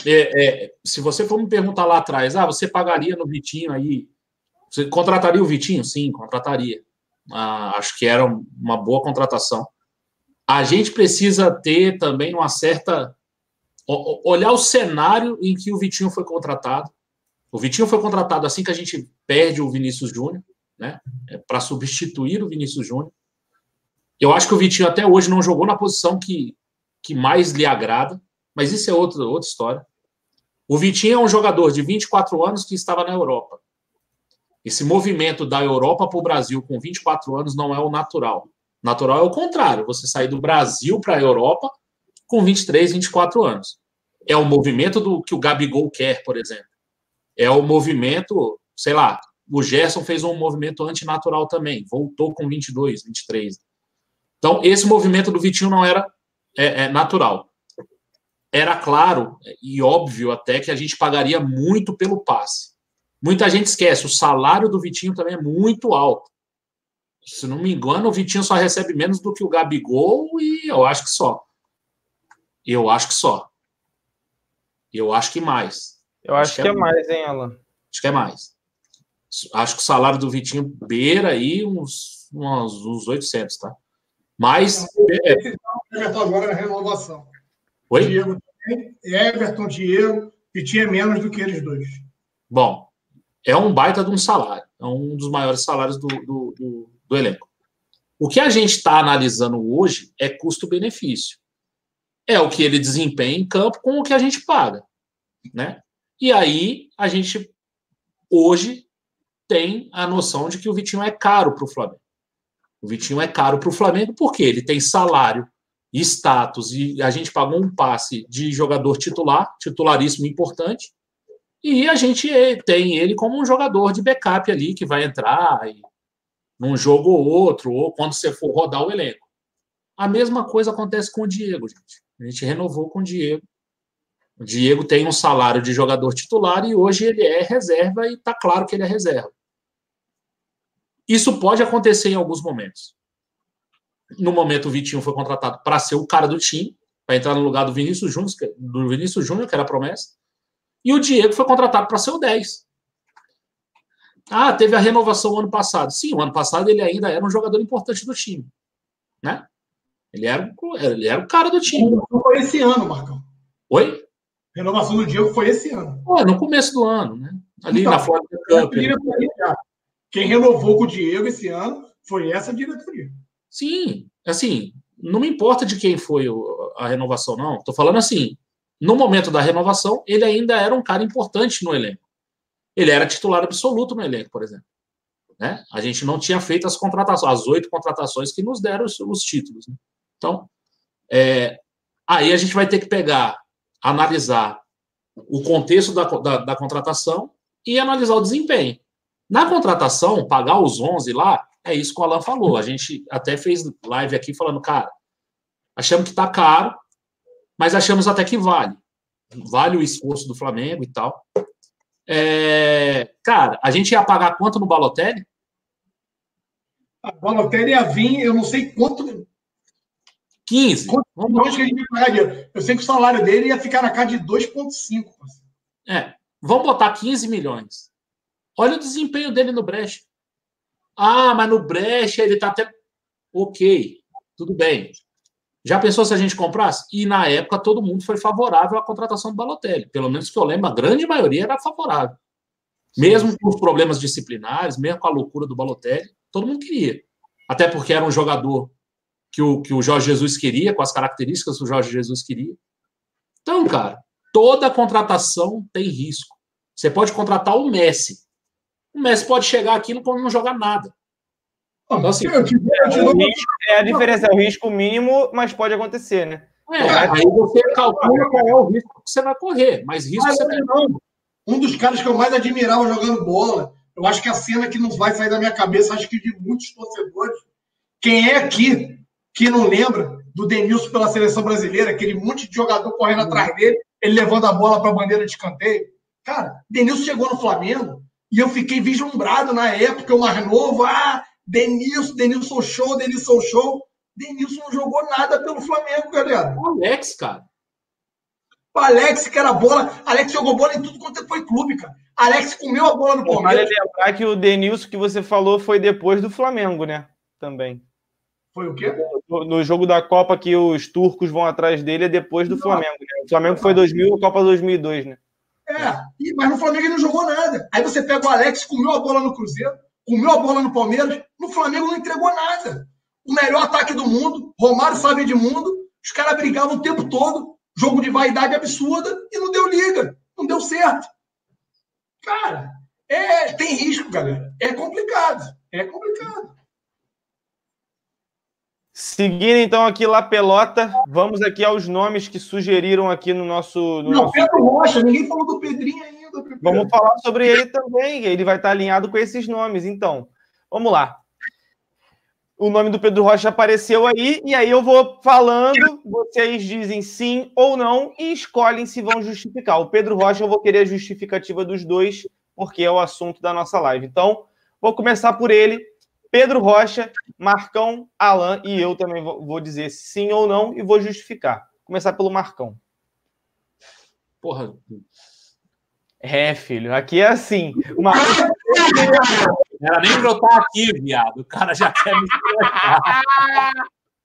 S3: é, é, se você for me perguntar lá atrás, ah, você pagaria no Vitinho aí? Você contrataria o Vitinho? Sim, contrataria. Ah, acho que era uma boa contratação. A gente precisa ter também uma certa. Olhar o cenário em que o Vitinho foi contratado. O Vitinho foi contratado assim que a gente perde o Vinícius Júnior né? É para substituir o Vinícius Júnior. Eu acho que o Vitinho até hoje não jogou na posição que, que mais lhe agrada, mas isso é outra, outra história. O Vitinho é um jogador de 24 anos que estava na Europa. Esse movimento da Europa para o Brasil com 24 anos não é o natural. Natural é o contrário, você sair do Brasil para a Europa com 23, 24 anos. É o movimento do que o Gabigol quer, por exemplo. É o movimento, sei lá, o Gerson fez um movimento antinatural também, voltou com 22, 23. Então, esse movimento do Vitinho não era é, é, natural. Era claro e óbvio até que a gente pagaria muito pelo passe. Muita gente esquece, o salário do Vitinho também é muito alto. Se não me engano, o Vitinho só recebe menos do que o Gabigol e eu acho que só. Eu acho que só. Eu acho que mais.
S1: Eu acho, acho que, é, é mais, hein, Alan?
S3: Acho que é mais. Acho que o salário do Vitinho beira aí uns, uns, uns 800, tá? Mas.
S2: É... Everton agora é renovação.
S3: Oi?
S2: Diego Everton, Diego, Vitinho é menos do que eles dois.
S3: Bom, é um baita de um salário. É um dos maiores salários do, do, do, do elenco. O que a gente está analisando hoje é custo-benefício. É o que ele desempenha em campo com o que a gente paga. Né? E aí a gente hoje tem a noção de que o Vitinho é caro para o Flamengo. O Vitinho é caro para o Flamengo porque ele tem salário status e a gente pagou um passe de jogador titular, titularíssimo importante, e a gente tem ele como um jogador de backup ali que vai entrar num jogo ou outro, ou quando você for rodar o elenco. A mesma coisa acontece com o Diego, gente. A gente renovou com o Diego. O Diego tem um salário de jogador titular e hoje ele é reserva e está claro que ele é reserva. Isso pode acontecer em alguns momentos. No momento, o Vitinho foi contratado para ser o cara do time, para entrar no lugar do Vinícius Júnior, do Vinícius Júnior, que era a promessa. E o Diego foi contratado para ser o 10. Ah, teve a renovação ano passado. Sim, o ano passado ele ainda era um jogador importante do time. Né? Ele era, ele era o cara do time.
S2: Não foi esse ano, Marcão.
S3: Oi?
S2: Renovação do Diego foi esse ano.
S3: Pô, no começo do ano, né? Ali então, na Florida Cup.
S2: Quem renovou com o Diego esse ano foi essa diretoria.
S3: Sim, assim, não me importa de quem foi a renovação, não. Estou falando assim, no momento da renovação, ele ainda era um cara importante no elenco. Ele era titular absoluto no elenco, por exemplo. Né? A gente não tinha feito as contratações, as oito contratações que nos deram os, os títulos. Né? Então, é, aí a gente vai ter que pegar, analisar o contexto da, da, da contratação e analisar o desempenho. Na contratação, pagar os 11 lá, é isso que o Alan falou. A gente até fez live aqui falando, cara, achamos que está caro, mas achamos até que vale. Vale o esforço do Flamengo e tal. É, cara, a gente ia pagar quanto no Balotelli?
S2: A Balotelli ia vir, eu não sei quanto.
S3: 15. Quanto,
S2: Vamos... que a gente ia pagar Eu sei que o salário dele ia ficar na casa de 2,5.
S3: É, vamos botar 15 milhões. Olha o desempenho dele no Brecht. Ah, mas no Brecht ele tá até. Ok, tudo bem. Já pensou se a gente comprasse? E na época todo mundo foi favorável à contratação do Balotelli. Pelo menos que eu lembro, a grande maioria era favorável. Mesmo com os problemas disciplinares, mesmo com a loucura do Balotelli, todo mundo queria. Até porque era um jogador que o, que o Jorge Jesus queria, com as características que o Jorge Jesus queria. Então, cara, toda contratação tem risco. Você pode contratar o Messi. O Messi pode chegar aqui e não jogar nada.
S1: Então, assim, é, é a diferença, é o risco mínimo, mas pode acontecer, né?
S3: É, aí você calcula qual é o risco que você vai correr, mas risco mas, você tem. Não.
S2: Um dos caras que eu mais admirava jogando bola, eu acho que a cena que não vai sair da minha cabeça, acho que de muitos torcedores. Quem é aqui que não lembra do Denilson pela seleção brasileira, aquele monte de jogador correndo atrás dele, ele levando a bola para a bandeira de escanteio? Cara, Denilson chegou no Flamengo e eu fiquei vislumbrado na época, o mais novo, ah, Denilson, Denilson show, Denilson show. Denilson não jogou nada pelo Flamengo, galera.
S3: O Alex, cara.
S2: O Alex, que era bola. Alex jogou bola em tudo quanto foi clube, cara. Alex comeu a bola no Palmeiras.
S1: Vale lembrar que o Denilson que você falou foi depois do Flamengo, né? Também.
S2: Foi o quê?
S1: No, no jogo da Copa que os turcos vão atrás dele é depois do não. Flamengo. Né? O Flamengo foi 2000, a Copa 2002, né?
S2: É, mas no Flamengo ele não jogou nada. Aí você pega o Alex, comeu a bola no Cruzeiro, comeu a bola no Palmeiras, no Flamengo não entregou nada. O melhor ataque do mundo, Romário sabe de mundo, os caras brigavam o tempo todo, jogo de vaidade absurda, e não deu liga, não deu certo. Cara, é, tem risco, galera. É complicado. É complicado.
S1: Seguindo então aqui lá pelota, vamos aqui aos nomes que sugeriram aqui no nosso. No
S2: não,
S1: nosso...
S2: Pedro Rocha, ninguém falou do Pedrinho ainda.
S1: Vamos falar sobre ele também, ele vai estar alinhado com esses nomes. Então, vamos lá. O nome do Pedro Rocha apareceu aí, e aí eu vou falando, vocês dizem sim ou não e escolhem se vão justificar. O Pedro Rocha, eu vou querer a justificativa dos dois, porque é o assunto da nossa live. Então, vou começar por ele. Pedro Rocha, Marcão, Alan e eu também vou dizer sim ou não e vou justificar. Vou começar pelo Marcão.
S3: Porra.
S1: É, filho, aqui é assim. Uma...
S3: Era nem pra eu estar aqui, viado. O cara já quer me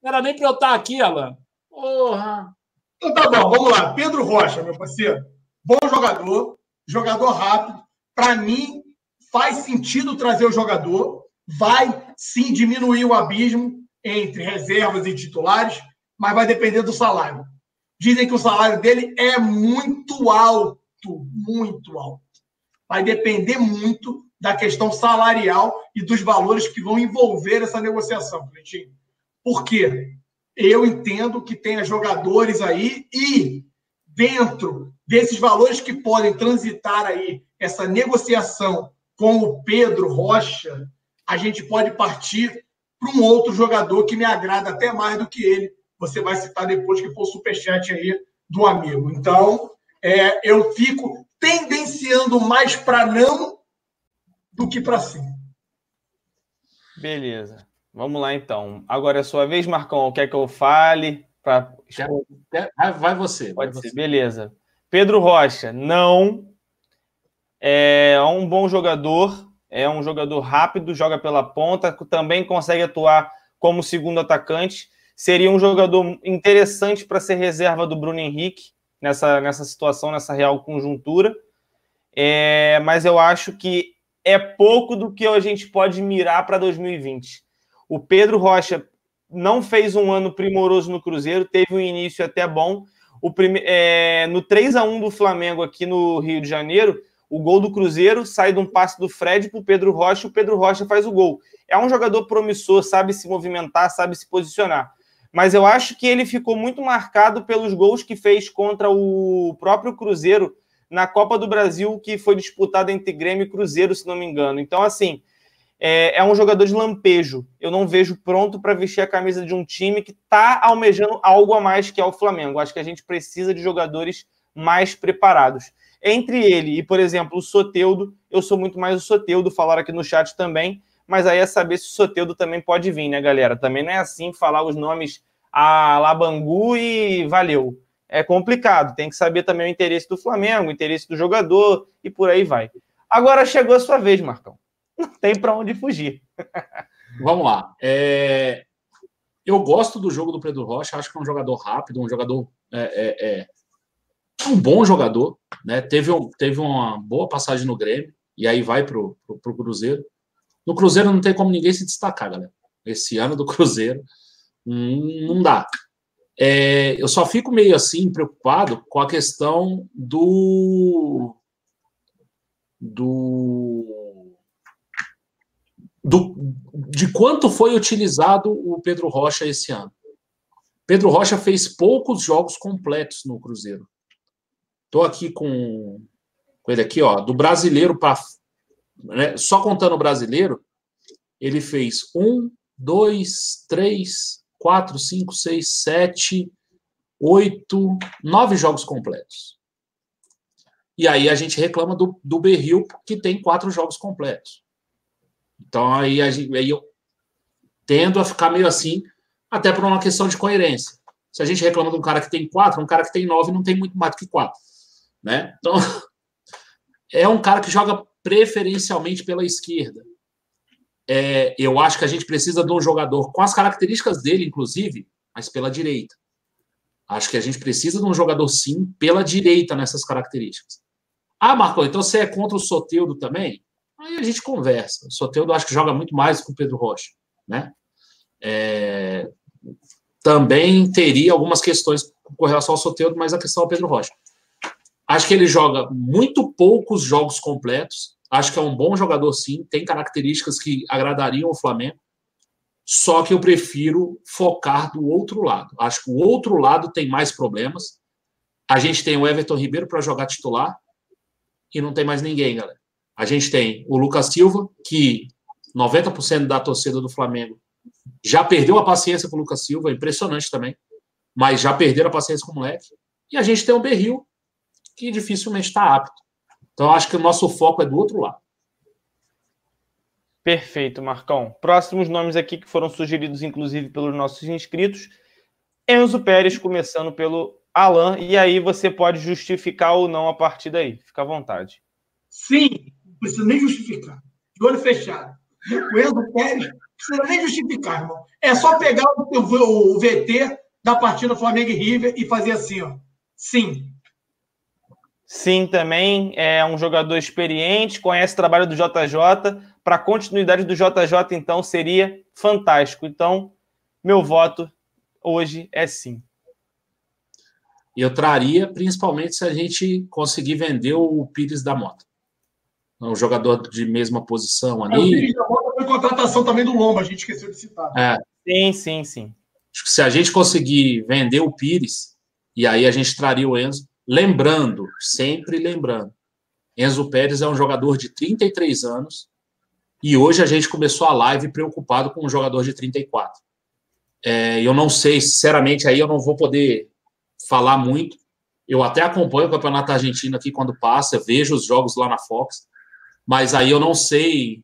S3: Era nem pra eu estar aqui, Alan. Porra.
S2: Então tá bom, vamos lá. Pedro Rocha, meu parceiro. Bom jogador, jogador rápido. Para mim, faz sentido trazer o jogador vai sim diminuir o abismo entre reservas e titulares, mas vai depender do salário. Dizem que o salário dele é muito alto, muito alto. Vai depender muito da questão salarial e dos valores que vão envolver essa negociação, Cleitinho. Por quê? eu entendo que tenha jogadores aí e dentro desses valores que podem transitar aí essa negociação com o Pedro Rocha, a gente pode partir para um outro jogador que me agrada até mais do que ele. Você vai citar depois que for o superchat aí do amigo. Então, é, eu fico tendenciando mais para não do que para sim.
S1: Beleza. Vamos lá, então. Agora é sua vez, Marcão. Quer que eu fale? Pra...
S3: Vai você.
S1: Pode
S3: vai
S1: ser,
S3: você.
S1: beleza. Pedro Rocha, não. É um bom jogador, é um jogador rápido, joga pela ponta, também consegue atuar como segundo atacante. Seria um jogador interessante para ser reserva do Bruno Henrique nessa, nessa situação, nessa real conjuntura. É, mas eu acho que é pouco do que a gente pode mirar para 2020. O Pedro Rocha não fez um ano primoroso no Cruzeiro, teve um início até bom. O prime... É, no 3 a 1 do Flamengo aqui no Rio de Janeiro, o gol do Cruzeiro sai de um passe do Fred para o Pedro Rocha o Pedro Rocha faz o gol. É um jogador promissor, sabe se movimentar, sabe se posicionar. Mas eu acho que ele ficou muito marcado pelos gols que fez contra o próprio Cruzeiro na Copa do Brasil, que foi disputada entre Grêmio e Cruzeiro, se não me engano. Então, assim, é, é um jogador de lampejo. Eu não vejo pronto para vestir a camisa de um time que está almejando algo a mais que é o Flamengo. Acho que a gente precisa de jogadores mais preparados. Entre ele e, por exemplo, o Soteudo, eu sou muito mais o Soteudo, falaram aqui no chat também, mas aí é saber se o Soteudo também pode vir, né, galera? Também não é assim falar os nomes a Labangu e valeu é complicado. Tem que saber também o interesse do Flamengo, o interesse do jogador e por aí vai. Agora chegou a sua vez, Marcão. Não tem para onde fugir.
S3: Vamos lá. É... Eu gosto do jogo do Pedro Rocha, acho que é um jogador rápido, um jogador. É, é, é... um bom jogador. Né? Teve, um, teve uma boa passagem no Grêmio, e aí vai para o Cruzeiro. No Cruzeiro não tem como ninguém se destacar, galera. Esse ano do Cruzeiro hum, não dá. É, eu só fico meio assim preocupado com a questão do do, do de quanto foi utilizado o Pedro Rocha esse ano. Pedro Rocha fez poucos jogos completos no Cruzeiro. Estou aqui com, com ele aqui, ó, do brasileiro para né, só contando o brasileiro, ele fez um, dois, três, quatro, cinco, seis, sete, oito, nove jogos completos. E aí a gente reclama do, do Berril, que tem quatro jogos completos. Então aí, a gente, aí eu tendo a ficar meio assim, até por uma questão de coerência. Se a gente reclama de um cara que tem quatro, um cara que tem nove não tem muito mais do que quatro. Né? Então, é um cara que joga preferencialmente pela esquerda é, eu acho que a gente precisa de um jogador com as características dele, inclusive, mas pela direita. Acho que a gente precisa de um jogador, sim, pela direita nessas características. Ah, Marco, então você é contra o Soteudo também? Aí a gente conversa. O Soteudo acho que joga muito mais que o Pedro Rocha, né? É, também teria algumas questões com relação ao Soteudo, mas a questão é o Pedro Rocha. Acho que ele joga muito poucos jogos completos. Acho que é um bom jogador, sim. Tem características que agradariam o Flamengo. Só que eu prefiro focar do outro lado. Acho que o outro lado tem mais problemas. A gente tem o Everton Ribeiro para jogar titular e não tem mais ninguém, galera. A gente tem o Lucas Silva, que 90% da torcida do Flamengo já perdeu a paciência com o Lucas Silva, impressionante também, mas já perderam a paciência com o moleque. E a gente tem o Berril, que dificilmente está apto. Então, acho que o nosso foco é do outro lado.
S1: Perfeito, Marcão. Próximos nomes aqui que foram sugeridos, inclusive, pelos nossos inscritos. Enzo Pérez, começando pelo Alan. E aí você pode justificar ou não a partir daí. Fica à vontade.
S2: Sim, não precisa nem justificar. De olho fechado. O Enzo Pérez não precisa nem justificar, irmão. É só pegar o, o, o VT da partida Flamengo e River e fazer assim, ó. Sim,
S1: Sim, também é um jogador experiente, conhece o trabalho do JJ. Para a continuidade do JJ, então, seria fantástico. Então, meu voto hoje é sim.
S3: Eu traria, principalmente se a gente conseguir vender o Pires da Mota. Um jogador de mesma posição ali. É, o Pires
S2: da Mota foi contratação também do Lomba, a gente esqueceu de citar.
S1: É. Sim, sim, sim.
S3: Acho que se a gente conseguir vender o Pires, e aí a gente traria o Enzo, lembrando, sempre lembrando, Enzo Pérez é um jogador de 33 anos, e hoje a gente começou a live preocupado com um jogador de 34. É, eu não sei, sinceramente, aí eu não vou poder falar muito. Eu até acompanho o Campeonato Argentino aqui quando passa, vejo os jogos lá na Fox, mas aí eu não sei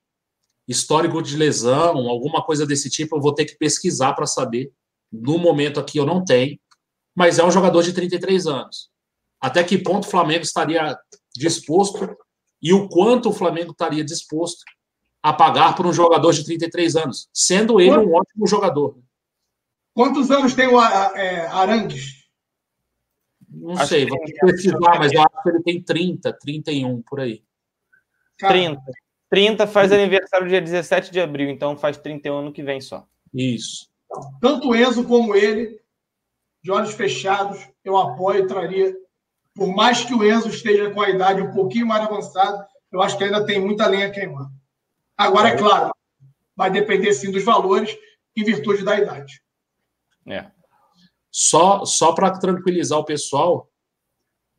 S3: histórico de lesão, alguma coisa desse tipo, eu vou ter que pesquisar para saber. No momento aqui eu não tenho, mas é um jogador de 33 anos. Até que ponto o Flamengo estaria disposto e o quanto o Flamengo estaria disposto a pagar por um jogador de 33 anos, sendo ele um ótimo jogador.
S2: Quantos anos tem o é, Arangues?
S3: Não acho sei, vou pesquisar, mas eu acho que ele tem 30, 31 por aí.
S1: Cara, 30. 30 faz aniversário dia 17 de abril, então faz 31 ano que vem só.
S3: Isso.
S2: Tanto o Enzo como ele, de olhos fechados, eu apoio e traria. Por mais que o Enzo esteja com a idade um pouquinho mais avançada, eu acho que ainda tem muita lenha a queimar. Agora, é claro, vai depender sim dos valores em virtude da idade.
S3: É. Só, só para tranquilizar o pessoal,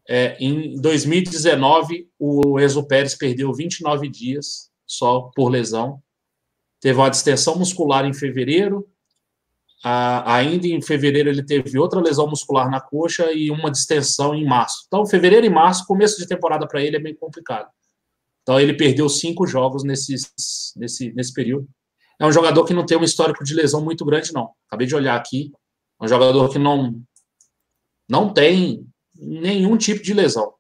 S3: é, em 2019, o Enzo Pérez perdeu 29 dias só por lesão. Teve uma distensão muscular em fevereiro, ah, ainda em fevereiro ele teve outra lesão muscular na coxa e uma distensão em março. Então, fevereiro e março, começo de temporada para ele é bem complicado. Então, ele perdeu cinco jogos nesse, nesse, nesse período. É um jogador que não tem um histórico de lesão muito grande, não. Acabei de olhar aqui. É um jogador que não, não tem nenhum tipo de lesão.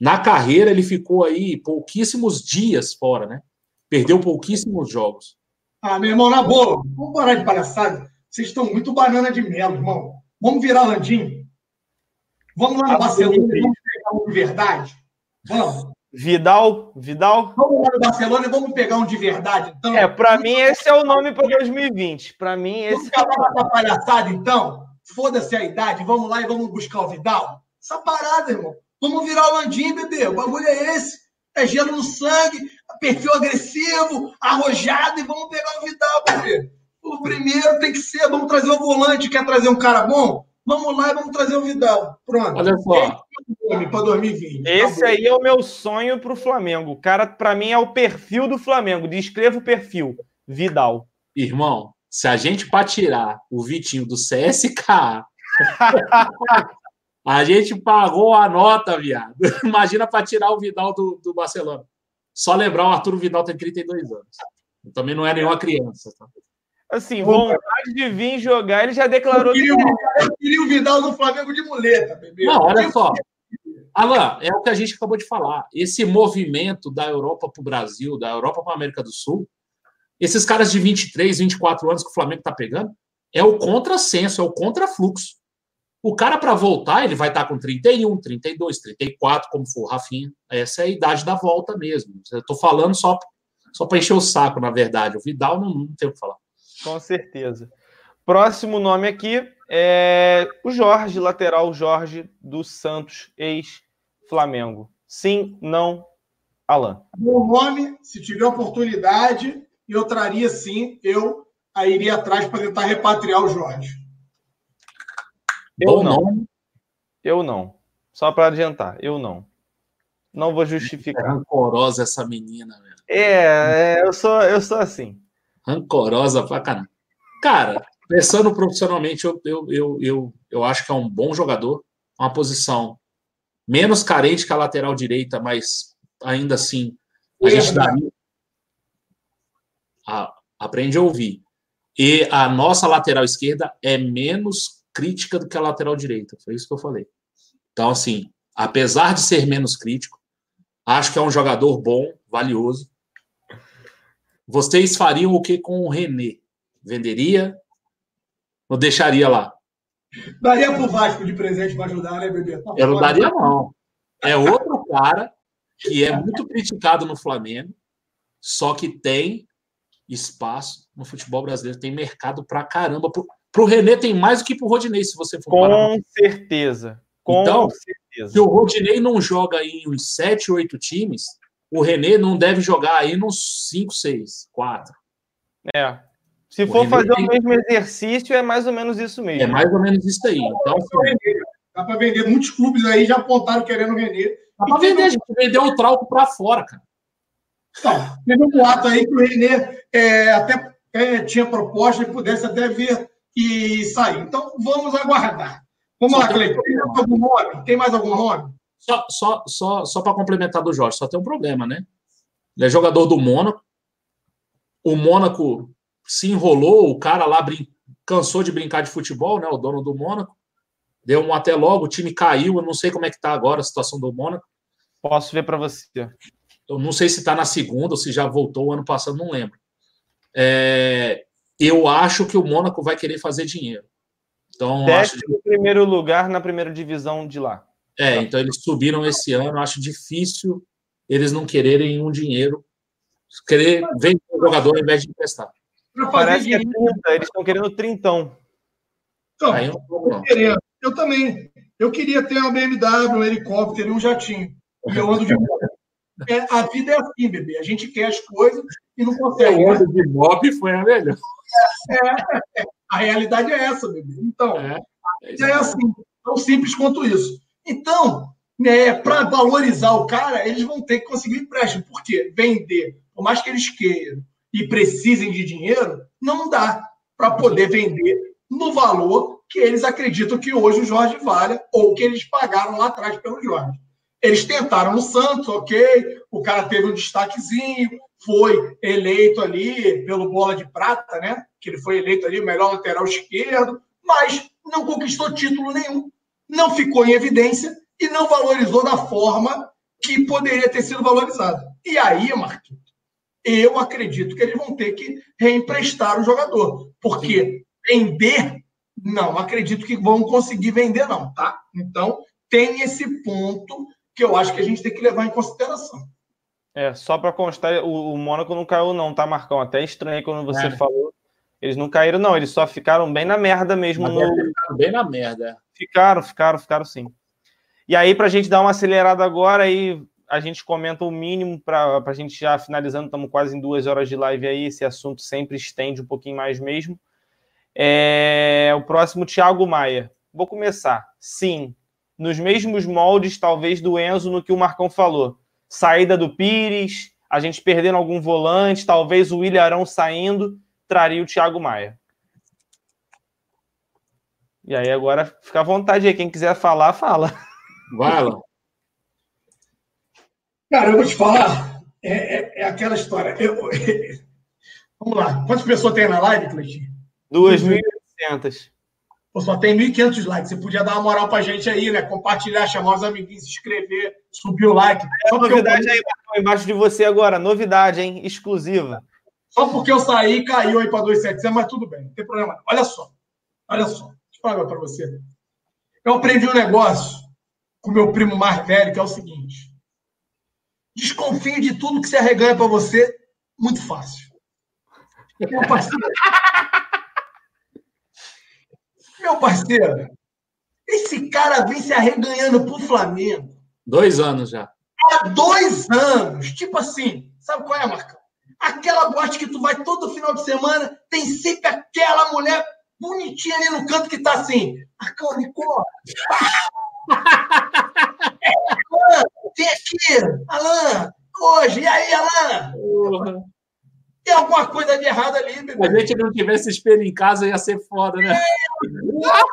S3: Na carreira, ele ficou aí pouquíssimos dias fora, né? Perdeu pouquíssimos jogos.
S2: Ah, meu irmão, na boa, vamos parar de palhaçada. Vocês estão muito banana de mel, irmão. Vamos virar Landim? Vamos lá no Barcelona e vamos pegar um de verdade? Vamos.
S1: Vidal, Vidal.
S2: Vamos lá no Barcelona e vamos pegar um de verdade, então.
S1: É, para mim esse é o nome para 2020. Para mim esse. Vamos
S2: acabar com essa palhaçada, então. Foda-se a idade, vamos lá e vamos buscar o Vidal. Essa parada, irmão. Vamos virar o Landim, bebê. O bagulho é esse. É gelo no sangue, perfil agressivo, arrojado e vamos pegar o Vidal, bebê. O primeiro tem que ser, vamos trazer o volante, quer trazer um cara bom? Vamos lá e vamos trazer o Vidal. Pronto.
S3: Olha só.
S2: É para 2020.
S1: Esse aí é o meu sonho para o Flamengo. O cara, para mim, é o perfil do Flamengo. Descreva o perfil. Vidal.
S3: Irmão, se a gente para tirar o Vitinho do CSK, a gente pagou a nota, viado. Imagina para tirar o Vidal do, do Barcelona. Só lembrar, o Arthur Vidal tem 32 anos. Também não é nenhuma criança. Tá?
S1: Assim, vontade de vir jogar, ele já declarou. Eu queria,
S2: que... eu queria o Vidal no Flamengo de muleta, bebê.
S3: Não, olha só. Alan, é o que a gente acabou de falar. Esse movimento da Europa para o Brasil, da Europa para a América do Sul, esses caras de 23, 24 anos que o Flamengo está pegando, é o contrassenso, é o contrafluxo. O cara, para voltar, ele vai estar tá com 31, 32, 34, como for o Rafinha. Essa é a idade da volta mesmo. Eu estou falando só, só para encher o saco, na verdade. O Vidal não, não tem o que falar.
S1: Com certeza. Próximo nome aqui é o Jorge, lateral Jorge do Santos, ex-Flamengo. Sim, não, Alan.
S2: Bom nome, se tiver oportunidade, eu traria sim, eu aí iria atrás para tentar repatriar o Jorge.
S1: Eu Bom não. Nome. Eu não. Só para adiantar, eu não. Não vou justificar. É
S3: rancorosa essa menina, velho.
S1: É, é, eu sou, eu sou assim
S3: rancorosa pra caramba. Cara, pensando profissionalmente, eu, eu, eu, eu, eu acho que é um bom jogador, uma posição menos carente que a lateral direita, mas ainda assim a gente daria. A, aprende a ouvir. E a nossa lateral esquerda é menos crítica do que a lateral direita. Foi isso que eu falei. Então, assim, apesar de ser menos crítico, acho que é um jogador bom, valioso. Vocês fariam o que com o René? Venderia ou deixaria lá?
S2: Daria pro Vasco de presente para ajudar, né, bebê? Tá
S3: Eu não daria, não. É outro cara que é muito criticado no Flamengo, só que tem espaço no futebol brasileiro, tem mercado pra caramba. Pro, pro René tem mais do que pro Rodinei, se você for
S1: Com parar. certeza. Com
S3: então,
S1: certeza.
S3: se o Rodinei não joga em uns 7, 8 times, o René não deve jogar aí nos 5, 6, 4.
S1: É. Se for fazer tem... o mesmo exercício, é mais ou menos isso mesmo.
S3: É mais ou menos isso aí. Então, assim...
S2: Dá para vender. Muitos clubes aí já apontaram querendo vender.
S3: Dá para vender, a gente vendeu o trauco para fora, cara.
S2: Então, teve um boato aí que o Renê é, até é, tinha proposta e pudesse até vir e sair. Então, vamos aguardar. Vamos só lá, Cleiton. Tem mais algum nome? Tem mais algum nome?
S3: Só, só, só, só para complementar do Jorge, só tem um problema, né? Ele é jogador do Mônaco. O Mônaco se enrolou, o cara lá brin... cansou de brincar de futebol, né? O dono do Mônaco. Deu um até logo, o time caiu. Eu não sei como é que tá agora a situação do Mônaco.
S1: Posso ver para você.
S3: Eu não sei se está na segunda ou se já voltou o ano passado, não lembro. É... eu acho que o Mônaco vai querer fazer dinheiro. Então,
S1: acho que... primeiro lugar na primeira divisão de lá.
S3: É, então eles subiram esse ano. Acho difícil eles não quererem um dinheiro, querer vender o jogador ao invés de emprestar.
S1: Parece que é 30, eles estão querendo trintão.
S2: Então, Aí, eu, querendo. eu também. Eu queria ter uma BMW, um helicóptero e um jatinho. E eu ando de. É, a vida é assim, bebê. A gente quer as coisas e não consegue.
S3: O ando de mob foi a melhor.
S2: É, é, a realidade é essa, bebê. Então, é, é assim, tão simples quanto isso. Então, né, para valorizar o cara, eles vão ter que conseguir empréstimo. Por quê? Vender, por mais que eles queiram e precisem de dinheiro, não dá para poder vender no valor que eles acreditam que hoje o Jorge vale ou que eles pagaram lá atrás pelo Jorge. Eles tentaram no Santos, ok, o cara teve um destaquezinho, foi eleito ali pelo Bola de Prata, né? Que ele foi eleito ali o melhor lateral esquerdo, mas não conquistou título nenhum, não ficou em evidência e não valorizou da forma que poderia ter sido valorizado. E aí, Marquinhos, eu acredito que eles vão ter que reemprestar o jogador. Porque vender, não acredito que vão conseguir vender, não, tá? Então, tem esse ponto que eu acho que a gente tem que levar em consideração.
S1: É, só para constar, o, o Mônaco não caiu, não, tá, Marcão? Até estranho quando você é. falou. Eles não caíram, não, eles só ficaram bem na merda mesmo. No...
S3: Ficaram bem na merda.
S1: Ficaram, ficaram, ficaram sim. E aí, para a gente dar uma acelerada agora, aí a gente comenta o mínimo para a gente já finalizando, estamos quase em duas horas de live aí, esse assunto sempre estende um pouquinho mais mesmo. É, o próximo, Thiago Maia. Vou começar. Sim, nos mesmos moldes, talvez, do Enzo, no que o Marcão falou. Saída do Pires, a gente perdendo algum volante, talvez o Ilharão saindo, traria o Thiago Maia. E aí, agora fica à vontade aí. Quem quiser falar, fala.
S3: Vai, lá.
S2: Cara, eu vou te falar, é, é, é aquela história. Eu, vamos lá. Quantas pessoas tem na live, Cleitinho?
S1: 2.800.
S2: Só tem 1.500 likes. Você podia dar uma moral pra gente aí, né? Compartilhar, chamar os amiguinhos, se inscrever, subir o like.
S1: É novidade eu... aí, embaixo de você agora. Novidade, hein? Exclusiva.
S2: Só porque eu saí, caiu aí para 2.700, mas tudo bem, não tem problema. Olha só. Olha só. Falar para você. Eu aprendi um negócio com meu primo mais velho, que é o seguinte. Desconfie de tudo que se arreganha para você, muito fácil. Meu parceiro, meu parceiro, esse cara vem se arreganhando pro Flamengo.
S3: Dois anos já.
S2: Há dois anos. Tipo assim, sabe qual é, Marcão? Aquela boate que tu vai todo final de semana, tem sempre aquela mulher bonitinha ali no canto que tá assim. Marcão. Alan, vem aqui, Alan, hoje, e aí, Alan? Uhum. Tem alguma coisa de errado ali, bebê.
S3: Se a gente não tivesse espelho em casa, ia ser foda, né?
S2: É, alguma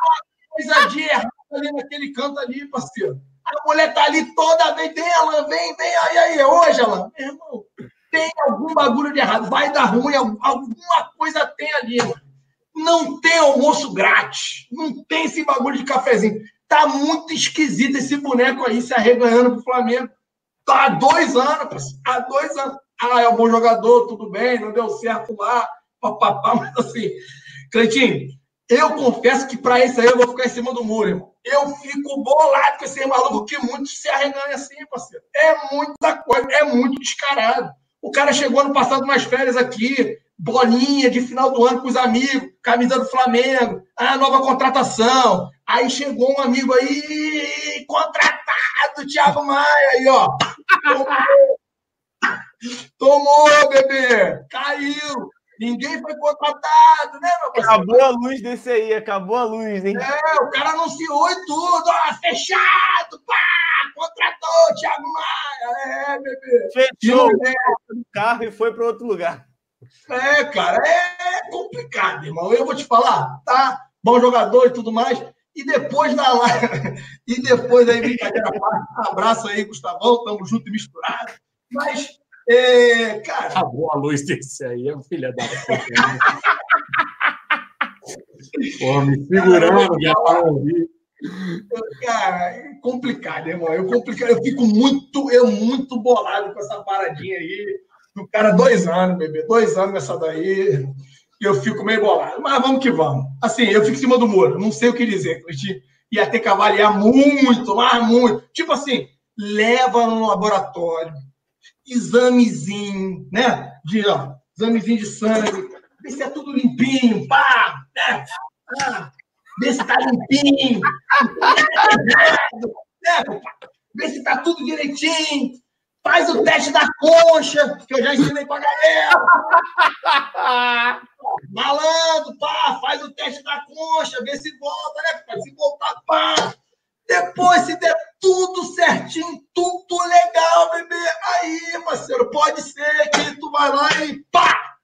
S2: coisa de errado ali naquele canto ali, parceiro. A mulher tá ali toda vez, vem, Alan, vem, vem, aí, aí, é hoje, Alan. Meu irmão, tem algum bagulho de errado, vai dar ruim, alguma coisa tem ali, mano. Não tem almoço grátis, não tem esse bagulho de cafezinho. Tá muito esquisito esse boneco aí se arreganhando pro Flamengo. Tá há dois anos, há dois anos. Ah, é um bom jogador, tudo bem, não deu certo lá, papapá, mas assim, Cleitinho, eu confesso que para isso aí eu vou ficar em cima do muro, irmão. Eu fico bolado com esse maluco que muito se arreganha assim, parceiro. É muita coisa, é muito descarado. O cara chegou ano passado umas férias aqui, bolinha de final do ano com os amigos, camisa do Flamengo, a nova contratação. Aí chegou um amigo aí, contratado, Thiago Maia, aí, ó. Tomou, bebê, caiu. Ninguém foi contratado, né, meu
S1: parceiro? Acabou a luz desse aí, acabou a luz, hein?
S2: É, o cara anunciou e tudo, ó, fechado, pá! Contratou o Thiago Maia, é, bebê.
S1: Fechou o carro e foi para outro lugar.
S2: É, cara, é complicado, irmão. Eu vou te falar, tá? Bom jogador e tudo mais. E depois da live, e depois aí, brincadeira, abraço aí, Gustavão, tamo junto e misturado. Mas, é, cara.
S3: Acabou a luz desse aí, é filha da puta. Né? Me segurando já para ouvir.
S2: Cara, é complicado, irmão. Eu, complicado, eu fico muito, eu muito bolado com essa paradinha aí. O cara, dois anos, bebê, dois anos nessa daí. E eu fico meio bolado. Mas vamos que vamos. Assim, eu fico em cima do muro. Não sei o que dizer. Gente ia ter que avaliar muito, mas muito. Tipo assim, leva no laboratório, examezinho, né? De, ó, examezinho de sangue, vê se é tudo limpinho, pá, né? Vê se tá limpinho, né? Vê se tá tudo direitinho. Faz o teste da concha, que eu já ensinei pra galera. Malandro, pá, faz o teste da concha, vê se volta, né? Se voltar, pá. Depois, se der tudo certinho, tudo legal, bebê. Aí, parceiro, pode ser que tu vai lá e pá!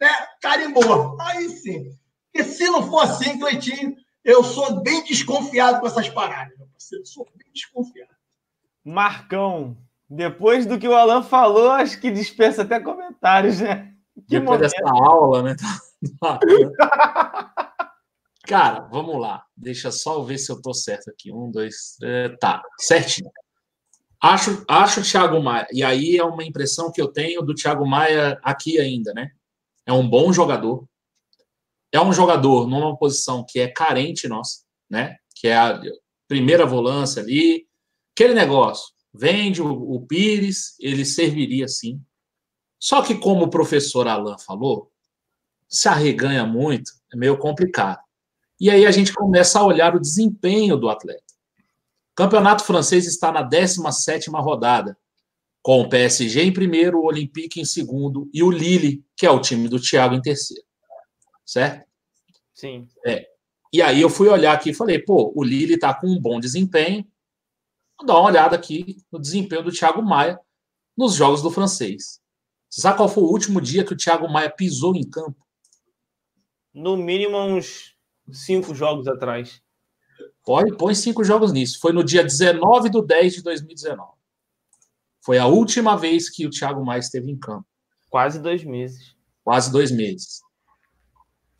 S2: Né? Carimbou. Aí sim. Porque se não for assim, Cleitinho, eu sou bem desconfiado com essas paradas, meu parceiro. Eu sou bem desconfiado.
S1: Marcão, depois do que o Alan falou, acho que dispensa até comentários, né?
S3: Que Depois momento. dessa aula, né? Cara, vamos lá. Deixa só eu ver se eu tô certo aqui. Um, dois, três. Tá, certinho. Acho, acho o Thiago Maia, e aí é uma impressão que eu tenho do Thiago Maia aqui ainda, né? É um bom jogador. É um jogador numa posição que é carente nossa, né? Que é a primeira volância ali. Aquele negócio. Vende o, o Pires, ele serviria sim. Só que, como o professor Alain falou, se arreganha muito, é meio complicado. E aí a gente começa a olhar o desempenho do atleta. O campeonato francês está na 17 rodada, com o PSG em primeiro, o Olympique em segundo e o Lille, que é o time do Thiago, em terceiro. Certo?
S1: Sim.
S3: É. E aí eu fui olhar aqui e falei, pô, o Lille está com um bom desempenho. Vou dar uma olhada aqui no desempenho do Thiago Maia nos jogos do francês. Você sabe qual foi o último dia que o Thiago Maia pisou em campo?
S1: No mínimo uns cinco jogos atrás.
S3: Põe, põe cinco jogos nisso. Foi no dia 19 de 10 de 2019. Foi a última vez que o Thiago Maia esteve em campo.
S1: Quase dois meses.
S3: Quase dois meses.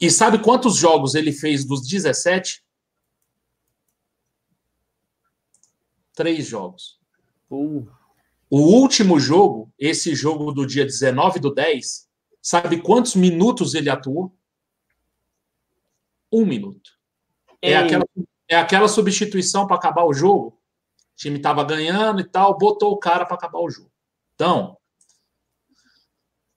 S3: E sabe quantos jogos ele fez dos 17? Três jogos. Uh. O último jogo, esse jogo do dia 19 do 10, sabe quantos minutos ele atuou? um minuto. É aquela, é aquela substituição para acabar o jogo. O time estava ganhando e tal, botou o cara para acabar o jogo. Então,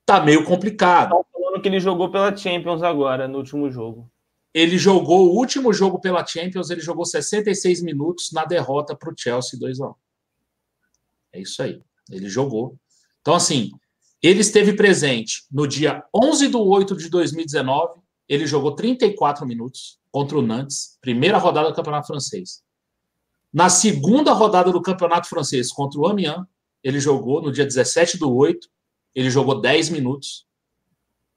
S3: tá meio complicado. Tá
S1: falando que ele jogou pela Champions agora, no último jogo.
S3: Ele jogou o último jogo pela Champions, ele jogou 66 minutos na derrota para o Chelsea 2 a 1 É isso aí. Ele jogou. Então, assim, ele esteve presente no dia 11 de 8 de 2019 ele jogou 34 minutos contra o Nantes, primeira rodada do Campeonato Francês. Na segunda rodada do Campeonato Francês contra o Amiens, ele jogou no dia 17 do 8, ele jogou 10 minutos.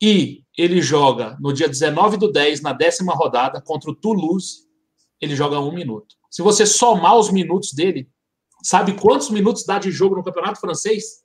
S3: E ele joga no dia 19 do 10, na décima rodada, contra o Toulouse, ele joga um minuto. Se você somar os minutos dele, sabe quantos minutos dá de jogo no Campeonato Francês?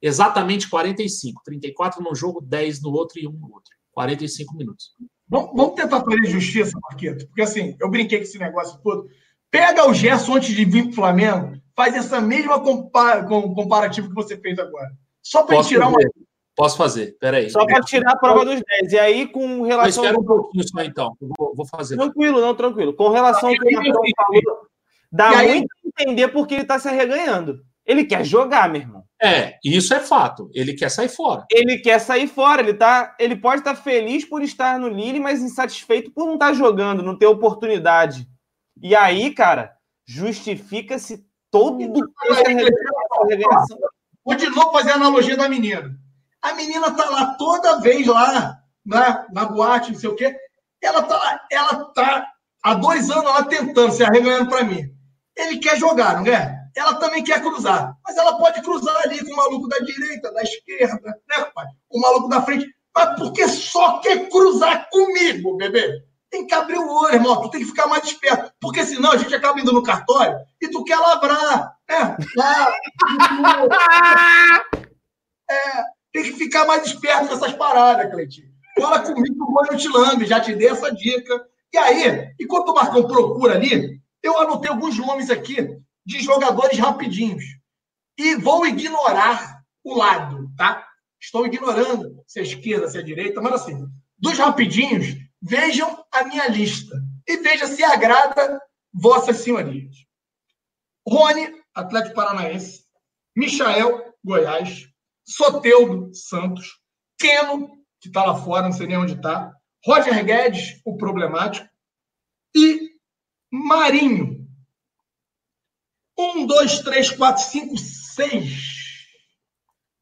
S3: Exatamente 45. 34 num jogo, 10 no outro e um no outro. 45 minutos.
S2: Vamos tentar fazer justiça, Marqueto, porque assim, eu brinquei com esse negócio todo. Pega o Gerson antes de vir para o Flamengo, faz essa mesma compara comparativa que você fez agora. Só para tirar
S3: fazer. uma. Posso fazer, peraí.
S1: Só para tirar a prova dos 10. E aí, com relação.
S3: Mas espera um pouquinho só, então. Vou, vou, fazer.
S1: Tranquilo, não, tranquilo. Com relação ao que o Marcão falou, dá aí... muito a entender porque ele está se arreganhando. Ele quer jogar, meu irmão.
S3: É, isso é fato. Ele quer sair fora.
S1: Ele quer sair fora. Ele, tá, ele pode estar feliz por estar no Lille, mas insatisfeito por não estar jogando, não ter oportunidade. E aí, cara, justifica-se todo
S2: Vou de novo fazer a analogia da menina. A menina tá lá toda vez lá, na, na boate, não sei o quê. Ela tá, ela tá há dois anos lá tentando, se arreganhando para mim. Ele quer jogar, não é? Ela também quer cruzar. Mas ela pode cruzar ali com o maluco da direita, da esquerda, né, pai? O maluco da frente. Mas porque só quer cruzar comigo, bebê? Tem que abrir o olho, irmão. Tu tem que ficar mais esperto. Porque senão a gente acaba indo no cartório e tu quer labrar. É, lá, é, tem que ficar mais esperto nessas paradas, Cleitinho. Fala comigo que eu te lambe, já te dei essa dica. E aí, enquanto o Marcão procura ali, eu anotei alguns nomes aqui de jogadores rapidinhos. E vou ignorar o lado, tá? Estou ignorando se é esquerda, se é direita, mas assim, dos rapidinhos, vejam a minha lista. E veja se agrada vossas senhorias. Rony, Atlético Paranaense. Michael, Goiás. Soteudo, Santos. Keno, que está lá fora, não sei nem onde está. Roger Guedes, o problemático, e Marinho. Um, dois, três, quatro, cinco, seis.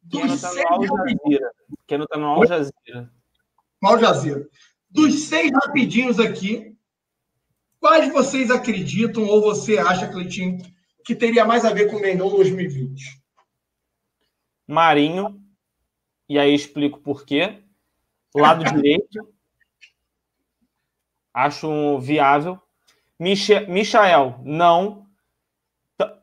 S1: Dos tá seis Jazeera. Keno está no Al Jazeera.
S2: Al Jazeera. Dos seis rapidinhos aqui, quais vocês acreditam ou você acha, Cleitinho, que teria mais a ver com o Mengão 2020?
S1: Marinho, e aí explico por quê. Lado direito, acho viável. Michael, não.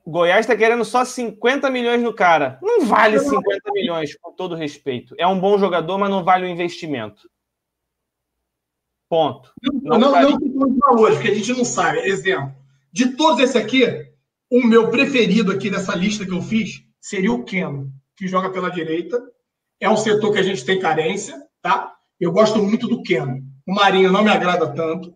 S1: Goiás está querendo só 50 milhões no cara. Não vale 50 milhões, com todo respeito. É um bom jogador, mas não vale o investimento. Ponto.
S2: Não, não, vale. não valores, porque a gente não sabe. Exemplo. De todos esses aqui, o meu preferido aqui dessa lista que eu fiz seria o Keno, que joga pela direita. É um setor que a gente tem carência, tá? Eu gosto muito do Keno. O Marinho não me agrada tanto.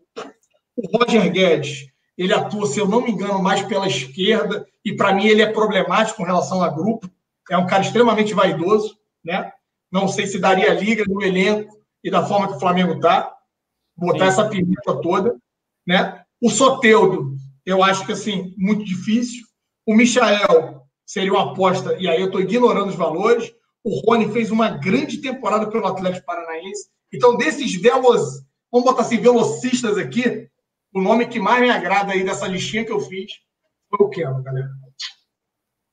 S2: O Roger Guedes, ele atua, se eu não me engano, mais pela esquerda, e para mim ele é problemático com relação a grupo. É um cara extremamente vaidoso, né? Não sei se daria liga no elenco e da forma que o Flamengo está, botar Sim. essa pimenta toda, né? O Soteudo, eu acho que assim, muito difícil. O Michael seria uma aposta, e aí eu estou ignorando os valores. O Rony fez uma grande temporada pelo Atlético Paranaense. Então, desses velos, vamos botar assim, velocistas aqui, o nome que mais me agrada aí dessa listinha que eu fiz foi o Keno, galera.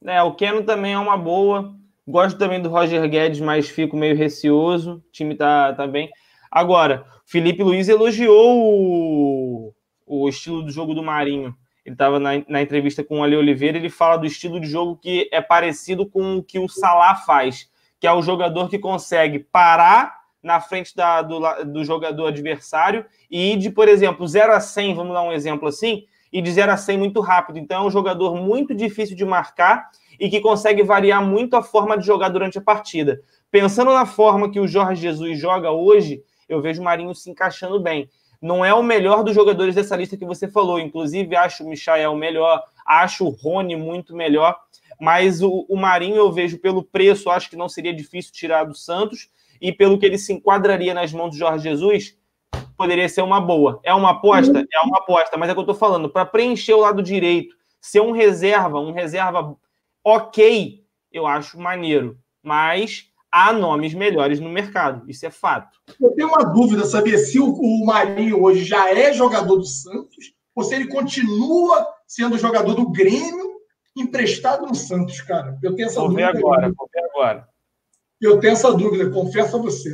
S1: É, o Keno também é uma boa. Gosto também do Roger Guedes, mas fico meio receoso. O time tá, tá bem. Agora, Felipe Luiz elogiou o, o estilo do jogo do Marinho. Ele estava na, na, entrevista com o Ale Oliveira, ele fala do estilo de jogo que é parecido com o que o Salah faz, que é o jogador que consegue parar na frente da, do, do jogador adversário e ir de, por exemplo, 0 a 100, vamos dar um exemplo assim, e de 0 a 100 muito rápido. Então é um jogador muito difícil de marcar e que consegue variar muito a forma de jogar durante a partida. Pensando na forma que o Jorge Jesus joga hoje, eu vejo o Marinho se encaixando bem. Não é o melhor dos jogadores dessa lista que você falou. Inclusive, acho o Michael melhor, acho o Rony muito melhor. Mas o, o Marinho eu vejo pelo preço, acho que não seria difícil tirar do Santos e pelo que ele se enquadraria nas mãos do Jorge Jesus, poderia ser uma boa. É uma aposta? É uma aposta, mas é o que eu estou falando. Para preencher o lado direito, ser um reserva, um reserva ok, eu acho maneiro. Mas há nomes melhores no mercado, isso é fato.
S2: Eu tenho uma dúvida, saber se o, o Marinho hoje já é jogador do Santos ou se ele continua sendo jogador do Grêmio emprestado no Santos, cara. Eu tenho essa
S1: vou
S2: dúvida.
S1: Ver agora, vou ver agora.
S2: Eu tenho essa dúvida, confesso a você.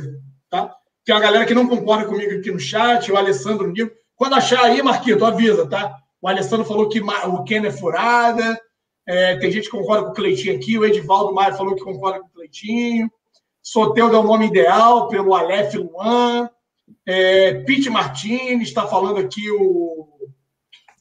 S2: Tá? Tem uma galera que não concorda comigo aqui no chat, o Alessandro Nico. Quando achar aí, Marquito, avisa, tá? O Alessandro falou que o Ken é furada. É, tem gente que concorda com o Cleitinho aqui. O Edivaldo Maia falou que concorda com o Cleitinho. Soteldo é o nome ideal, pelo Aleph Luan. É, Pete Martins está falando aqui o,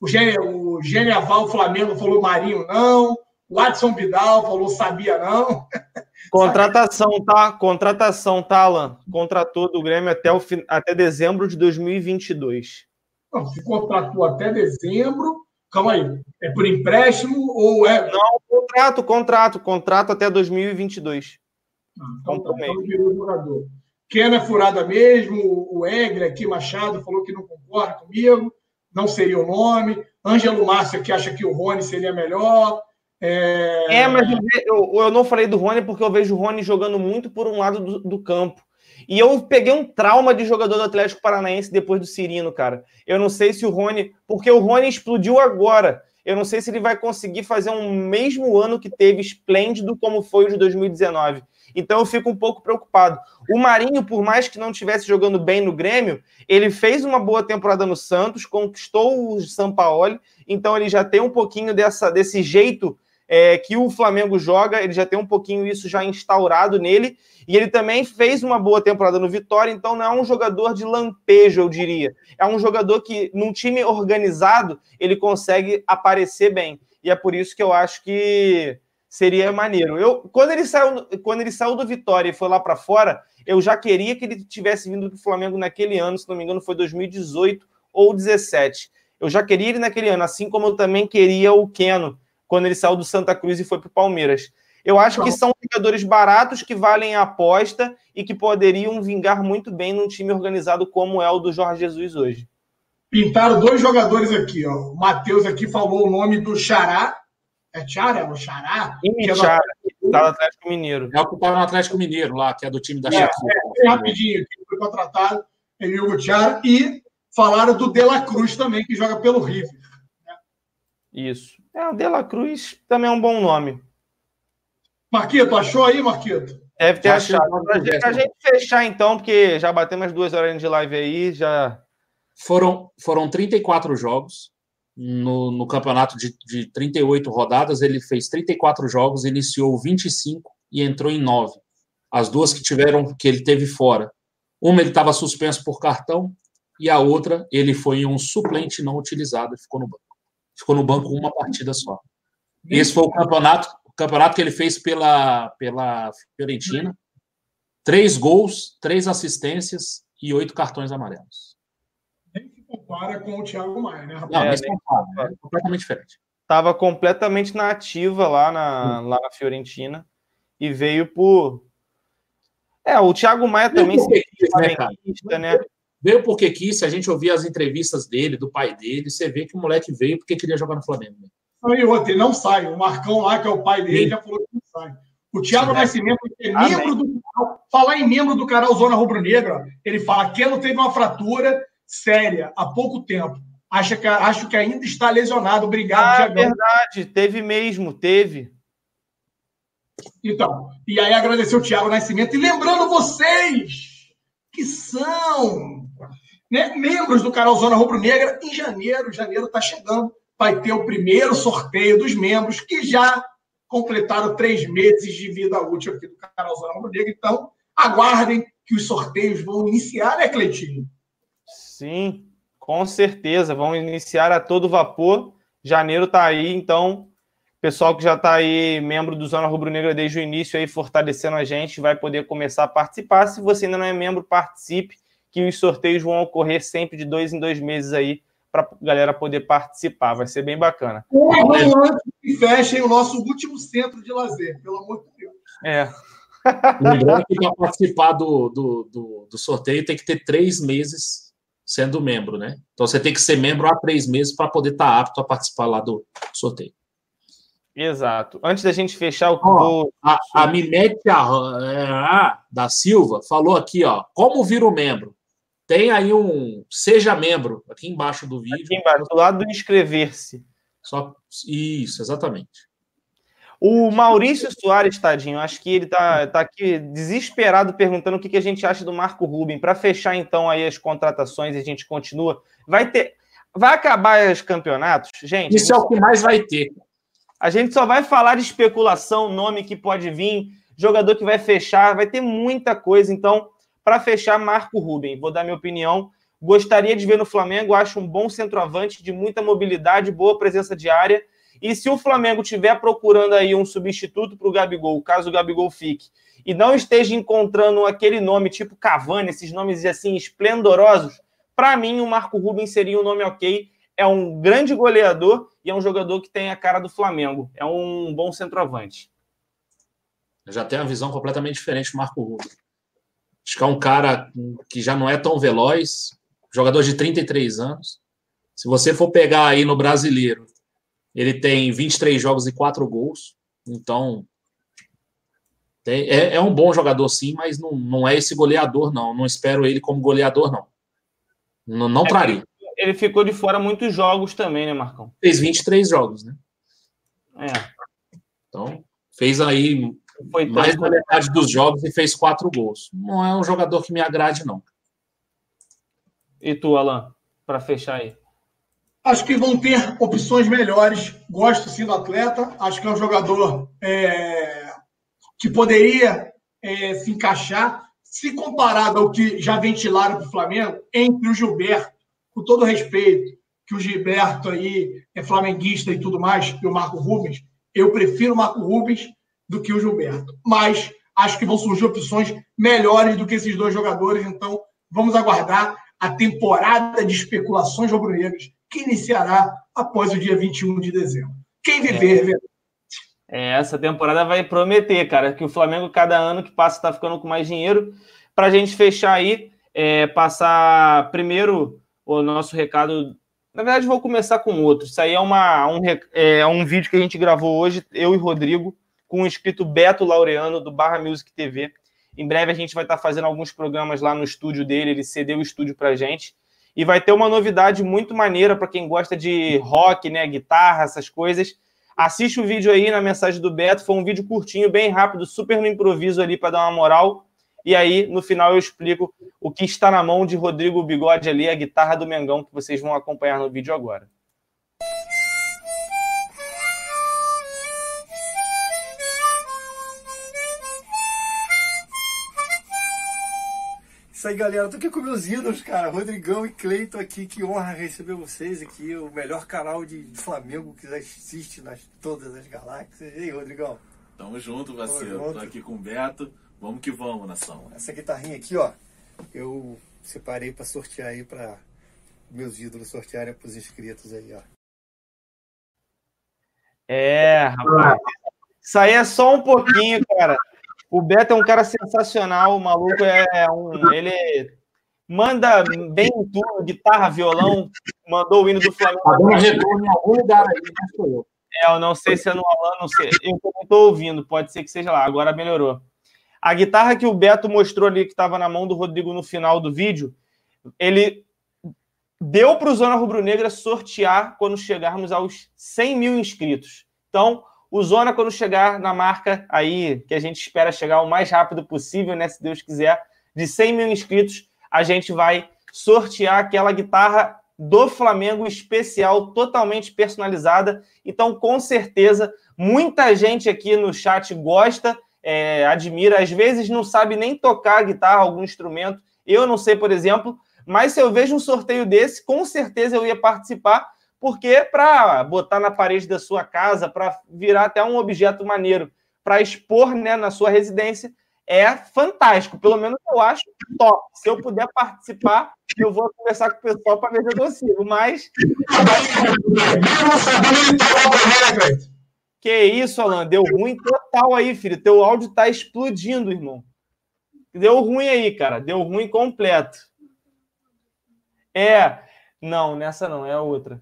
S2: o, o Geniaval Flamengo falou Marinho não. O Adson Vidal falou sabia não.
S1: Contratação, tá? Contratação, tá, Alan? Contratou do Grêmio até, o, até dezembro de 2022.
S2: Não, se contratou até dezembro, calma aí, é por empréstimo ou é.
S1: Não, contrato, contrato, contrato até 2022.
S2: Então, tá, então virou jogador. Kena é furada mesmo, o Egre aqui, Machado, falou que não concorda comigo, não seria o nome. Ângelo Márcio que acha que o Rony seria melhor.
S1: É, é mas eu, eu, eu, não falei do Rony porque eu vejo o Rony jogando muito por um lado do, do, campo. E eu peguei um trauma de jogador do Atlético Paranaense depois do Cirino, cara. Eu não sei se o Rony. Porque o Rony explodiu agora. Eu não sei se ele vai conseguir fazer um mesmo ano que teve esplêndido como foi o de 2019. Então eu fico um pouco preocupado. O Marinho, por mais que não estivesse jogando bem no Grêmio, ele fez uma boa temporada no Santos, conquistou o Sampaoli, então ele já tem um pouquinho dessa, desse jeito é, que o Flamengo joga, ele já tem um pouquinho isso já instaurado nele, e ele também fez uma boa temporada no Vitória, então não é um jogador de lampejo, eu diria. É um jogador que, num time organizado, ele consegue aparecer bem. E é por isso que eu acho que seria maneiro. Eu, quando, ele saiu, quando ele saiu do Vitória e foi lá para fora, eu já queria que ele tivesse vindo do Flamengo naquele ano, se não me engano, foi 2018 ou 17. Eu já queria ele naquele ano, assim como eu também queria o Keno, quando ele saiu do Santa Cruz e foi para o Palmeiras. Eu acho que são jogadores baratos que valem a aposta e que poderiam vingar muito bem num time organizado como é o do Jorge Jesus hoje.
S2: Pintaram dois jogadores aqui, ó. O Matheus aqui falou o nome do Xará. É Xará? É o Xará?
S1: É Xará, do... tá no Atlético Mineiro.
S3: É o que está no Atlético Mineiro lá, que é do time da
S2: é, É, rapidinho, aqui, foi contratado, é o Xará. E falaram do De La Cruz também, que joga pelo River. Né?
S1: Isso. É, o De La Cruz também é um bom nome.
S2: Marquito, achou aí, Marquito?
S1: Deve ter já achado. Pra gente, a gente fechar, então, porque já batemos duas horas de live aí, já.
S3: Foram, foram 34 jogos no, no campeonato de, de 38 rodadas. Ele fez 34 jogos, iniciou 25 e entrou em 9. As duas que tiveram, que ele teve fora. Uma ele estava suspenso por cartão e a outra ele foi um suplente não utilizado e ficou no banco ficou no banco uma partida só. Esse foi o campeonato, o campeonato que ele fez pela, pela Fiorentina. Três gols, três assistências e oito cartões amarelos.
S2: Compara com o Thiago Maia, né, rapaz?
S3: Não, nem se compara, é completamente diferente.
S1: Estava completamente na ativa lá na, hum. lá na Fiorentina e veio por. É, o Thiago Maia também se
S3: né, né? Veio porque quis, se a gente ouvir as entrevistas dele, do pai dele, você vê que o moleque veio porque queria jogar no Flamengo.
S2: Né? E outro, ele não sai. O Marcão lá, que é o pai dele, Sim. já falou que não sai. O Thiago Sim. Nascimento é membro do canal. Falar em membro do canal Zona Rubro Negra, ele fala que ele teve uma fratura séria há pouco tempo. Acha que, acho que ainda está lesionado. Obrigado, ah,
S1: Thiagão. verdade. Teve mesmo, teve.
S2: Então, e aí agradecer o Thiago Nascimento. E lembrando vocês que são né, membros do canal Zona Rubro Negra. Em janeiro, janeiro está chegando, vai ter o primeiro sorteio dos membros que já completaram três meses de vida útil aqui do canal Zona Rubro Negra. Então, aguardem que os sorteios vão iniciar, né, Cleitinho?
S1: Sim, com certeza. Vão iniciar a todo vapor. Janeiro está aí, então pessoal que já está aí, membro do Zona Rubro Negra desde o início, aí fortalecendo a gente, vai poder começar a participar. Se você ainda não é membro, participe que os sorteios vão ocorrer sempre de dois em dois meses aí para a galera poder participar. Vai ser bem bacana.
S2: antes que fechem o nosso último centro de lazer, pelo amor de Deus.
S1: É.
S3: Lembrando que para participar do, do, do, do, sorteio tem que ter três meses sendo membro, né? Então você tem que ser membro há três meses para poder estar tá apto a participar lá do sorteio.
S1: Exato. Antes da gente fechar o.
S3: A, a Mimete da Silva falou aqui, ó. Como vir o membro? Tem aí um seja membro aqui embaixo do vídeo. Aqui embaixo,
S1: do lado do inscrever-se.
S3: Só isso, exatamente.
S1: O Maurício Soares, tadinho, acho que ele tá, tá aqui desesperado perguntando o que, que a gente acha do Marco Ruben. Para fechar então aí as contratações e a gente continua. Vai ter. Vai acabar os campeonatos, gente?
S3: Isso é o que mais vai ter.
S1: A gente só vai falar de especulação, nome que pode vir, jogador que vai fechar, vai ter muita coisa. Então, para fechar, Marco Ruben, vou dar minha opinião. Gostaria de ver no Flamengo, acho um bom centroavante de muita mobilidade, boa presença de área. E se o Flamengo estiver procurando aí um substituto para o Gabigol, caso o Gabigol fique, e não esteja encontrando aquele nome tipo Cavani, esses nomes assim esplendorosos, para mim o Marco Ruben seria um nome ok. É um grande goleador e é um jogador que tem a cara do Flamengo. É um bom centroavante.
S3: Eu já tenho uma visão completamente diferente do Marco Rubens. Acho que é um cara que já não é tão veloz, jogador de 33 anos. Se você for pegar aí no brasileiro, ele tem 23 jogos e 4 gols. Então, Tem, é, é, um bom jogador, sim, mas não, não é esse goleador, não. Não espero ele como goleador, não. Não, não é, traria.
S1: Ele ficou de fora muitos jogos também, né, Marcão?
S3: Fez 23 jogos, né?
S1: É.
S3: Então, fez aí Foi mais da metade dos jogos e fez quatro gols. Não é um jogador que me agrade, não.
S1: E tu, Alan, para fechar aí?
S2: Acho que vão ter opções melhores. Gosto sim do atleta. Acho que é um jogador é, que poderia é, se encaixar, se comparado ao que já ventilaram para o Flamengo, entre o Gilberto, com todo respeito, que o Gilberto aí é flamenguista e tudo mais, e o Marco Rubens, eu prefiro o Marco Rubens do que o Gilberto. Mas acho que vão surgir opções melhores do que esses dois jogadores, então vamos aguardar a temporada de especulações rubro-negras que iniciará após o dia 21 de dezembro. Quem viver, é.
S1: É, essa temporada vai prometer, cara, que o Flamengo, cada ano que passa, está ficando com mais dinheiro. Para a gente fechar aí, é, passar primeiro o nosso recado. Na verdade, vou começar com outro. Isso aí é, uma, um, é um vídeo que a gente gravou hoje, eu e Rodrigo, com o inscrito Beto Laureano, do Barra Music TV. Em breve a gente vai estar tá fazendo alguns programas lá no estúdio dele, ele cedeu o estúdio para gente. E vai ter uma novidade muito maneira para quem gosta de rock, né, guitarra, essas coisas Assiste o vídeo aí na mensagem do Beto. Foi um vídeo curtinho, bem rápido, super no improviso ali para dar uma moral. E aí, no final, eu explico o que está na mão de Rodrigo Bigode ali, a guitarra do Mengão, que vocês vão acompanhar no vídeo agora.
S4: Isso aí, galera. Tô aqui com meus ídolos, cara. Rodrigão e Cleiton aqui. Que honra receber vocês aqui. O melhor canal de Flamengo que já existe nas todas as galáxias. E aí, Rodrigão?
S5: Tamo junto, parceiro. Tô aqui com o Beto. Vamos que vamos, nação.
S4: Essa guitarrinha aqui, ó. Eu separei para sortear aí para meus ídolos sortearem pros inscritos aí, ó.
S1: É, rapaz. Isso aí é só um pouquinho, cara. O Beto é um cara sensacional, o maluco é um. Ele manda bem tudo, guitarra, violão, mandou o hino do Flamengo. Tá dando retorno em algum lugar aí, não sou eu. É, eu não sei se é no Alan, não sei. Eu não estou ouvindo, pode ser que seja lá, agora melhorou. A guitarra que o Beto mostrou ali, que estava na mão do Rodrigo no final do vídeo, ele deu para o Zona Rubro Negra sortear quando chegarmos aos 100 mil inscritos. Então, o Zona, quando chegar na marca aí, que a gente espera chegar o mais rápido possível, né? Se Deus quiser, de 100 mil inscritos, a gente vai sortear aquela guitarra do Flamengo especial, totalmente personalizada. Então, com certeza, muita gente aqui no chat gosta, é, admira, às vezes não sabe nem tocar guitarra, algum instrumento. Eu não sei, por exemplo, mas se eu vejo um sorteio desse, com certeza eu ia participar, porque para botar na parede da sua casa, para virar até um objeto maneiro, para expor né, na sua residência, é fantástico. Pelo menos eu acho top. Se eu puder participar, eu vou conversar com o pessoal para ver se eu consigo. Mas. Que isso, Alan? Deu ruim total aí, filho. Teu áudio tá explodindo, irmão. Deu ruim aí, cara. Deu ruim completo. É. Não, nessa não, é a outra.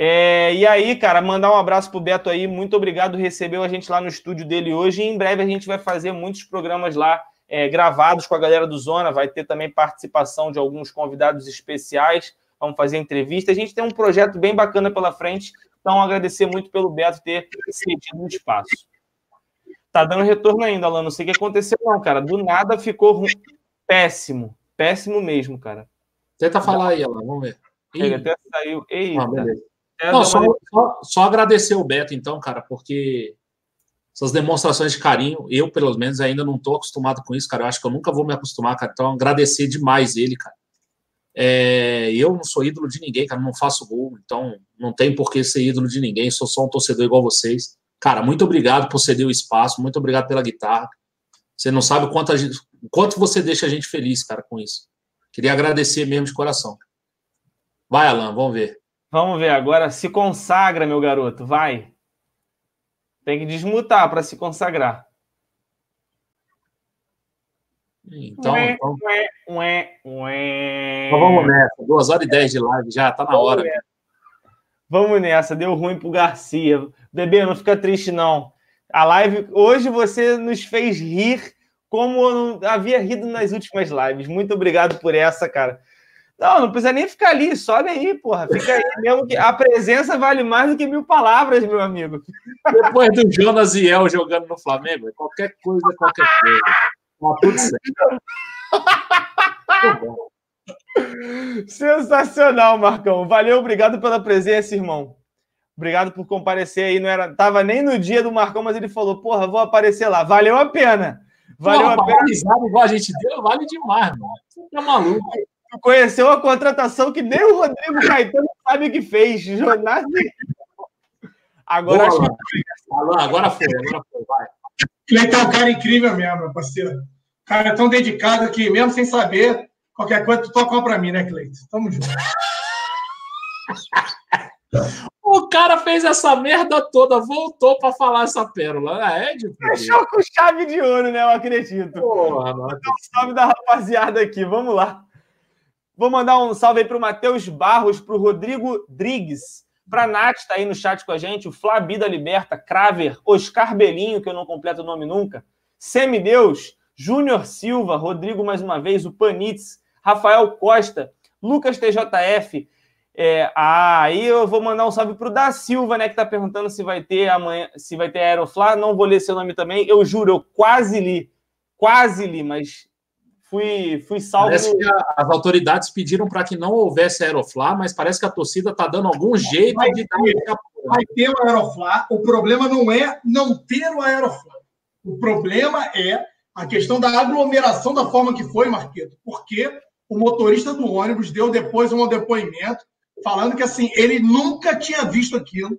S1: É, e aí, cara, mandar um abraço pro Beto aí. Muito obrigado, recebeu a gente lá no estúdio dele hoje. Em breve a gente vai fazer muitos programas lá é, gravados com a galera do Zona. Vai ter também participação de alguns convidados especiais. Vamos fazer entrevista. A gente tem um projeto bem bacana pela frente. Então, agradecer muito pelo Beto ter cedido um espaço. Tá dando retorno ainda, Alan. Não sei o que aconteceu, não, cara. Do nada ficou ruim. péssimo. Péssimo mesmo, cara.
S3: Tenta falar aí, Alan. Vamos ver.
S1: Ele até saiu. Eita. Ah,
S3: é, não, só, só, só, agradecer o Beto, então, cara, porque essas demonstrações de carinho, eu, pelo menos, ainda não estou acostumado com isso, cara. Eu acho que eu nunca vou me acostumar, cara. Então, agradecer demais ele, cara. É, eu não sou ídolo de ninguém, cara, não faço gol, então não tem por que ser ídolo de ninguém, sou só um torcedor igual vocês. Cara, muito obrigado por ceder o espaço, muito obrigado pela guitarra. Você não sabe o quanto, gente, quanto você deixa a gente feliz, cara, com isso. Queria agradecer mesmo de coração. Vai, Alan, vamos ver.
S1: Vamos ver agora. Se consagra, meu garoto. Vai. Tem que desmutar para se consagrar.
S3: Então, ué, então... Ué, ué, ué. então vamos nessa. Duas horas e dez de live já, tá na vamos hora.
S1: Nessa. Vamos nessa. Deu ruim pro Garcia. Bebê, não fica triste, não. A live. Hoje você nos fez rir como eu não havia rido nas últimas lives. Muito obrigado por essa, cara. Não, não precisa nem ficar ali, sobe aí, porra. Fica aí mesmo que a presença vale mais do que mil palavras, meu amigo.
S3: Depois do Jonas e El jogando no Flamengo, qualquer coisa, qualquer coisa. Tá tudo certo.
S1: Sensacional, Marcão. Valeu, obrigado pela presença, irmão. Obrigado por comparecer aí. Não era, tava nem no dia do Marcão, mas ele falou: "Porra, vou aparecer lá". Valeu a pena. Valeu
S3: Porra, a pena. Igual a gente deu, vale demais, mano. Você tá maluco.
S1: Conheceu a contratação que nem o Rodrigo Caetano sabe o que fez. Jornada.
S3: Agora Boa, acho que... Agora foi, agora foi, vai.
S2: Ele tá um cara incrível mesmo, meu parceiro. Cara tão dedicado que, mesmo sem saber, qualquer coisa tu toca para mim, né, Cleiton? Tamo junto.
S3: O cara fez essa merda toda, voltou para falar essa pérola. Ah, é,
S1: de Fechou com chave de ouro, né? Eu acredito. Porra, então, salve da rapaziada aqui, vamos lá. Vou mandar um salve aí para o Matheus Barros, para o Rodrigo Drigues, para a Nath, está aí no chat com a gente, o Flabida Liberta, Craver, Oscar Belinho, que eu não completo o nome nunca, Semideus, Júnior Silva, Rodrigo mais uma vez, o Panitz, Rafael Costa, Lucas TJF. É, ah, aí eu vou mandar um salve pro Da Silva, né, que está perguntando se vai ter amanhã, se vai ter Aeroflá. Não vou ler seu nome também. Eu juro, eu quase li, quase li, mas fui, fui salvo.
S3: Parece que a, as autoridades pediram para que não houvesse Aeroflá, mas parece que a torcida está dando algum jeito vai de
S2: ter, dar Vai ter o Aeroflá. O problema não é não ter o Aeroflá. O problema é a questão da aglomeração da forma que foi, Marqueto. Porque o motorista do ônibus deu depois um depoimento falando que assim ele nunca tinha visto aquilo.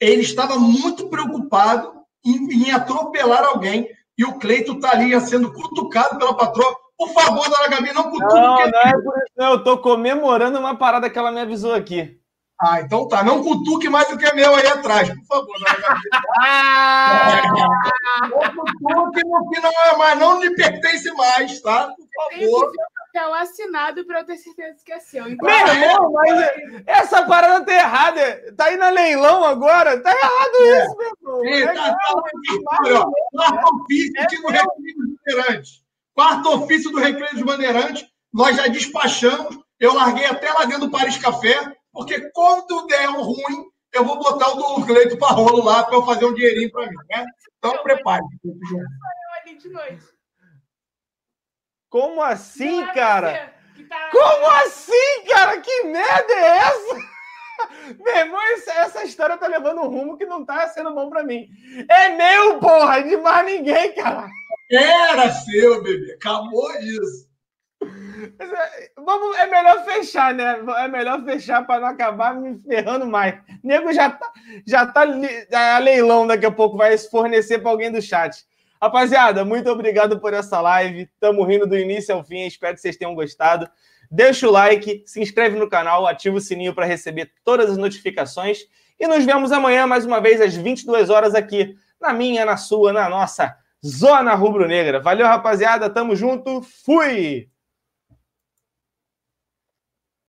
S2: Ele estava muito preocupado em, em atropelar alguém. E o Cleito está ali sendo cutucado pela patroa por favor, dona Gabi, não cutuque.
S1: Não, não é por isso, não. Eu tô comemorando uma parada que ela me avisou aqui.
S2: Ah, então tá. Não cutuque mais do que é meu aí atrás, por favor, dona Gabi. ah! Não cutuque no que não é mais, não lhe pertence mais, tá? Por favor
S6: papel assinado para eu ter certeza que é seu.
S1: Meu irmão, mas essa parada tá errada. Tá aí na leilão agora. Tá errado é. isso, meu irmão. É, tá, tá,
S2: tá, Quarto ofício aqui no Recreio dos Bandeirantes. Quarto ofício do Recreio dos Bandeirantes. Nós já despachamos. Eu larguei até lá dentro do Paris Café, porque quando der um ruim, eu vou botar o do Cleito Parrolo lá para eu fazer um dinheirinho para mim, né? Então prepare. ali de noite.
S1: Como assim, é cara? Tá... Como assim, cara? Que merda é essa? Meu irmão, essa história tá levando um rumo que não tá sendo bom para mim. É meu, porra, de mais ninguém, cara.
S2: Era seu, bebê. Acabou isso.
S1: É, vamos, é melhor fechar, né? É melhor fechar para não acabar me ferrando mais. O nego já tá, já tá a leilão daqui a pouco, vai fornecer para alguém do chat. Rapaziada, muito obrigado por essa live. Tamo rindo do início ao fim. Espero que vocês tenham gostado. Deixa o like, se inscreve no canal, ativa o sininho para receber todas as notificações. E nos vemos amanhã, mais uma vez, às 22 horas aqui, na minha, na sua, na nossa Zona Rubro Negra. Valeu, rapaziada. Tamo junto. Fui!